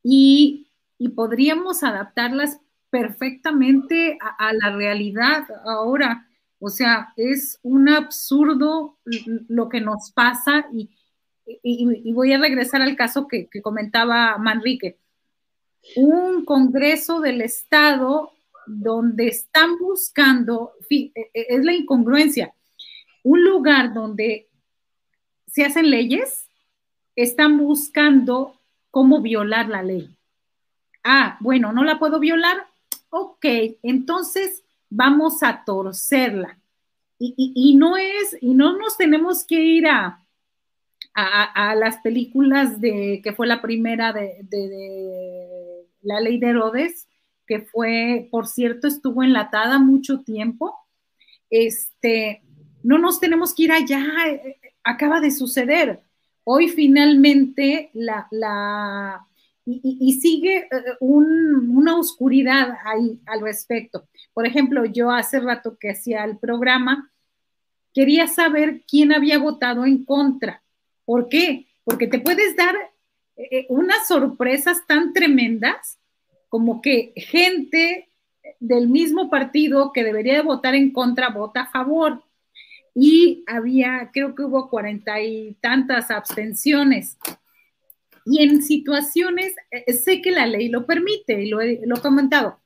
y y podríamos adaptarlas perfectamente a, la realidad ahora. O sea, es un absurdo lo que nos pasa y voy a regresar al caso que, que, comentaba Manrique. Un Congreso del Estado donde están buscando, e, e, es la incongruencia, un lugar donde se hacen leyes, están buscando cómo violar la ley ah, bueno, no la puedo violar, ok, entonces vamos a torcerla. Y, y, no es, y no nos tenemos que ir a, a, las películas de, que fue la primera de, de, la ley de Herodes, que fue, por cierto, estuvo enlatada mucho tiempo. Este, no nos tenemos que ir allá, acaba de suceder. Hoy finalmente la, la y, sigue un, una oscuridad ahí al respecto. Por ejemplo, yo hace rato que hacía el programa, quería saber quién había votado en contra. ¿Por qué? Porque te puedes dar eh, unas sorpresas tan tremendas como que gente del mismo partido que debería de votar en contra vota a favor. Y había, creo que hubo cuarenta y tantas abstenciones. Y en situaciones, eh, sé que la ley lo permite, lo he, lo he comentado,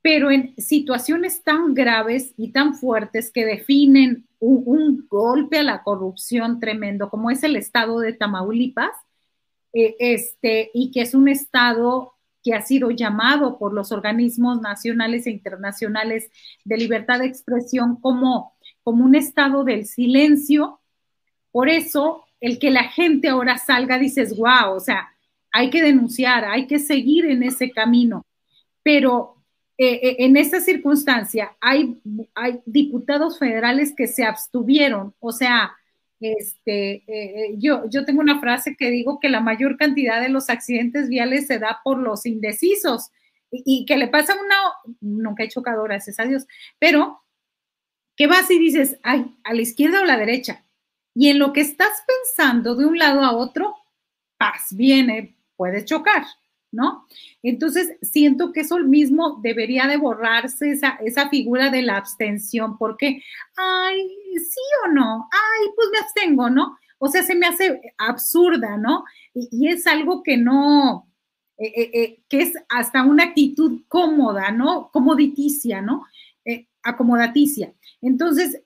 pero en situaciones tan graves y tan fuertes que definen un, un, golpe a la corrupción tremendo, como es el estado de Tamaulipas, eh, este, y que es un estado que ha sido llamado por los organismos nacionales e internacionales de libertad de expresión como, como un estado del silencio. Por eso el que la gente ahora salga, dices, wow, o sea, hay que denunciar, hay que seguir en ese camino. Pero eh, eh, en esa circunstancia hay, hay, diputados federales que se abstuvieron, o sea, este, eh, yo, yo tengo una frase que digo que la mayor cantidad de los accidentes viales se da por los indecisos y, que le pasa una, nunca he chocado, gracias a Dios, pero ¿qué vas y dices, ay, a la izquierda o a la derecha? Y en lo que estás pensando de un lado a otro, paz, viene, puede chocar, ¿no? Entonces, siento que eso mismo debería de borrarse, esa, esa figura de la abstención, porque, ay, sí o no, ay, pues me abstengo, ¿no? O sea, se me hace absurda, ¿no? Y, es algo que no, eh, eh, eh, que es hasta una actitud cómoda, ¿no? Comoditicia, ¿no? acomodaticia. Entonces,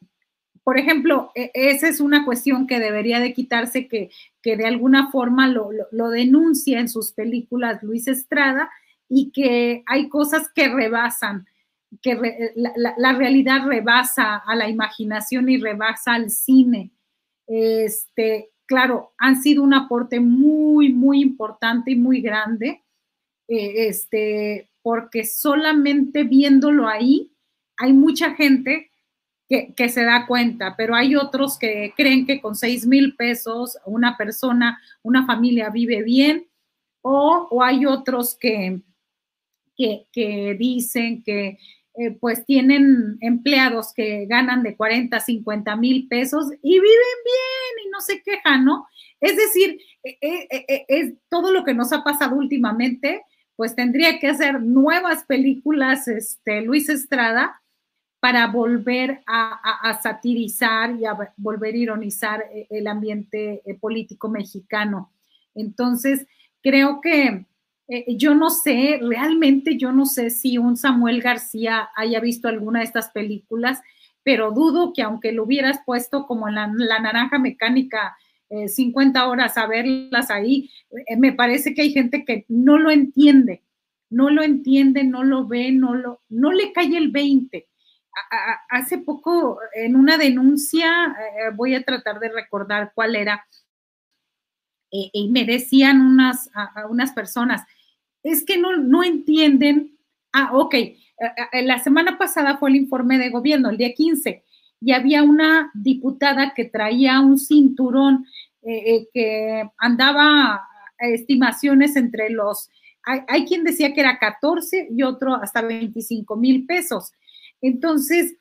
por ejemplo, e, esa es una cuestión que debería de quitarse, que, que de alguna forma lo, lo, denuncia en sus películas Luis Estrada y que hay cosas que rebasan, que la, realidad rebasa a la imaginación y rebasa al cine. Este, claro, han sido un aporte muy, muy importante y muy grande, eh, este, porque solamente viéndolo ahí, hay mucha gente que, se da cuenta, pero hay otros que creen que con seis mil pesos una persona, una familia vive bien, o, hay otros que, que, que dicen que eh, pues tienen empleados que ganan de 40, 50 mil pesos y viven bien y no se quejan, ¿no? Es decir, eh, eh, es todo lo que nos ha pasado últimamente, pues tendría que hacer nuevas películas, este, Luis Estrada, para volver a, satirizar y a volver a ironizar el ambiente político mexicano. Entonces, creo que eh, yo no sé, realmente yo no sé si un Samuel García haya visto alguna de estas películas, pero dudo que aunque lo hubieras puesto como la, la naranja mecánica 50 eh, horas a verlas ahí, eh, me parece que hay gente que no lo entiende, no lo entiende, no lo ve, no, lo, no le cae el 20. Hace poco en una denuncia, voy a tratar de recordar cuál era, y me decían unas, unas personas, es que no, no entienden. Ah, ok, eh, eh, la semana pasada fue el informe de gobierno, el día 15, y había una diputada que traía un cinturón eh, que andaba estimaciones entre los, hay, quien decía que era 14 y otro hasta 25 mil pesos. Entonces,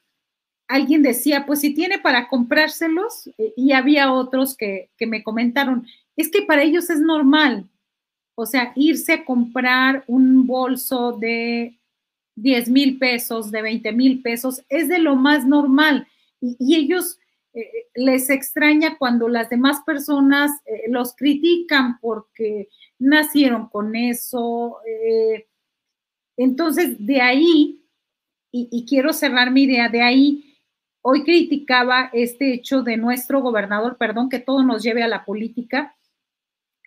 alguien decía, pues si tiene para comprárselos, y había otros que, que me comentaron, es que para ellos es normal, o sea, irse a comprar un bolso de 10 mil pesos, de 20 mil pesos, es de lo más normal. Y, ellos eh, les extraña cuando las demás personas eh, los critican porque nacieron con eso. Eh. entonces, de ahí, y, quiero cerrar mi idea, de ahí, hoy criticaba este hecho de nuestro gobernador, perdón, que todo nos lleve a la política,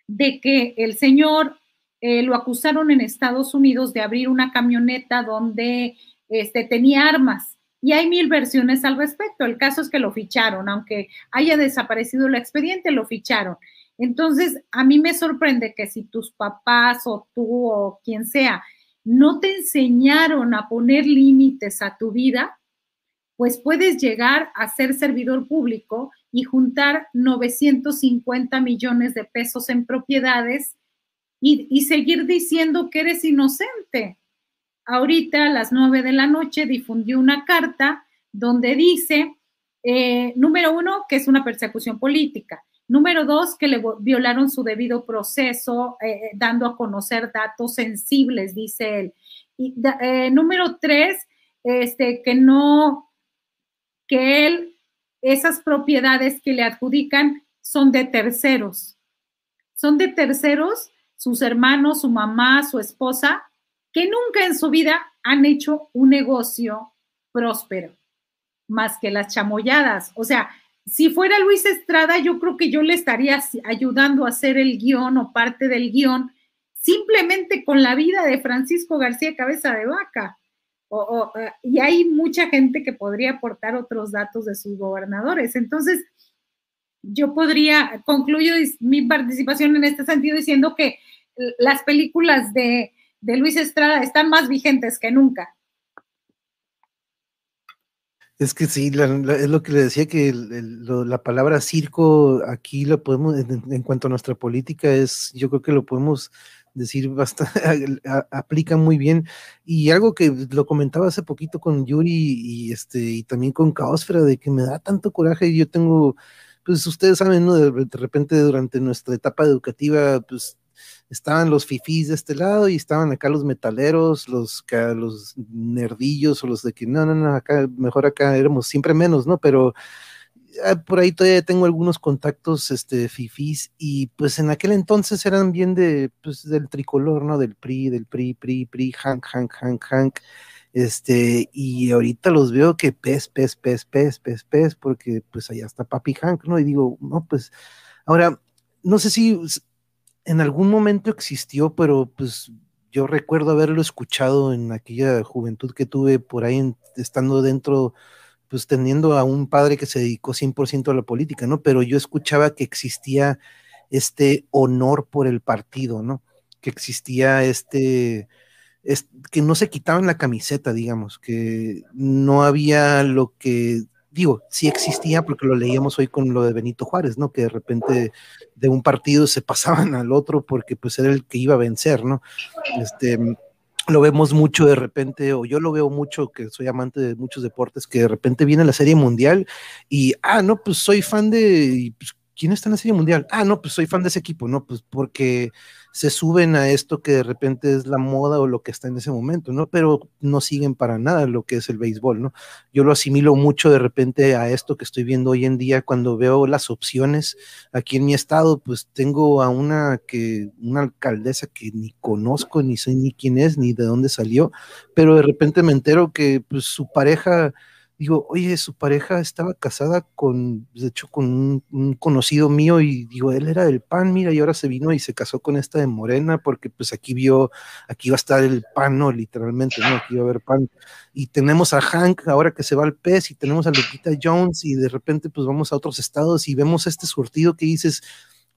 de que el señor eh, lo acusaron en Estados Unidos de abrir una camioneta donde este, tenía armas. Y hay mil versiones al respecto. El caso es que lo ficharon, aunque haya desaparecido el expediente, lo ficharon. Entonces, a mí me sorprende que si tus papás o tú o quien sea no te enseñaron a poner límites a tu vida, pues puedes llegar a ser servidor público y juntar 950 millones de pesos en propiedades y, seguir diciendo que eres inocente. Ahorita a las nueve de la noche difundió una carta donde dice, eh, número uno, que es una persecución política. Número dos, que le violaron su debido proceso, eh, eh, dando a conocer datos sensibles, dice él. Y número tres, este, que no, que él esas propiedades que le adjudican son de terceros. Son de terceros sus hermanos, su mamá, su esposa, que nunca en su vida han hecho un negocio próspero, más que las chamoyadas. O sea, si fuera Luis Estrada, yo creo que yo le estaría ayudando a hacer el guion o parte del guion, simplemente con la vida de Francisco García Cabeza de Vaca. Eh, y hay mucha gente que podría aportar otros datos de sus gobernadores. Entonces, yo podría, concluyo mi participación en este sentido diciendo que las películas de, Luis Estrada están más vigentes que nunca. Es que sí, es lo que le decía que la palabra circo aquí lo podemos, en, cuanto a nuestra política, es, yo creo que lo podemos decir bastante, aplica muy bien. Y algo que lo comentaba hace poquito con Yuri y este, y también con Caosfera, de que me da tanto coraje, y yo tengo, pues ustedes saben, ¿no? De, repente durante nuestra etapa educativa, pues estaban los fifís de este lado y estaban acá los metaleros, los, los nerdillos o los de que no, no, no, acá, mejor acá éramos siempre menos, ¿no? Pero ah, por ahí todavía tengo algunos contactos, este, fifís, y pues en aquel entonces eran bien de, pues, del tricolor, ¿no? Del PRI, del PRI, PRI, PRI, Hank, Hank, Hank, Hank, este, y ahorita los veo que pez, pez, pez, pez, pez, pez, porque pues allá está Papi Hank, ¿no? Y digo, no, pues, ahora, no sé si en algún momento existió, pero pues yo recuerdo haberlo escuchado en aquella juventud que tuve por ahí, estando dentro, pues teniendo a un padre que se dedicó 100% a la política, ¿no? Pero yo escuchaba que existía este honor por el partido, ¿no? Que existía este, es, que no se quitaban la camiseta, digamos, que no había lo que digo, sí existía porque lo leíamos hoy con lo de Benito Juárez, ¿no? Que de repente de un partido se pasaban al otro porque pues era el que iba a vencer, ¿no? Este, lo vemos mucho de repente, o yo lo veo mucho, que soy amante de muchos deportes, que de repente viene la Serie Mundial y, ah, no, pues soy fan de, pues, ¿quién está en la Serie Mundial? Ah, no, pues soy fan de ese equipo, ¿no? Pues porque se suben a esto que de repente es la moda o lo que está en ese momento, ¿no? Pero no siguen para nada lo que es el béisbol, ¿no? Yo lo asimilo mucho de repente a esto que estoy viendo hoy en día cuando veo las opciones aquí en mi estado, pues tengo a una que una alcaldesa que ni conozco, ni sé ni quién es, ni de dónde salió, pero de repente me entero que pues su pareja digo, oye, su pareja estaba casada con, de hecho, con un, conocido mío y digo, él era del PAN, mira, y ahora se vino y se casó con esta de Morena porque pues aquí vio, aquí va a estar el PAN, ¿no? Literalmente, ¿no? Aquí va a haber PAN. Y tenemos a Hank ahora que se va al PES y tenemos a Lupita Jones y de repente pues vamos a otros estados y vemos este surtido que dices,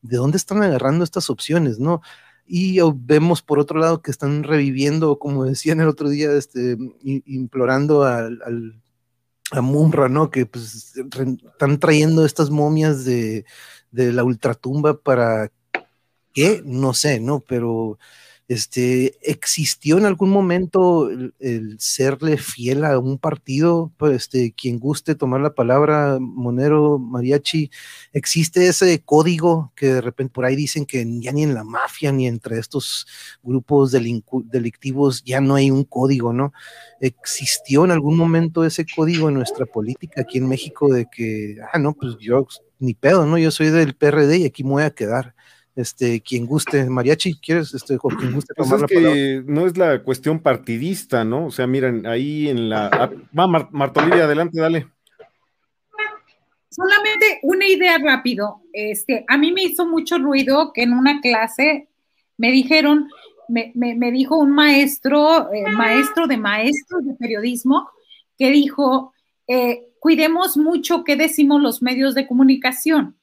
¿de dónde están agarrando estas opciones, no? y vemos por otro lado que están reviviendo, como decían el otro día, este, implorando al, a Mumra, ¿no? Que pues están trayendo estas momias de, de la ultratumba para qué, no sé, ¿no? Pero este, ¿existió en algún momento el, serle fiel a un partido? Pues, este, quien guste tomar la palabra, Monero, Mariachi, ¿existe ese código que de repente por ahí dicen que ya ni en la mafia ni entre estos grupos delictivos ya no hay un código, ¿no? ¿Existió en algún momento ese código en nuestra política aquí en México de que, ah, no, pues yo ni pedo, ¿no? Yo soy del PRD y aquí me voy a quedar este, quien guste, mariachi, ¿quieres, este, o quien guste pues es que no es la cuestión partidista, ¿no? O sea, miren, ahí en la... Va, Martolivia, adelante, dale. Solamente una idea rápido. Este, a mí me hizo mucho ruido que en una clase me dijeron, me, me, dijo un maestro, eh, maestro de maestros de periodismo, que dijo, eh, cuidemos mucho qué decimos los medios de comunicación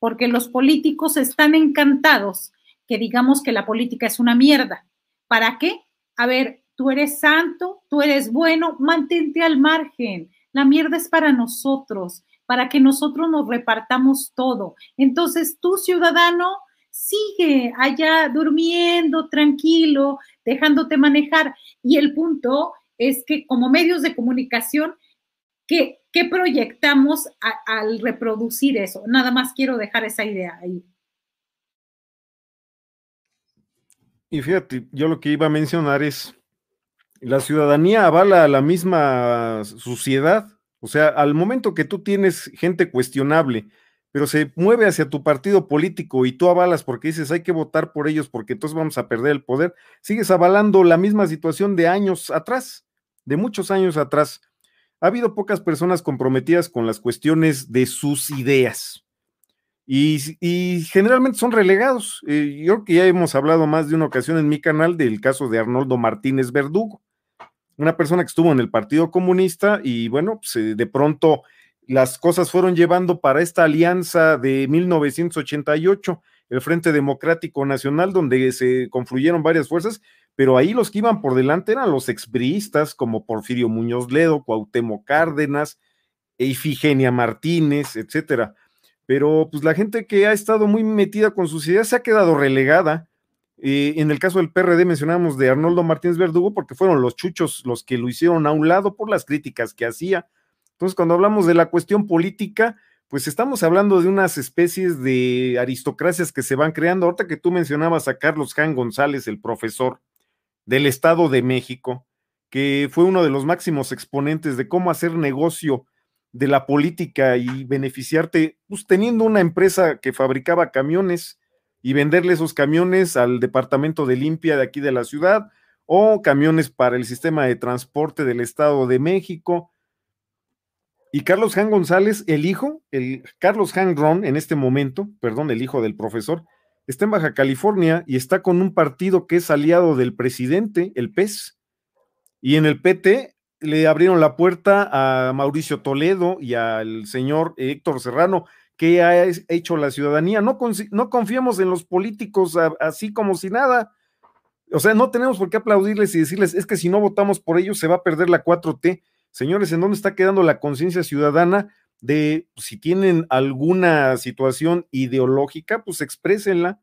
porque los políticos están encantados que digamos que la política es una mierda. ¿Para qué? A ver, tú eres santo, tú eres bueno, mantente al margen. La mierda es para nosotros, para que nosotros nos repartamos todo. Entonces, tú, ciudadano, sigue allá durmiendo, tranquilo, dejándote manejar. Y el punto es que como medios de comunicación, que ¿Qué proyectamos al reproducir eso? Nada más quiero dejar esa idea ahí. Y fíjate, yo lo que iba a mencionar es, la ciudadanía avala la misma suciedad, o sea, al momento que tú tienes gente cuestionable, pero se mueve hacia tu partido político y tú avalas porque dices hay que votar por ellos porque entonces vamos a perder el poder, sigues avalando la misma situación de años atrás, de muchos años atrás ha habido pocas personas comprometidas con las cuestiones de sus ideas. Y, generalmente son relegados. Eh, yo creo que ya hemos hablado más de una ocasión en mi canal del caso de Arnoldo Martínez Verdugo, una persona que estuvo en el Partido Comunista y bueno, pues, eh, de pronto las cosas fueron llevando para esta alianza de 1988, el Frente Democrático Nacional, donde se confluyeron varias fuerzas pero ahí los que iban por delante eran los expriistas como Porfirio Muñoz Ledo, Cuauhtémoc Cárdenas, Ifigenia Martínez, etcétera. Pero pues la gente que ha estado muy metida con sus ideas se ha quedado relegada. Eh, en el caso del PRD mencionamos de Arnoldo Martínez Verdugo porque fueron los chuchos los que lo hicieron a un lado por las críticas que hacía. Entonces, cuando hablamos de la cuestión política, pues estamos hablando de unas especies de aristocracias que se van creando. Ahorita que tú mencionabas a Carlos Jan González, el profesor del Estado de México, que fue uno de los máximos exponentes de cómo hacer negocio de la política y beneficiarte, pues teniendo una empresa que fabricaba camiones y venderle esos camiones al departamento de limpia de aquí de la ciudad o camiones para el sistema de transporte del Estado de México. Y Carlos Jan González, el hijo, el Carlos Jan Ron, en este momento, perdón, el hijo del profesor, está en Baja California y está con un partido que es aliado del presidente, el PES. Y en el PT le abrieron la puerta a Mauricio Toledo y al señor Héctor Serrano, que ha hecho la ciudadanía. No, no confiamos en los políticos así como si nada. O sea, no tenemos por qué aplaudirles y decirles, es que si no votamos por ellos se va a perder la 4T. Señores, ¿en dónde está quedando la conciencia ciudadana de pues, si tienen alguna situación ideológica, pues exprésenla?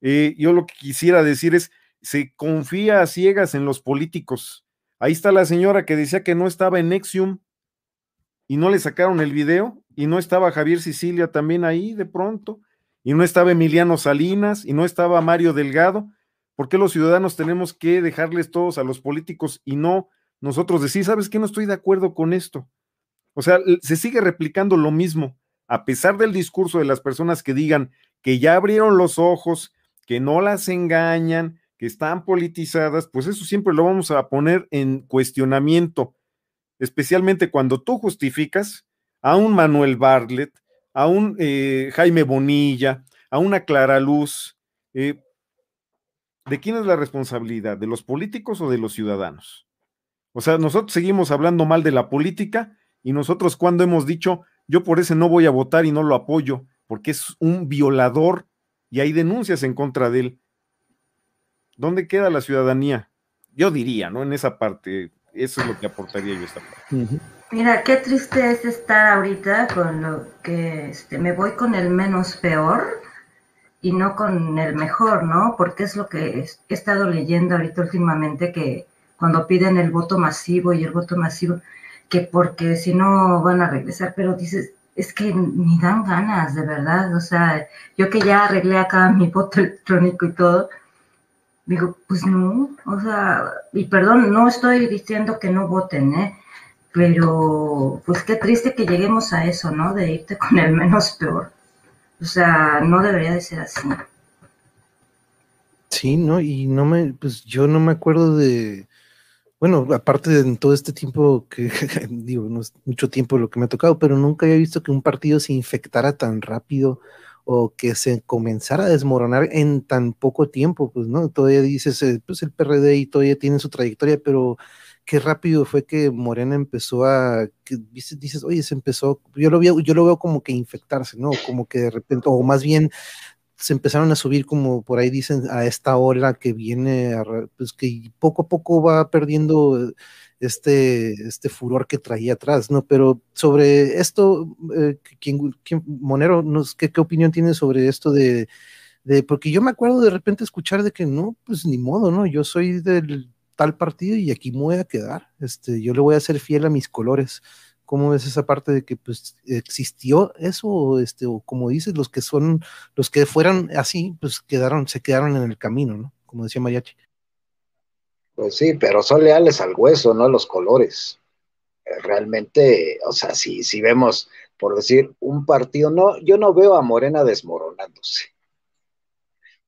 Eh, yo lo que quisiera decir es, se confía a ciegas en los políticos Ahí está la señora que decía que no estaba en Nexium y no le sacaron el video y no estaba Javier Sicilia también ahí de pronto y no estaba Emiliano Salinas y no estaba Mario Delgado. ¿Por qué los ciudadanos tenemos que dejarles todos a los políticos y no nosotros decir, sabes que no estoy de acuerdo con esto? O sea, se sigue replicando lo mismo, a pesar del discurso de las personas que digan que ya abrieron los ojos, que no las engañan, que están politizadas, pues eso siempre lo vamos a poner en cuestionamiento, especialmente cuando tú justificas a un Manuel Bartlett, a un eh, Jaime Bonilla, a una Clara Luz. Eh, ¿De quién es la responsabilidad? ¿De los políticos o de los ciudadanos? O sea, nosotros seguimos hablando mal de la política y nosotros cuando hemos dicho, yo por ese no voy a votar y no lo apoyo, porque es un violador y hay denuncias en contra de él. ¿Dónde queda la ciudadanía? Yo diría, ¿no? En esa parte, eso es lo que aportaría yo esta parte. Mira, qué triste es estar ahorita con lo que este, me voy con el menos peor y no con el mejor, ¿no? Porque es lo que he estado leyendo ahorita últimamente que cuando piden el voto masivo y el voto masivo, que porque si no van a regresar, pero dices, es que ni dan ganas, de verdad, o sea, yo que ya arreglé acá mi voto electrónico y todo, Digo, pues no, o sea, y perdón, no estoy diciendo que no voten, ¿eh? Pero pues qué triste que lleguemos a eso, ¿no? De irte con el menos peor. O sea, no debería de ser así. Sí, ¿no? Y no me, pues yo no me acuerdo de, bueno, aparte de todo este tiempo que, digo, no es mucho tiempo lo que me ha tocado, pero nunca había visto que un partido se infectara tan rápido o que se comenzara a desmoronar en tan poco tiempo, pues, ¿no? Todavía dices, eh, pues el PRD y todavía tiene su trayectoria, pero qué rápido fue que Morena empezó a, dices, dices, oye, se empezó, yo lo, veo, yo lo veo como que infectarse, ¿no? Como que de repente, o más bien se empezaron a subir como por ahí dicen a esta hora que viene, pues que poco a poco va perdiendo este, este furor que traía atrás, ¿no? Pero sobre esto, eh, ¿quién, Monero, ¿qué, ¿qué, opinión tienes sobre esto de, de, porque yo me acuerdo de repente escuchar de que no, pues ni modo, ¿no? Yo soy del tal partido y aquí me voy a quedar, este, yo le voy a ser fiel a mis colores. ¿Cómo ves esa parte de que pues existió eso? Este, o como dices, los que son, los que fueran así, pues quedaron, se quedaron en el camino, ¿no? Como decía Mariachi. Pues sí, pero son leales al hueso, no a los colores. Eh, realmente, o sea, si, si vemos, por decir, un partido, no, yo no veo a Morena desmoronándose.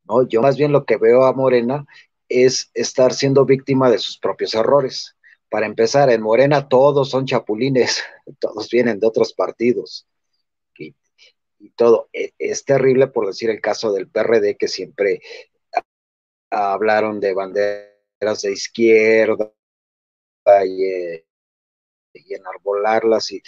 No, yo más bien lo que veo a Morena es estar siendo víctima de sus propios errores. Para empezar, en Morena todos son chapulines, todos vienen de otros partidos. Y, todo. E, es terrible por decir el caso del PRD que siempre hablaron de bandera de izquierda y, y enarbolarlas. Y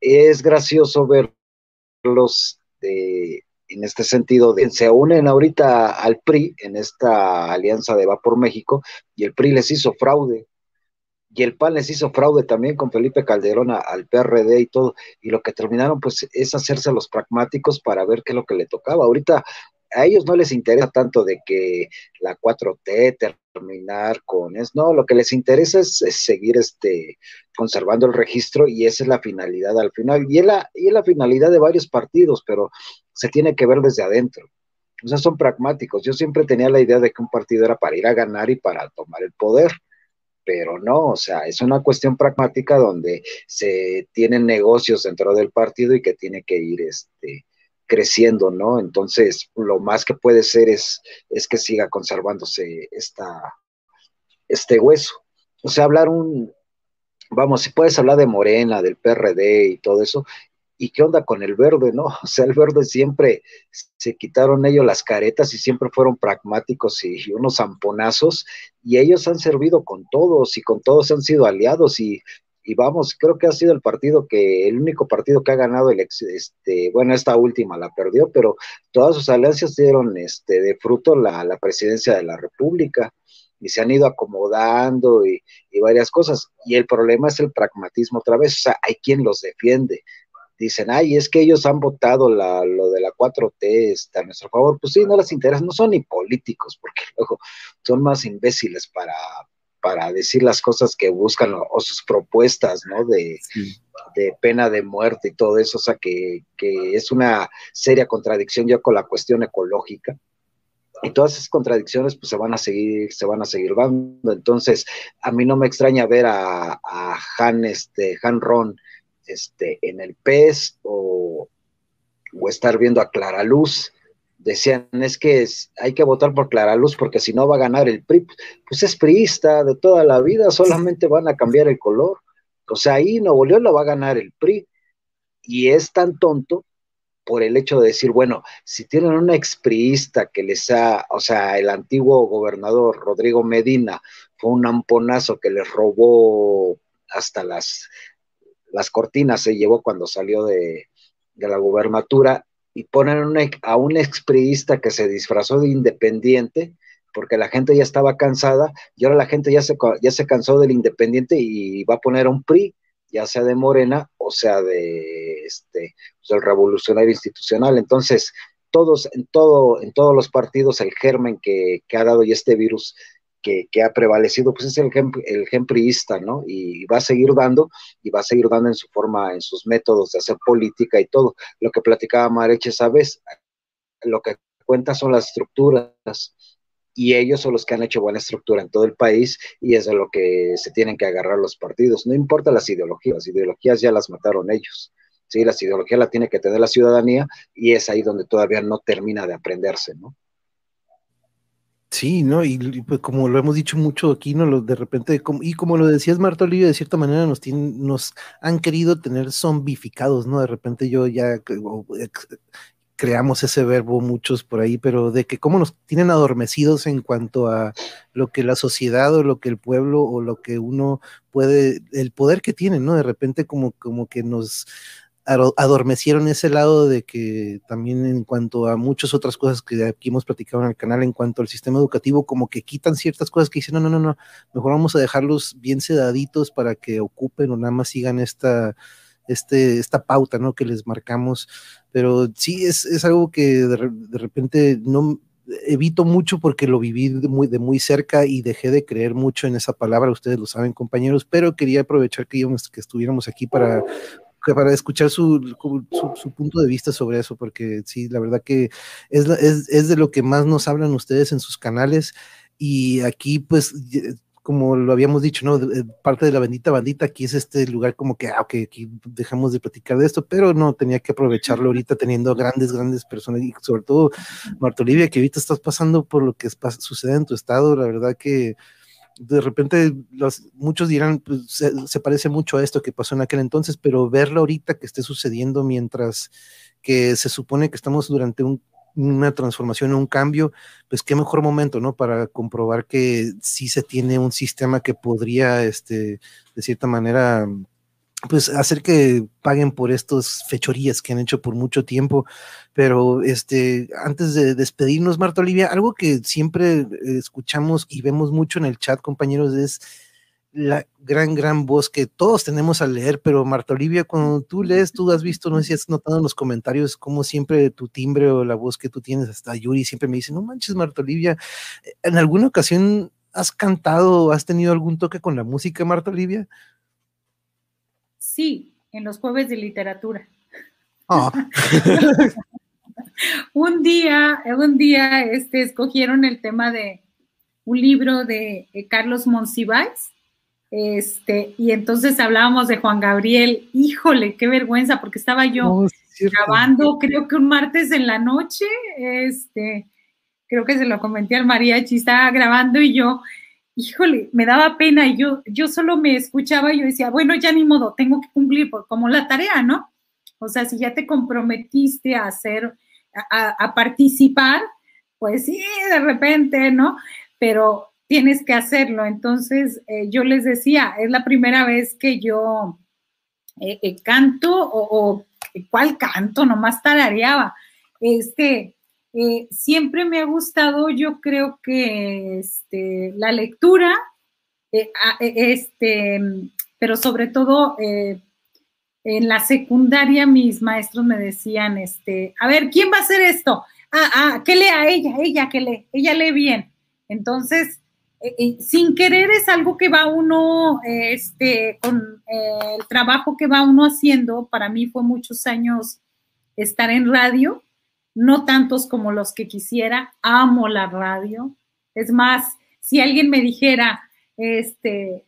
es gracioso verlos de, en este sentido, de, se unen ahorita al PRI en esta alianza de Va por México y el PRI les hizo fraude. Y el PAN les hizo fraude también con Felipe Calderón al PRD y todo. Y lo que terminaron pues es hacerse los pragmáticos para ver qué es lo que le tocaba. Ahorita a ellos no les interesa tanto de que la 4T terminar con eso. No, lo que les interesa es, seguir este, conservando el registro y esa es la finalidad al final. Y es la, y es la finalidad de varios partidos, pero se tiene que ver desde adentro. O sea, son pragmáticos. Yo siempre tenía la idea de que un partido era para ir a ganar y para tomar el poder, pero no, o sea, es una cuestión pragmática donde se tienen negocios dentro del partido y que tiene que ir este, creciendo, ¿no? Entonces, lo más que puede ser es, es que siga conservándose esta, este hueso. O sea, hablar un, vamos, si puedes hablar de Morena, del PRD y todo eso, ¿y qué onda con el verde, no? O sea, el verde siempre se quitaron ellos las caretas y siempre fueron pragmáticos y, unos zamponazos, y ellos han servido con todos y con todos han sido aliados y, y vamos, creo que ha sido el partido que, el único partido que ha ganado el este, bueno, esta última la perdió, pero todas sus alianzas dieron este, de fruto la, la presidencia de la República y se han ido acomodando y, y, varias cosas. Y el problema es el pragmatismo otra vez, o sea, hay quien los defiende. Dicen, ay, es que ellos han votado la, lo de la 4T está a nuestro favor. Pues sí, no les interesa, no son ni políticos, porque luego son más imbéciles para, para decir las cosas que buscan o, sus propuestas, ¿no? De, pena de muerte y todo eso, o sea, que, es una seria contradicción ya con la cuestión ecológica. Y todas esas contradicciones pues se van a seguir, se van a seguir dando. Entonces, a mí no me extraña ver a, a Han, este, Han Ron, este, en el PES o, o estar viendo a Clara Luz decían, es que hay que votar por Clara Luz porque si no va a ganar el PRI. Pues es priista de toda la vida, solamente van a cambiar el color. O sea, ahí Nuevo León lo va a ganar el PRI. Y es tan tonto por el hecho de decir, bueno, si tienen una expriista que les ha, o sea, el antiguo gobernador Rodrigo Medina fue un amponazo que les robó hasta las, las cortinas, se llevó cuando salió de, de la gubernatura, y ponen a un expriista que se disfrazó de independiente, porque la gente ya estaba cansada, y ahora la gente ya se, ya se cansó del independiente y va a poner a un PRI, ya sea de Morena o sea de este pues, el revolucionario institucional. Entonces, todos, en todo, en todos los partidos, el germen que, que ha dado y este virus que, ha prevalecido, pues es el gen, el ¿no? Y va a seguir dando, y va a seguir dando en su forma, en sus métodos de hacer política y todo. Lo que platicaba Mareche esa vez, lo que cuenta son las estructuras, y ellos son los que han hecho buena estructura en todo el país, y es de lo que se tienen que agarrar los partidos. No importa las ideologías, las ideologías ya las mataron ellos. Sí, las ideologías la tiene que tener la ciudadanía, y es ahí donde todavía no termina de aprenderse, ¿no? Sí, ¿no? Y, pues como lo hemos dicho mucho aquí, ¿no? Lo, de repente, y como lo decías Marta Olivia, de cierta manera nos, tienen, nos han querido tener zombificados, ¿no? De repente yo ya creamos ese verbo muchos por ahí, pero de que cómo nos tienen adormecidos en cuanto a lo que la sociedad o lo que el pueblo o lo que uno puede, el poder que tienen, ¿no? De repente como, como que nos adormecieron ese lado de que también en cuanto a muchas otras cosas que aquí hemos platicado en el canal, en cuanto al sistema educativo, como que quitan ciertas cosas que dicen, no, no, no, no, mejor vamos a dejarlos bien sedaditos para que ocupen o nada más sigan esta, este, esta pauta, ¿no? Que les marcamos. Pero sí, es, es algo que de, de, repente no evito mucho porque lo viví de muy, de muy cerca y dejé de creer mucho en esa palabra, ustedes lo saben compañeros, pero quería aprovechar que, íbamos, que estuviéramos aquí para para escuchar su, su, punto de vista sobre eso, porque sí, la verdad que es, es, es, de lo que más nos hablan ustedes en sus canales y aquí pues como lo habíamos dicho, ¿no? Parte de la bendita bandita, aquí es este lugar como que, ah, ok, aquí dejamos de platicar de esto, pero no, tenía que aprovecharlo ahorita teniendo grandes, grandes personas y sobre todo Marta Olivia, que ahorita estás pasando por lo que sucede en tu estado, la verdad que de repente muchos dirán, pues, se, parece mucho a esto que pasó en aquel entonces, pero verlo ahorita que esté sucediendo mientras que se supone que estamos durante una transformación, un cambio, pues qué mejor momento, ¿no? Para comprobar que sí se tiene un sistema que podría, este, de cierta manera, pues hacer que paguen por estas fechorías que han hecho por mucho tiempo. Pero este, antes de despedirnos, Marta Olivia, algo que siempre escuchamos y vemos mucho en el chat, compañeros, es la gran, gran voz que todos tenemos al leer, pero Marta Olivia, cuando tú lees, tú has visto, no sé si has notado en los comentarios, como siempre tu timbre o la voz que tú tienes, hasta Yuri siempre me dice, no manches, Marta Olivia, en alguna ocasión has cantado, has tenido algún toque con la música, Marta Olivia? Sí, en los jueves de literatura. Ah. un día, un día, este, escogieron el tema de un libro de Carlos Monsiváis, este, y entonces hablábamos de Juan Gabriel. Híjole, qué vergüenza, porque estaba yo No, es grabando, creo que un martes en la noche, este, creo que se lo comenté al mariachi, estaba grabando y yo, híjole, me daba pena y yo, yo solo me escuchaba y yo decía, bueno, ya ni modo, tengo que cumplir por- como la tarea, ¿no? O sea, si ya te comprometiste a hacer, a, participar, pues sí, de repente, ¿no? Pero tienes que hacerlo. Entonces, eh, yo les decía, es la primera vez que yo eh, eh, canto o, o ¿cuál canto? Nomás tarareaba. Este, eh, siempre me ha gustado, yo creo que este, la lectura, eh, eh, este, pero sobre todo eh, en la secundaria mis maestros me decían, este, a ver, ¿quién va a hacer esto? Ah, ah, que lea ella, ella que lee, ella lee bien. Entonces, sin querer es algo que va uno, este, con el trabajo que va uno haciendo. Para mí fue muchos años estar en radio, no tantos como los que quisiera. Amo la radio. Es más, si alguien me dijera, este,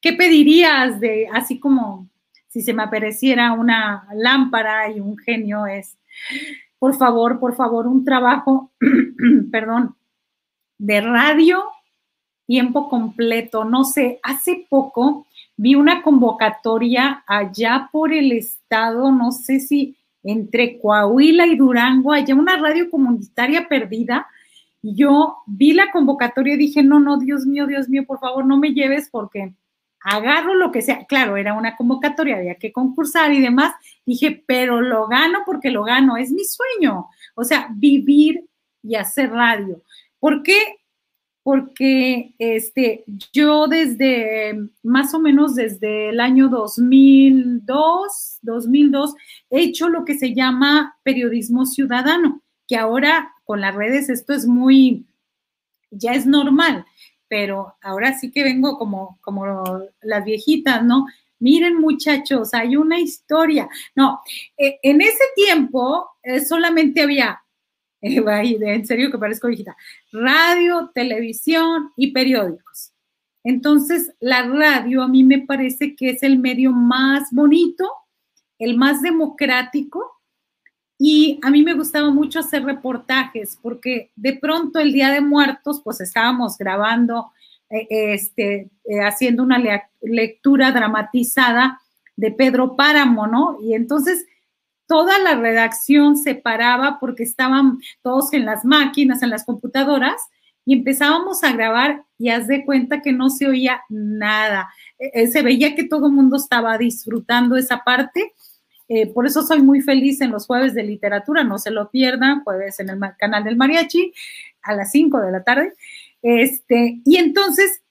¿qué pedirías de, así como si se me apareciera una lámpara y un genio es, por favor, por favor, un trabajo, perdón, de radio tiempo completo. No sé, hace poco vi una convocatoria allá por el estado, no sé si entre Coahuila y Durango, allá una radio comunitaria perdida. Y yo vi la convocatoria y dije, no, no, Dios mío, Dios mío, por favor, no me lleves porque agarro lo que sea. Claro, era una convocatoria, había que concursar y demás. Dije, pero lo gano porque lo gano, es mi sueño. O sea, vivir y hacer radio. ¿Por qué? Porque este, yo desde, más o menos desde el año 2002, 2002, he hecho lo que se llama periodismo ciudadano, que ahora con las redes esto es muy, ya es normal, pero ahora sí que vengo como, como las viejitas, ¿no? Miren muchachos, hay una historia. No, eh, en ese tiempo eh, solamente había, eh, en serio que parezco viejita, radio, televisión y periódicos. Entonces, la radio a mí me parece que es el medio más bonito, el más democrático y a mí me gustaba mucho hacer reportajes porque de pronto el Día de Muertos, pues estábamos grabando, eh, este, eh, haciendo una lectura dramatizada de Pedro Páramo, ¿no? Y entonces toda la redacción se paraba porque estaban todos en las máquinas, en las computadoras, y empezábamos a grabar y haz de cuenta que no se oía nada. Eh, eh, se veía que todo el mundo estaba disfrutando esa parte. Eh, por eso soy muy feliz en los jueves de literatura, no se lo pierdan, jueves en el canal del mariachi a las 5 de la tarde. Este, y entonces,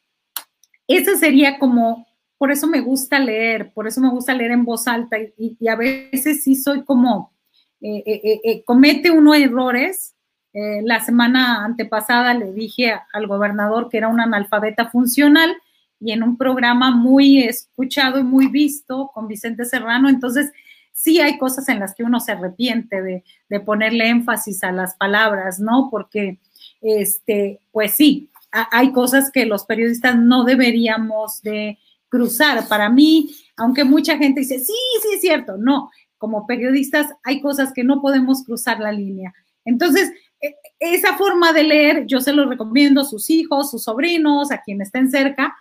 eso sería como, por eso me gusta leer, por eso me gusta leer en voz alta y, a veces sí soy como, eh, eh, eh, comete uno errores. La semana antepasada le dije al gobernador que era un analfabeta funcional y en un programa muy escuchado y muy visto con Vicente Serrano, entonces sí hay cosas en las que uno se arrepiente de, de ponerle énfasis a las palabras, ¿no? Porque, este, pues sí, ha- hay cosas que los periodistas no deberíamos de cruzar. Para mí, aunque mucha gente dice, sí, sí es cierto, no, como periodistas hay cosas que no podemos cruzar la línea. Entonces, e- esa forma de leer, yo se lo recomiendo a sus hijos, sus sobrinos, a quienes estén cerca,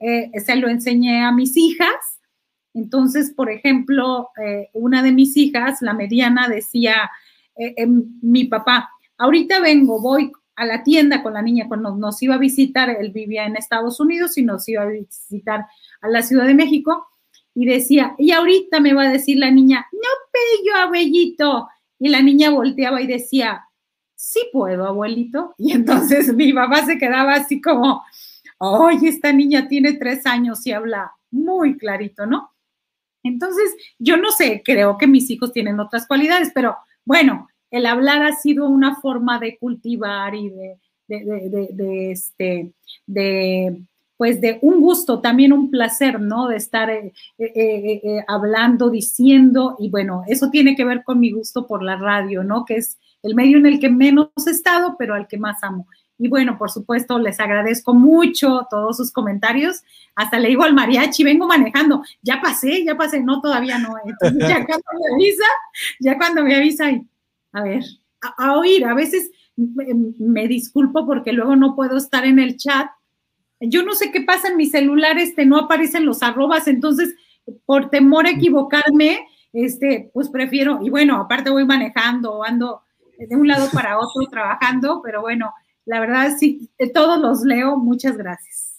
eh, se lo enseñé a mis hijas. Entonces, por ejemplo, eh, una de mis hijas, la mediana, decía, eh, eh, mi papá, ahorita vengo, voy a la tienda con la niña cuando nos iba a visitar, él vivía en Estados Unidos y nos iba a visitar a la Ciudad de México, y decía, y ahorita me va a decir la niña, no pello, abuelito. Y la niña volteaba y decía, sí puedo, abuelito. Y entonces mi papá se quedaba así como, oye, esta niña tiene tres años y habla muy clarito, ¿no? Entonces, yo no sé, creo que mis hijos tienen otras cualidades, pero bueno, el hablar ha sido una forma de cultivar y de, este, de, pues de un gusto, también un placer, ¿no? De estar eh, eh, eh, hablando, diciendo, y bueno, eso tiene que ver con mi gusto por la radio, ¿no? Que es el medio en el que menos he estado, pero al que más amo. Y bueno, por supuesto, les agradezco mucho todos sus comentarios. Hasta le digo al mariachi, vengo manejando, ya pasé, ya pasé, no, todavía no. ya cuando me avisa, ya cuando me avisa, a ver, a, oír, a veces me, disculpo porque luego no puedo estar en el chat. Yo no sé qué pasa en mi celular, este, no aparecen los arrobas, entonces, por temor a equivocarme, este, pues prefiero, y bueno, aparte voy manejando, ando de un lado para otro trabajando, pero bueno, la verdad sí, todos los leo, muchas gracias.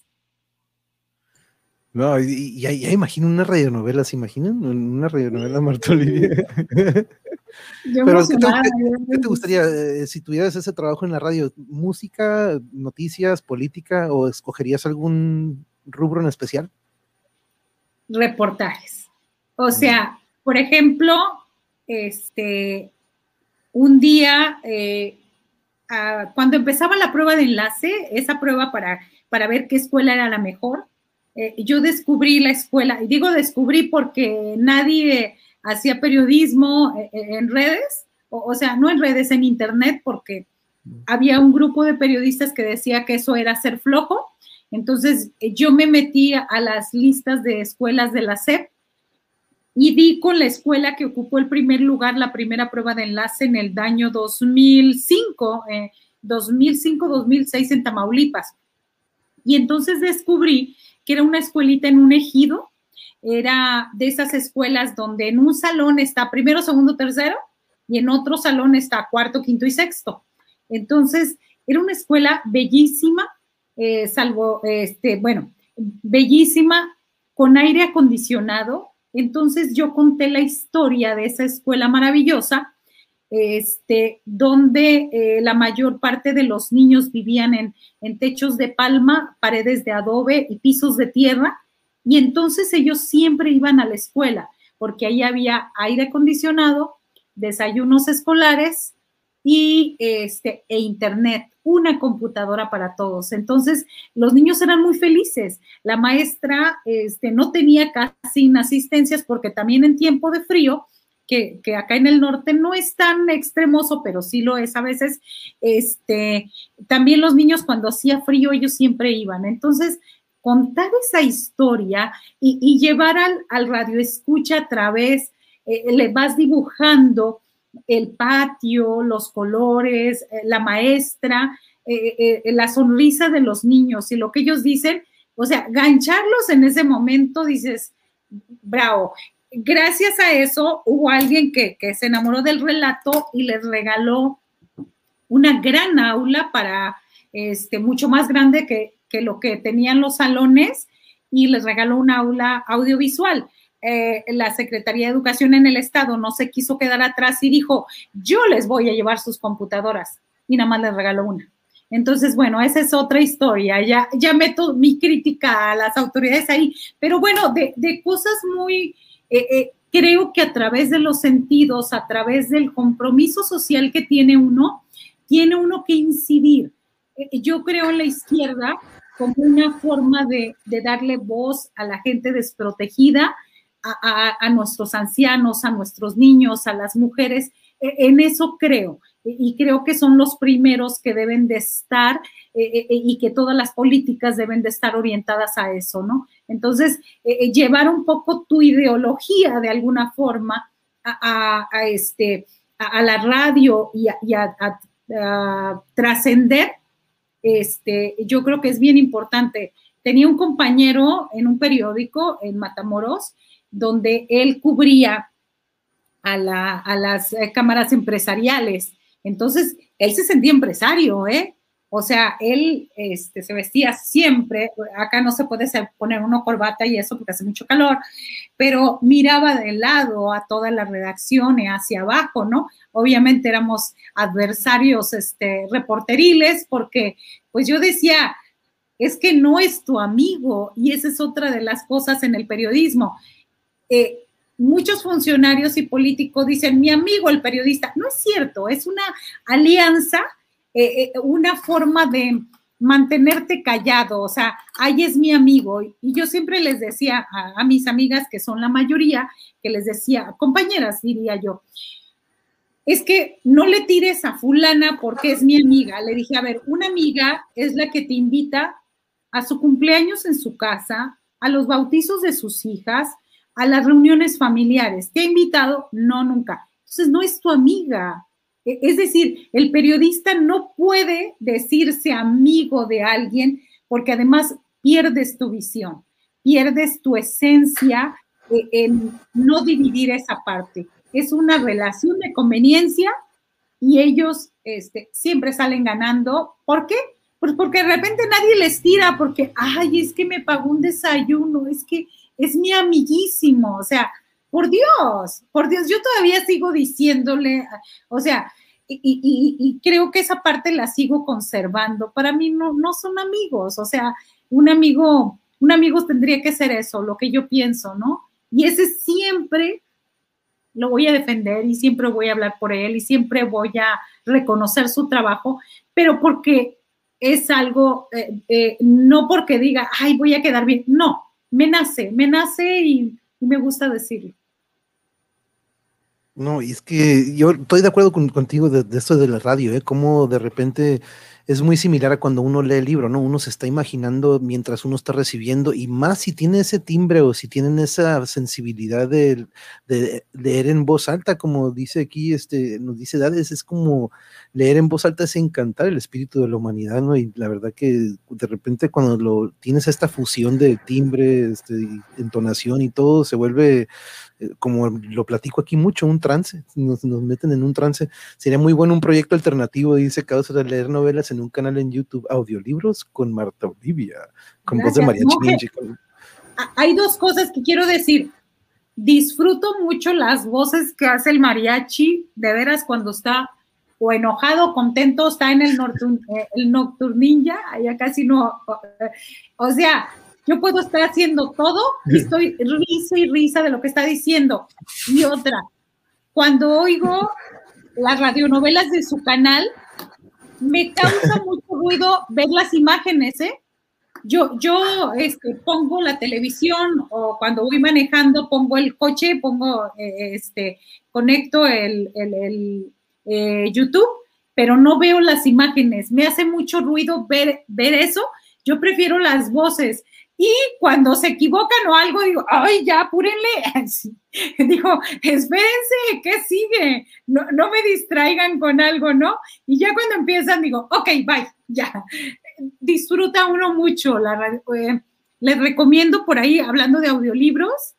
No, y, ya, imagino una radionovela, ¿se imaginan? Una radionovela Marta Olivia. Pero ¿qué te, gustaría eh, si tuvieras ese trabajo en la radio? ¿Música, noticias, política o escogerías algún rubro en especial? Reportajes. O mm. sea, por ejemplo, este, un día, eh, cuando empezaba la prueba de enlace, esa prueba para, para ver qué escuela era la mejor, eh, yo descubrí la escuela, y digo descubrí porque nadie hacía periodismo eh, en redes, o, sea, no en redes, en internet, porque había un grupo de periodistas que decía que eso era ser flojo. Entonces yo me metí a las listas de escuelas de la SEP y di con la escuela que ocupó el primer lugar, la primera prueba de enlace en el año 2005, 2005-2006 en Tamaulipas. Y entonces descubrí que era una escuelita en un ejido, era de esas escuelas donde en un salón está primero, segundo, tercero, y en otro salón está cuarto, quinto y sexto. Entonces, era una escuela bellísima, eh, salvo, este, bueno, bellísima, con aire acondicionado, entonces yo conté la historia de esa escuela maravillosa, este, donde eh, la mayor parte de los niños vivían en, en techos de palma, paredes de adobe y pisos de tierra, y entonces ellos siempre iban a la escuela, porque ahí había aire acondicionado, desayunos escolares y este, e internet una computadora para todos. Entonces, los niños eran muy felices. La maestra este, no tenía casi inasistencias porque también en tiempo de frío, que, acá en el norte no es tan extremoso, pero sí lo es a veces, este, también los niños cuando hacía frío, ellos siempre iban. Entonces, contar esa historia y, llevar al, radio escucha a través, eh, le vas dibujando el patio, los colores, eh, la maestra, eh, eh, la sonrisa de los niños y lo que ellos dicen, o sea, gancharlos en ese momento, dices, bravo. Gracias a eso hubo alguien que, se enamoró del relato y les regaló una gran aula para, este, mucho más grande que, que lo que tenían los salones y les regaló una aula audiovisual. Eh, la Secretaría de Educación en el Estado no se quiso quedar atrás y dijo, yo les voy a llevar sus computadoras y nada más les regaló una. Entonces, bueno, esa es otra historia. Ya, ya meto mi crítica a las autoridades ahí, pero bueno, de, cosas muy, eh, eh, creo que a través de los sentidos, a través del compromiso social que tiene uno, tiene uno que incidir. yo creo en la izquierda como una forma de, de darle voz a la gente desprotegida, a, nuestros ancianos, a nuestros niños, a las mujeres. E, en eso creo y creo que son los primeros que deben de estar eh, eh, y que todas las políticas deben de estar orientadas a eso, ¿no? Entonces, llevar un poco tu ideología de alguna forma a, este, a, la radio y a, trascender, este, yo creo que es bien importante. Tenía un compañero en un periódico en Matamoros donde él cubría a, las eh, cámaras empresariales. Entonces, él se sentía empresario, ¿eh? O sea, él este, se vestía siempre, acá no se puede poner una corbata y eso porque hace mucho calor, pero miraba de lado a toda la redacción y hacia abajo, ¿no? Obviamente éramos adversarios este, reporteriles porque, pues yo decía, es que no es tu amigo y esa es otra de las cosas en el periodismo. Eh, muchos funcionarios y políticos dicen, mi amigo el periodista. No es cierto, es una alianza eh, eh, una forma de mantenerte callado, o sea, ahí es mi amigo. Y yo siempre les decía a, a mis amigas, que son la mayoría, que les decía, compañeras, diría yo, es que no le tires a fulana porque es mi amiga. Le dije, a ver, una amiga es la que te invita a su cumpleaños en su casa, a los bautizos de sus hijas, a las reuniones familiares. ¿Te ha invitado? No, nunca. Entonces, no es tu amiga. E, es decir, el periodista no puede decirse amigo de alguien porque además pierdes tu visión, pierdes tu esencia eh, en no dividir esa parte es una relación de conveniencia y ellos este, siempre salen ganando. ¿Por qué? Pues porque de repente nadie les tira, porque, ay, es que me pagó un desayuno, es que es mi amiguísimo, o sea, por Dios, por Dios, yo todavía sigo diciéndole, o sea, y, creo que esa parte la sigo conservando. Para mí no, no son amigos, o sea, un amigo, un amigo tendría que ser eso, lo que yo pienso, ¿no? Y ese siempre lo voy a defender y siempre voy a hablar por él y siempre voy a reconocer su trabajo, pero porque es algo, eh, eh, no porque diga, ay, voy a quedar bien, no, me nace, me nace y, me gusta decirlo. No, y es que yo estoy de acuerdo contigo de, esto de la radio, ¿eh? Como de repente es muy similar a cuando uno lee el libro, ¿no? Uno se está imaginando mientras uno está recibiendo, y más si tiene ese timbre o si tienen esa sensibilidad de, leer en voz alta, como dice aquí, este, nos dice Dades, es como leer en voz alta es encantar el espíritu de la humanidad, ¿no? Y la verdad que de repente cuando lo tienes esta fusión de timbre, este, entonación y todo, se vuelve como lo platico aquí mucho, un trance, nos, meten en un trance. Sería muy bueno un proyecto alternativo, dice Causa de leer novelas en un canal en YouTube, audiolibros con Marta Olivia, con voz de María Hay dos cosas que quiero decir. Disfruto mucho las voces que hace el mariachi, de veras cuando está o enojado, contento, está en el, eh, el nocturninja, allá casi no, o sea, yo puedo estar haciendo todo y estoy risa y risa de lo que está diciendo. Y otra, cuando oigo las radionovelas de su canal, me causa mucho ruido ver las imágenes, ¿eh? Yo, yo este, pongo la televisión o cuando voy manejando pongo el coche, pongo, eh, este, conecto el, el, eh, YouTube, pero no veo las imágenes. Me hace mucho ruido ver, ver eso. Yo prefiero las voces. Y cuando se equivocan o algo, digo, ay, ya, apúrenle. Dijo, espérense, ¿qué sigue? No, no me distraigan con algo, ¿no? Y ya cuando empiezan, digo, ok, bye, ya. Disfruta uno mucho. La, eh, les recomiendo por ahí, hablando de audiolibros,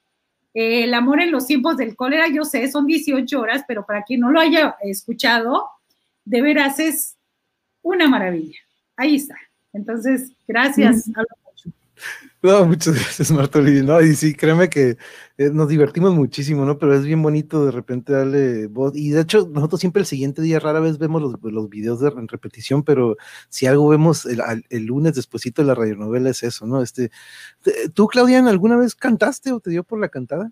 eh, El amor en los tiempos del cólera, yo sé, son 18 horas, pero para quien no lo haya escuchado, de veras es una maravilla. Ahí está. Entonces, gracias. Mm. No, muchas gracias, Marta No, y sí, créeme que eh, nos divertimos muchísimo, ¿no? Pero es bien bonito de repente darle voz. Y de hecho, nosotros siempre el siguiente día rara vez vemos los, los videos de, en repetición, pero si algo vemos el, el, lunes despuesito de la radionovela es eso, ¿no? Este, ¿Tú, Claudia, alguna vez cantaste o te dio por la cantada?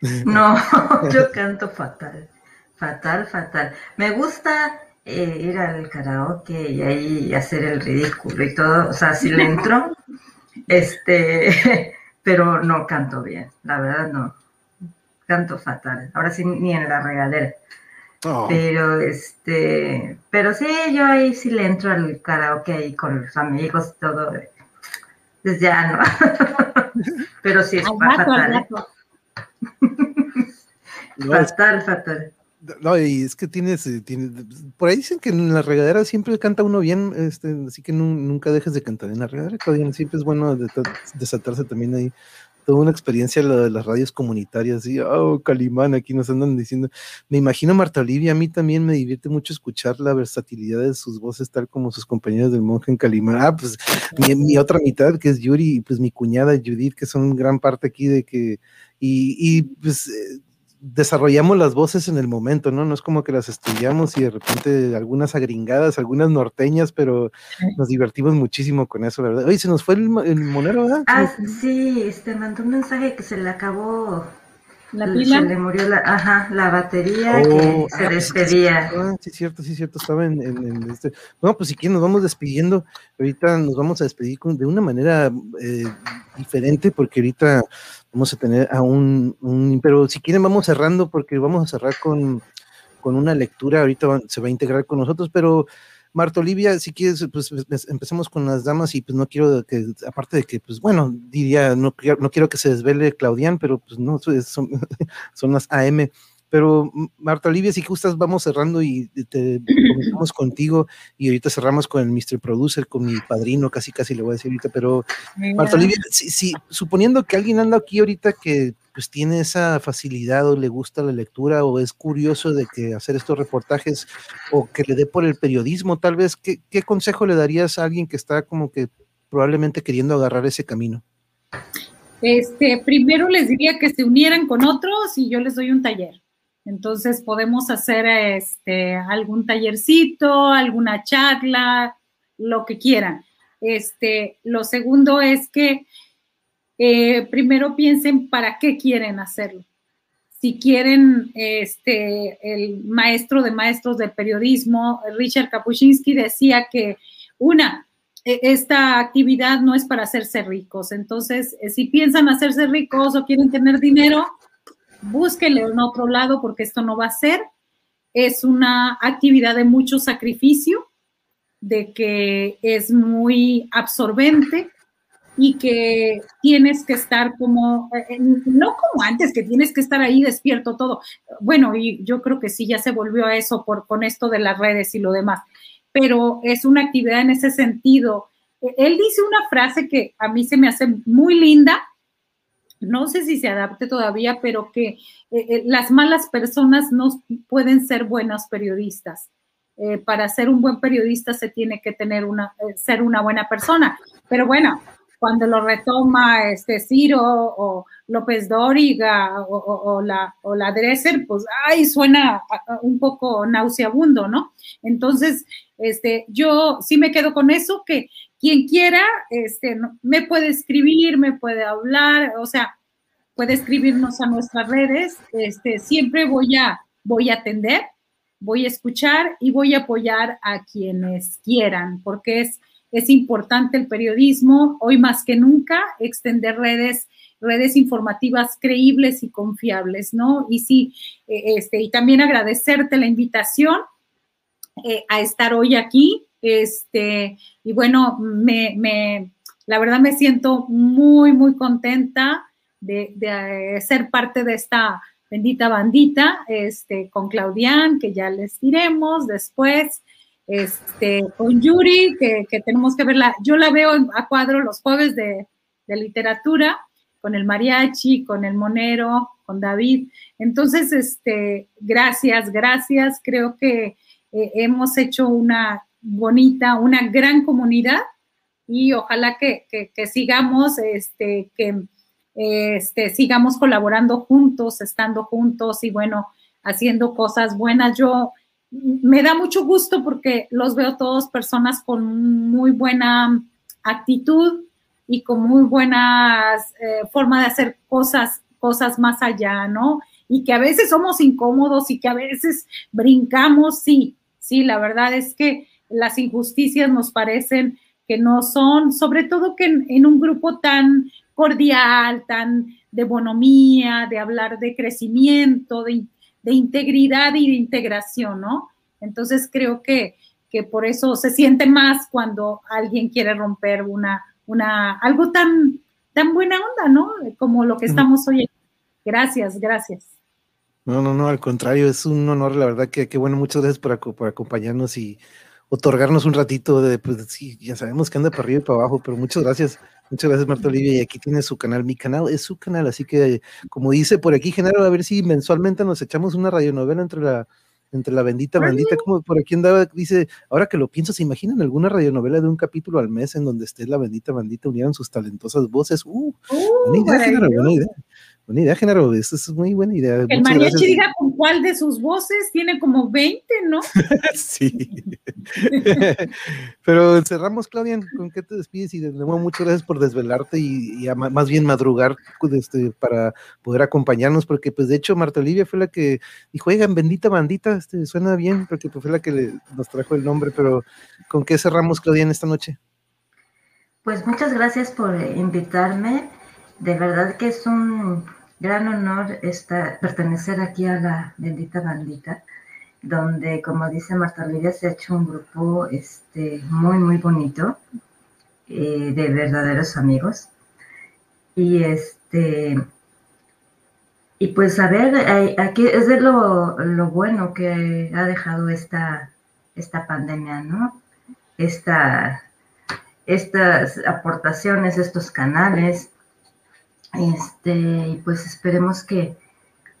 No, yo canto fatal, fatal, fatal. Me gusta eh, ir al karaoke y ahí hacer el ridículo y todo, o sea, si le entro, este, pero no canto bien, la verdad no, canto fatal, ahora sí ni en la regadera. Oh. Pero este, pero sí, yo ahí sí le entro al karaoke ahí con los amigos y todo. Pues ya no. pero sí es fatal. ¿eh? fatal, fatal. No, y es que tienes, eh, por ahí dicen que en la regadera siempre canta uno bien, este, así que nunca dejes de cantar en la regadera, Claudia, siempre es bueno desatarse también ahí. Toda una experiencia la de las radios comunitarias, y oh, Calimán, aquí nos andan diciendo. Me imagino Marta Olivia, a mí también me divierte mucho escuchar la versatilidad de sus voces, tal como sus compañeros del monje en Calimán. Ah, pues mi, mi otra mitad, que es Yuri, y pues mi cuñada Judith, que son gran parte aquí de que, y, y pues eh, desarrollamos las voces en el momento, ¿no? No es como que las estudiamos y de repente algunas agringadas, algunas norteñas, pero nos divertimos muchísimo con eso, ¿verdad? Oye, se nos fue el, monero, ¿verdad? Ah, sí, este mandó un mensaje que se le acabó La Se pila. le murió la, ajá, la batería Oh, que se ah, sí, despedía. Ah, sí, cierto, sí, cierto, estaba en, en- en este. Bueno, pues si quieren, nos vamos despidiendo. Ahorita nos vamos a despedir con- de una manera eh, diferente, porque ahorita vamos a tener a un, un- Pero si quieren, vamos cerrando, porque vamos a cerrar con, con una lectura. Ahorita va- se va a integrar con nosotros, pero. Marta Olivia, si quieres, pues pues, empecemos con las damas y pues no quiero que, aparte de que, pues bueno, diría, no, quiero- no quiero que se desvele Claudian, pero pues no, son, son las AM. Pero M- Marta Olivia, si gustas, vamos cerrando y te comenzamos contigo y ahorita cerramos con el Mr. Producer, con mi padrino, casi casi le voy a decir ahorita, pero Marta Olivia, si, si- suponiendo que alguien anda aquí ahorita que pues tiene esa facilidad o le gusta la lectura o es curioso de que hacer estos reportajes o que le dé por el periodismo, tal vez, ¿qué, qué consejo le darías a alguien que está como que probablemente queriendo agarrar ese camino? Este, primero les diría que se unieran con otros y yo les doy un taller. Entonces podemos hacer este, algún tallercito, alguna charla, lo que quieran. Este, lo segundo es que eh, primero piensen para qué quieren hacerlo. Si quieren, este, el maestro de maestros del periodismo, Richard Kapuscinski, decía que una, e- esta actividad no es para hacerse ricos. Entonces, eh, si piensan hacerse ricos o quieren tener dinero, búsquenle en otro lado porque esto no va a ser. Es una actividad de mucho sacrificio, de que es muy absorbente y que tienes que estar como, eh, eh, no como antes, que tienes que estar ahí despierto todo. Bueno, y yo creo que sí, ya se volvió a eso por, con esto de las redes y lo demás, pero es una actividad en ese sentido. Eh, Él dice una frase que a mí se me hace muy linda, no sé si se adapte todavía, pero que eh, eh, las malas personas no pueden ser buenos periodistas. Eh, para ser un buen periodista se tiene que tener una, ser una buena persona. Pero bueno, cuando lo retoma este Ciro o López Dóriga o, la, o la Dresser, pues ay, suena un poco nauseabundo, ¿no? Entonces, este, yo sí me quedo con eso, que quien quiera, este, me puede escribir, me puede hablar, o sea, puede escribirnos a nuestras redes, este, siempre voy a, voy a atender, voy a escuchar y voy a apoyar a quienes quieran, porque es, es importante el periodismo, hoy más que nunca, extender redes, redes informativas creíbles y confiables, ¿no? Y sí, eh, este, y también agradecerte la invitación eh, a estar hoy aquí, este, y bueno, me, me, la verdad me siento muy, muy contenta de, ser parte de esta bendita bandita, este, con Claudian, que ya les diremos después, este, con Yuri, que, que tenemos que verla, yo la veo a cuadro los jueves de, de literatura, con el mariachi, con el monero, con David. Entonces, este, gracias, gracias. Creo que eh, hemos hecho una bonita, una gran comunidad y ojalá que, que- sigamos, este, que este, sigamos colaborando juntos, estando juntos y bueno, haciendo cosas buenas. Yo me da mucho gusto porque los veo todos personas con muy buena actitud y con muy buena forma de hacer cosas, cosas más allá, ¿no? Y que a veces somos incómodos y que a veces brincamos, sí, sí, la verdad es que las injusticias nos parecen que no son, sobre todo que en, en un grupo tan cordial, tan de bonomía, de hablar de crecimiento, de, de, integridad y de integración, ¿no? Entonces creo que, que por eso se siente más cuando alguien quiere romper una, una, algo tan, tan buena onda, ¿no? Como lo que estamos hoy. Gracias, gracias. No, no, no, al contrario, es un honor, la verdad que, que bueno, muchas gracias por, por acompañarnos y otorgarnos un ratito de, pues sí, ya sabemos que anda para arriba y para abajo, pero muchas gracias, muchas gracias Marta Olivia, y aquí tiene su canal, mi canal es su canal, así que como dice por aquí Genaro, a ver si mensualmente nos echamos una radionovela entre la, entre la bendita bandita, como por aquí andaba, dice, ahora que lo pienso, ¿se imaginan alguna radionovela de un capítulo al mes en donde esté la bendita bandita, unieran sus talentosas voces? Uh, uh buena idea, Genaro, buena idea. Buena idea, Genaro, eso es muy buena idea. El mariachi diga con cuál de sus voces, tiene como 20, ¿no? sí. Pero cerramos, Claudia, ¿con qué te despides? Y de nuevo, muchas gracias por desvelarte y, y más bien madrugar este, para poder acompañarnos, porque pues de hecho Marta Olivia fue la que dijo, oigan, bendita bandita, este, suena bien, porque pues, fue la que nos trajo el nombre, pero ¿con qué cerramos, Claudia, en esta noche? Pues muchas gracias por invitarme. De verdad que es un gran honor estar, pertenecer aquí a la bendita bandita donde, como dice Marta Olivia, se ha hecho un grupo este, muy, muy bonito eh, de verdaderos amigos. Y este, y pues a ver, aquí es de lo, bueno que ha dejado esta, esta pandemia, ¿no? Esta, estas aportaciones, estos canales, este, y pues esperemos que,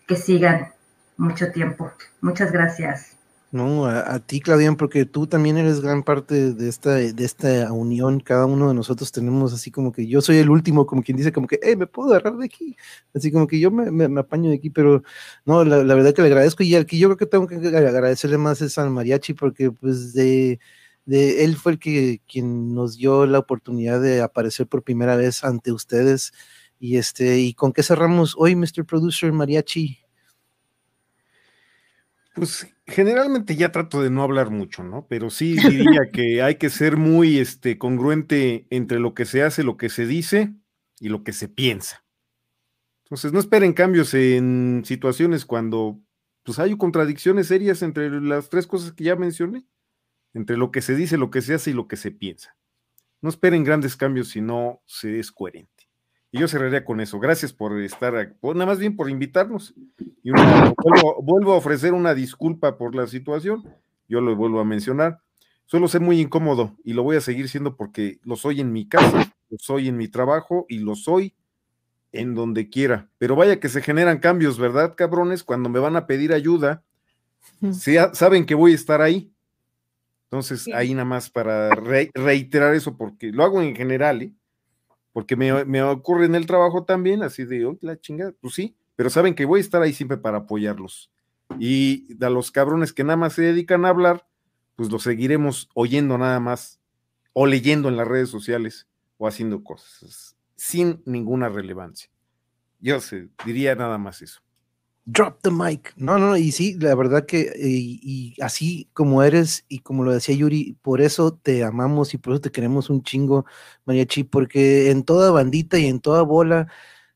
que sigan mucho tiempo. Muchas gracias. No, a, ti, Claudian, porque tú también eres gran parte de esta, de esta unión. Cada uno de nosotros tenemos así como que yo soy el último, como quien dice, como que, hey, me puedo agarrar de aquí. Así como que yo me, me, apaño de aquí, pero no, la, verdad que le agradezco. Y al que yo creo que tengo que agradecerle más es al mariachi, porque pues de, de él fue el que quien nos dio la oportunidad de aparecer por primera vez ante ustedes. Y este, ¿y con qué cerramos hoy, Mr. Producer Mariachi? Pues generalmente ya trato de no hablar mucho, ¿no? Pero sí diría que hay que ser muy este, congruente entre lo que se hace, lo que se dice y lo que se piensa. Entonces, no esperen cambios en situaciones cuando pues hay contradicciones serias entre las tres cosas que ya mencioné, entre lo que se dice, lo que se hace y lo que se piensa. No esperen grandes cambios si no se es coherente. Y yo cerraría con eso. Gracias por estar, aquí, nada más bien por invitarnos. Y vuelvo, a ofrecer una disculpa por la situación. Yo lo vuelvo a mencionar. Suelo ser muy incómodo y lo voy a seguir siendo porque lo soy en mi casa, lo soy en mi trabajo y lo soy en donde quiera. Pero vaya que se generan cambios, ¿verdad, cabrones? Cuando me van a pedir ayuda, saben que voy a estar ahí. Entonces, ahí nada más para reiterar eso, porque lo hago en general, ¿eh? Porque me, ocurre en el trabajo también, así de, la chingada, pues sí, pero saben que voy a estar ahí siempre para apoyarlos. Y a los cabrones que nada más se dedican a hablar, pues los seguiremos oyendo nada más, o leyendo en las redes sociales, o haciendo cosas, sin ninguna relevancia. Yo sé, diría nada más eso drop the mic. No, no, y sí, la verdad que, y, así como eres, y como lo decía Yuri, por eso te amamos y por eso te queremos un chingo, Mariachi, porque en toda bandita y en toda bola,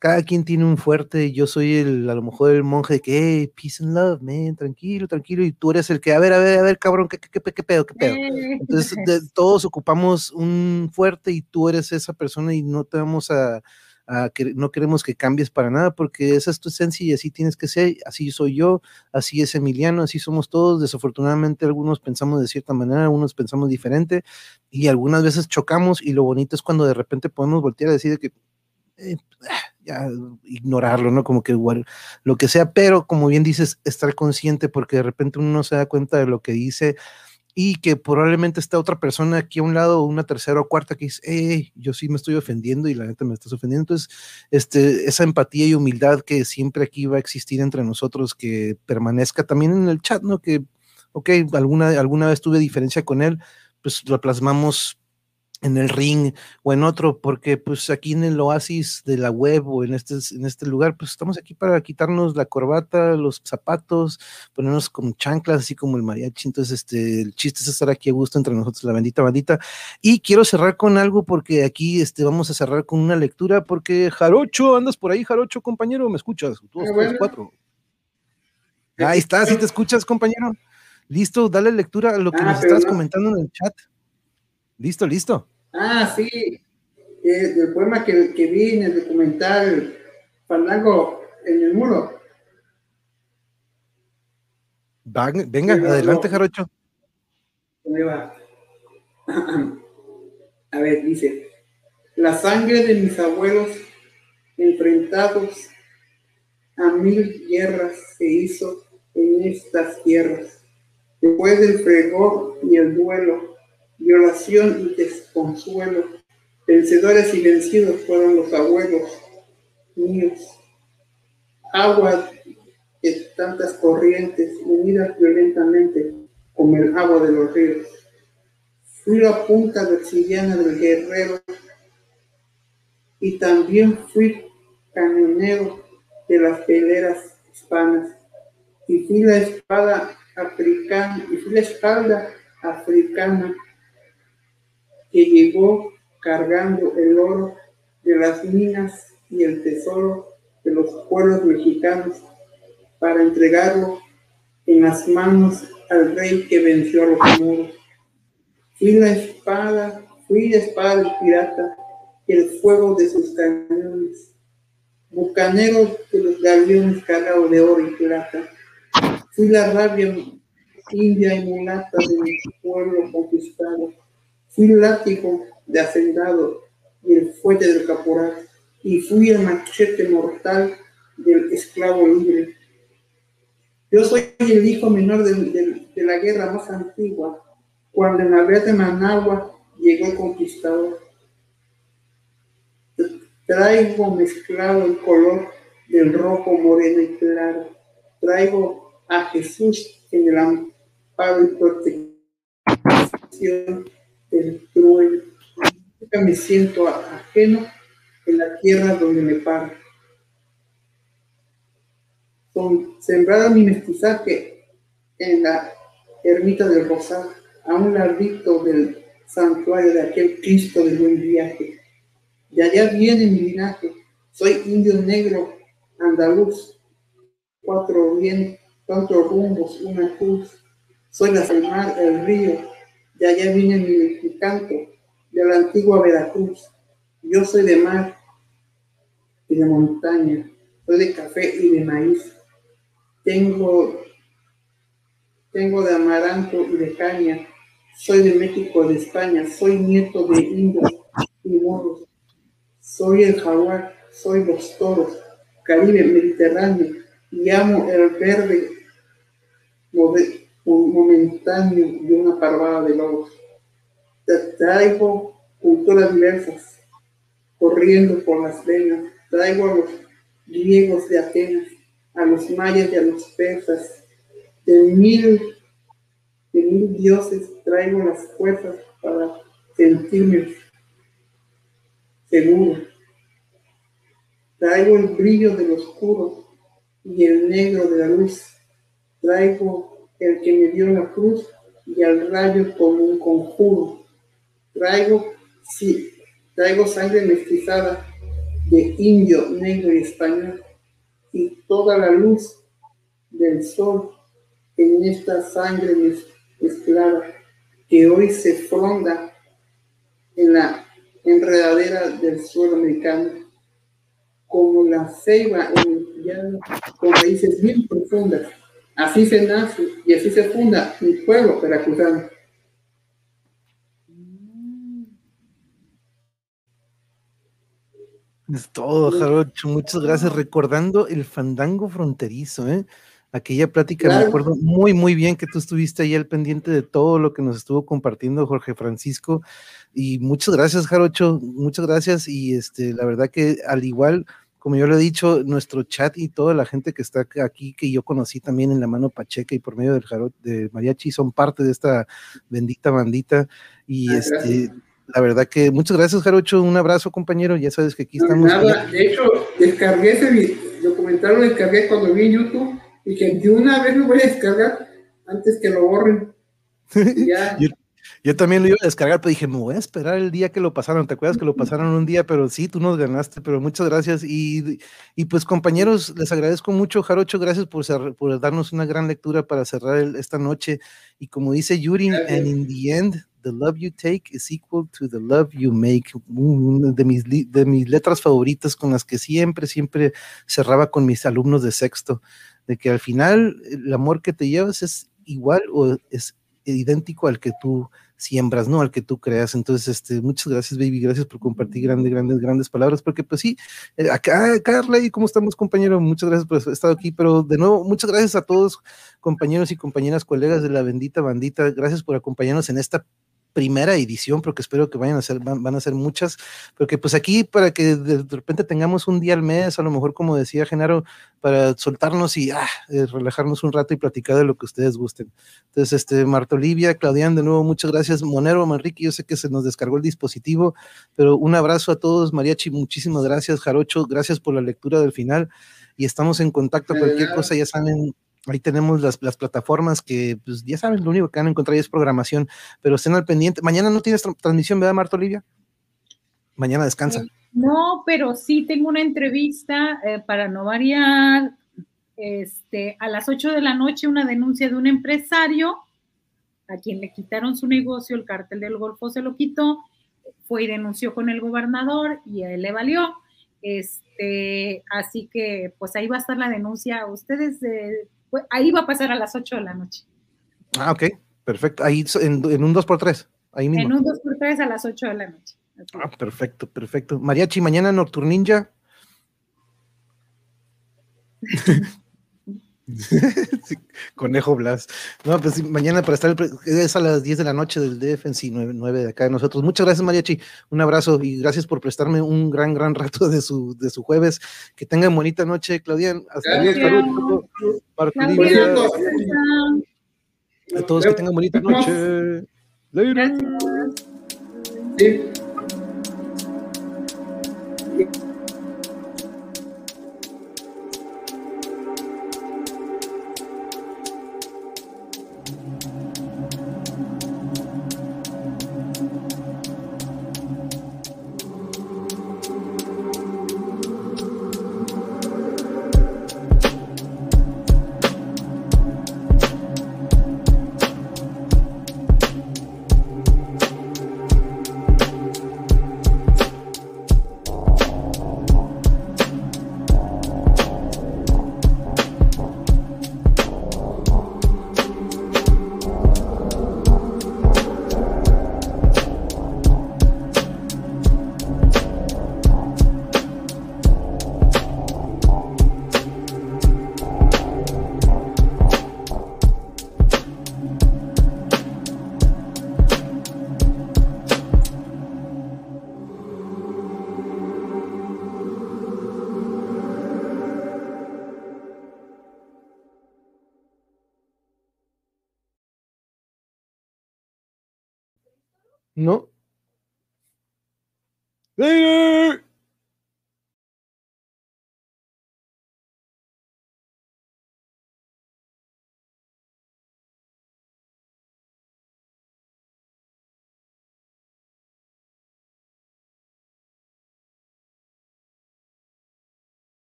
cada quien tiene un fuerte, yo soy el, a lo mejor el monje que, hey, peace and love, man, tranquilo, tranquilo, y tú eres el que, a ver, a ver, a ver, cabrón, ¿qué, qué, qué, qué pedo, qué pedo? Entonces, todos ocupamos un fuerte y tú eres esa persona y no te vamos a que no queremos que cambies para nada porque esa es tu esencia y así tienes que ser, así soy yo, así es Emiliano, así somos todos. Desafortunadamente algunos pensamos de cierta manera, algunos pensamos diferente y algunas veces chocamos y lo bonito es cuando de repente podemos voltear a decir que eh, ya ignorarlo, ¿no? Como que igual, lo que sea, pero como bien dices, estar consciente porque de repente uno no se da cuenta de lo que dice y que probablemente está otra persona aquí a un lado, una tercera o cuarta que dice, hey, yo sí me estoy ofendiendo y la neta me estás ofendiendo. Entonces, este, esa empatía y humildad que siempre aquí va a existir entre nosotros, que permanezca también en el chat, ¿no? Que, ok, alguna, alguna vez tuve diferencia con él, pues lo plasmamos en el ring o en otro, porque pues aquí en el oasis de la web o en este, en este lugar, pues estamos aquí para quitarnos la corbata, los zapatos, ponernos como chanclas, así como el mariachi. Entonces, este, el chiste es estar aquí a gusto entre nosotros, la bendita bandita. Y quiero cerrar con algo, porque aquí este, vamos a cerrar con una lectura, porque Jarocho, andas por ahí, Jarocho, compañero, ¿me escuchas? Dos, tres, cuatro. Ahí está, si te escuchas, compañero. Listo, dale lectura a lo que ah, nos estás comentando en el chat. Listo, listo. Ah, sí. el poema que, que, vi en el documental Fandango en el muro. venga, adelante, Jarocho. va? A ver, dice, la sangre de mis abuelos enfrentados a mil guerras se hizo en estas tierras. Después del fregor y el duelo, violación y desconsuelo. Vencedores y vencidos fueron los abuelos míos. Agua de tantas corrientes unidas violentamente como el agua de los ríos. fui la punta sillana del guerrero y también fui camionero de las peleras hispanas y fui la espada africana y fui la espalda africana que llegó cargando el oro de las minas y el tesoro de los pueblos mexicanos para entregarlo en las manos al rey que venció a los moros. Fui la espada, fui la espada del pirata y el fuego de sus cañones, bucanero de los galeones cargados de oro y plata. Fui la rabia india y mulata de mi pueblo conquistado. Fui látigo de hacendado y el fuerte del caporal. Y fui el machete mortal del esclavo libre. Yo soy el hijo menor de, la guerra más antigua, cuando en la de Managua llegó el conquistador. Traigo mezclado el color del rojo, moreno y claro. Traigo a Jesús en el amparo y protección del trueno. Nunca me siento ajeno en la tierra donde me paro sembrada mi mestizaje en la ermita del Rosal, a un ladito del santuario de aquel Cristo del buen viaje. De allá viene mi linaje, soy indio negro andaluz, cuatro bien, cuatro rumbos, una cruz, soy la mar, el río, de allá viene mi canto, de la antigua Veracruz. Yo soy de mar y de montaña, soy de café y de maíz tengo, tengo de amaranto y de caña. Soy de México, de España. Soy nieto de indios y moros. Soy el jaguar. Soy los toros. Caribe, Mediterráneo. Y amo el verde momentáneo de una parvada de lobos. Traigo culturas diversas corriendo por las venas. Traigo a los griegos de Atenas a los mayas y a los persas. De mil, de mil dioses traigo las fuerzas para sentirme seguro. Traigo el brillo del oscuro y el negro de la luz. Traigo el que me dio la cruz y al rayo como un conjuro. Traigo, sí, traigo sangre mestizada de indio, negro y español y toda la luz del sol en esta sangre mezclada que hoy se fronda en la enredadera del suelo americano, como la ceiba en el llano, con raíces bien profundas. Así se nace y así se funda mi pueblo veracruzano. Es todo, Jarocho. Muchas gracias. Recordando el fandango fronterizo, ¿eh? Aquella plática, me acuerdo muy, muy bien que tú estuviste ahí al pendiente de todo lo que nos estuvo compartiendo Jorge Francisco. Y muchas gracias, Jarocho. Muchas gracias. Y este, la verdad que al igual, como yo lo he dicho, nuestro chat y toda la gente que está aquí, que yo conocí también en la mano Pacheca y por medio del Jarot de Mariachi, son parte de esta bendita bandita. Y ah, este la verdad que muchas gracias, Jarocho. Un abrazo, compañero. Ya sabes que aquí estamos. Nada, de hecho, descargué ese documental, lo descargué cuando vi en YouTube y que de una vez lo voy a descargar antes que lo borren. yo, también lo iba a descargar, pero dije, me voy a esperar el día que lo pasaron. ¿Te acuerdas que lo pasaron un día? Pero sí, tú nos ganaste, pero muchas gracias. Y, y pues, compañeros, les agradezco mucho, Jarocho. Gracias por, por darnos una gran lectura para cerrar esta noche. Y como dice Yuri, and in the end, the love you take is equal to the love you make. Una de mis, de mis letras favoritas con las que siempre, siempre cerraba con mis alumnos de sexto, de que al final el amor que te llevas es igual o es idéntico al que tú siembras, ¿no? Al que tú creas. Entonces, este, muchas gracias, baby, gracias por compartir grandes, grandes, grandes palabras, porque pues sí, eh, acá, Carla, ¿y cómo estamos, compañero? Muchas gracias por estar aquí, pero de nuevo, muchas gracias a todos, compañeros y compañeras, colegas de la bendita bandita, gracias por acompañarnos en esta primera edición, porque espero que vayan a ser, van, a ser muchas, porque pues aquí para que de, repente tengamos un día al mes, a lo mejor como decía Genaro, para soltarnos y ah, eh, relajarnos un rato y platicar de lo que ustedes gusten. Entonces, este, Marta Olivia, Claudian, de nuevo, muchas gracias. Monero, Manrique, yo sé que se nos descargó el dispositivo, pero un abrazo a todos, Mariachi, muchísimas gracias, Jarocho, gracias por la lectura del final y estamos en contacto, cualquier cosa ya saben, Ahí tenemos las, plataformas que, pues ya saben, lo único que van a encontrar es programación, pero estén al pendiente. Mañana no tienes transmisión, ¿verdad, Marta Olivia? Mañana descansa. Eh, no, pero sí tengo una entrevista eh, para no variar. Este, a las 8 de la noche, una denuncia de un empresario a quien le quitaron su negocio, el cártel del Golfo se lo quitó, fue y denunció con el gobernador y a él le valió. Este, así que, pues ahí va a estar la denuncia. Ustedes eh, ahí va a pasar a las 8 de la noche. Ah, ok, perfecto. Ahí en, un 2x3, ahí mismo. En un 2x3 a las 8 de la noche. Ah, perfecto, perfecto. Mariachi, mañana Nocturninja. Conejo Blas. No, pues mañana para estar es a las 10 de la noche del Defensi 9, 9 de acá de nosotros. Muchas gracias, Mariachi. Un abrazo y gracias por prestarme un gran, gran rato de su, de su jueves. Que tengan bonita noche, Claudian. Hasta luego. A todos que tengan bonita noche. No. Later.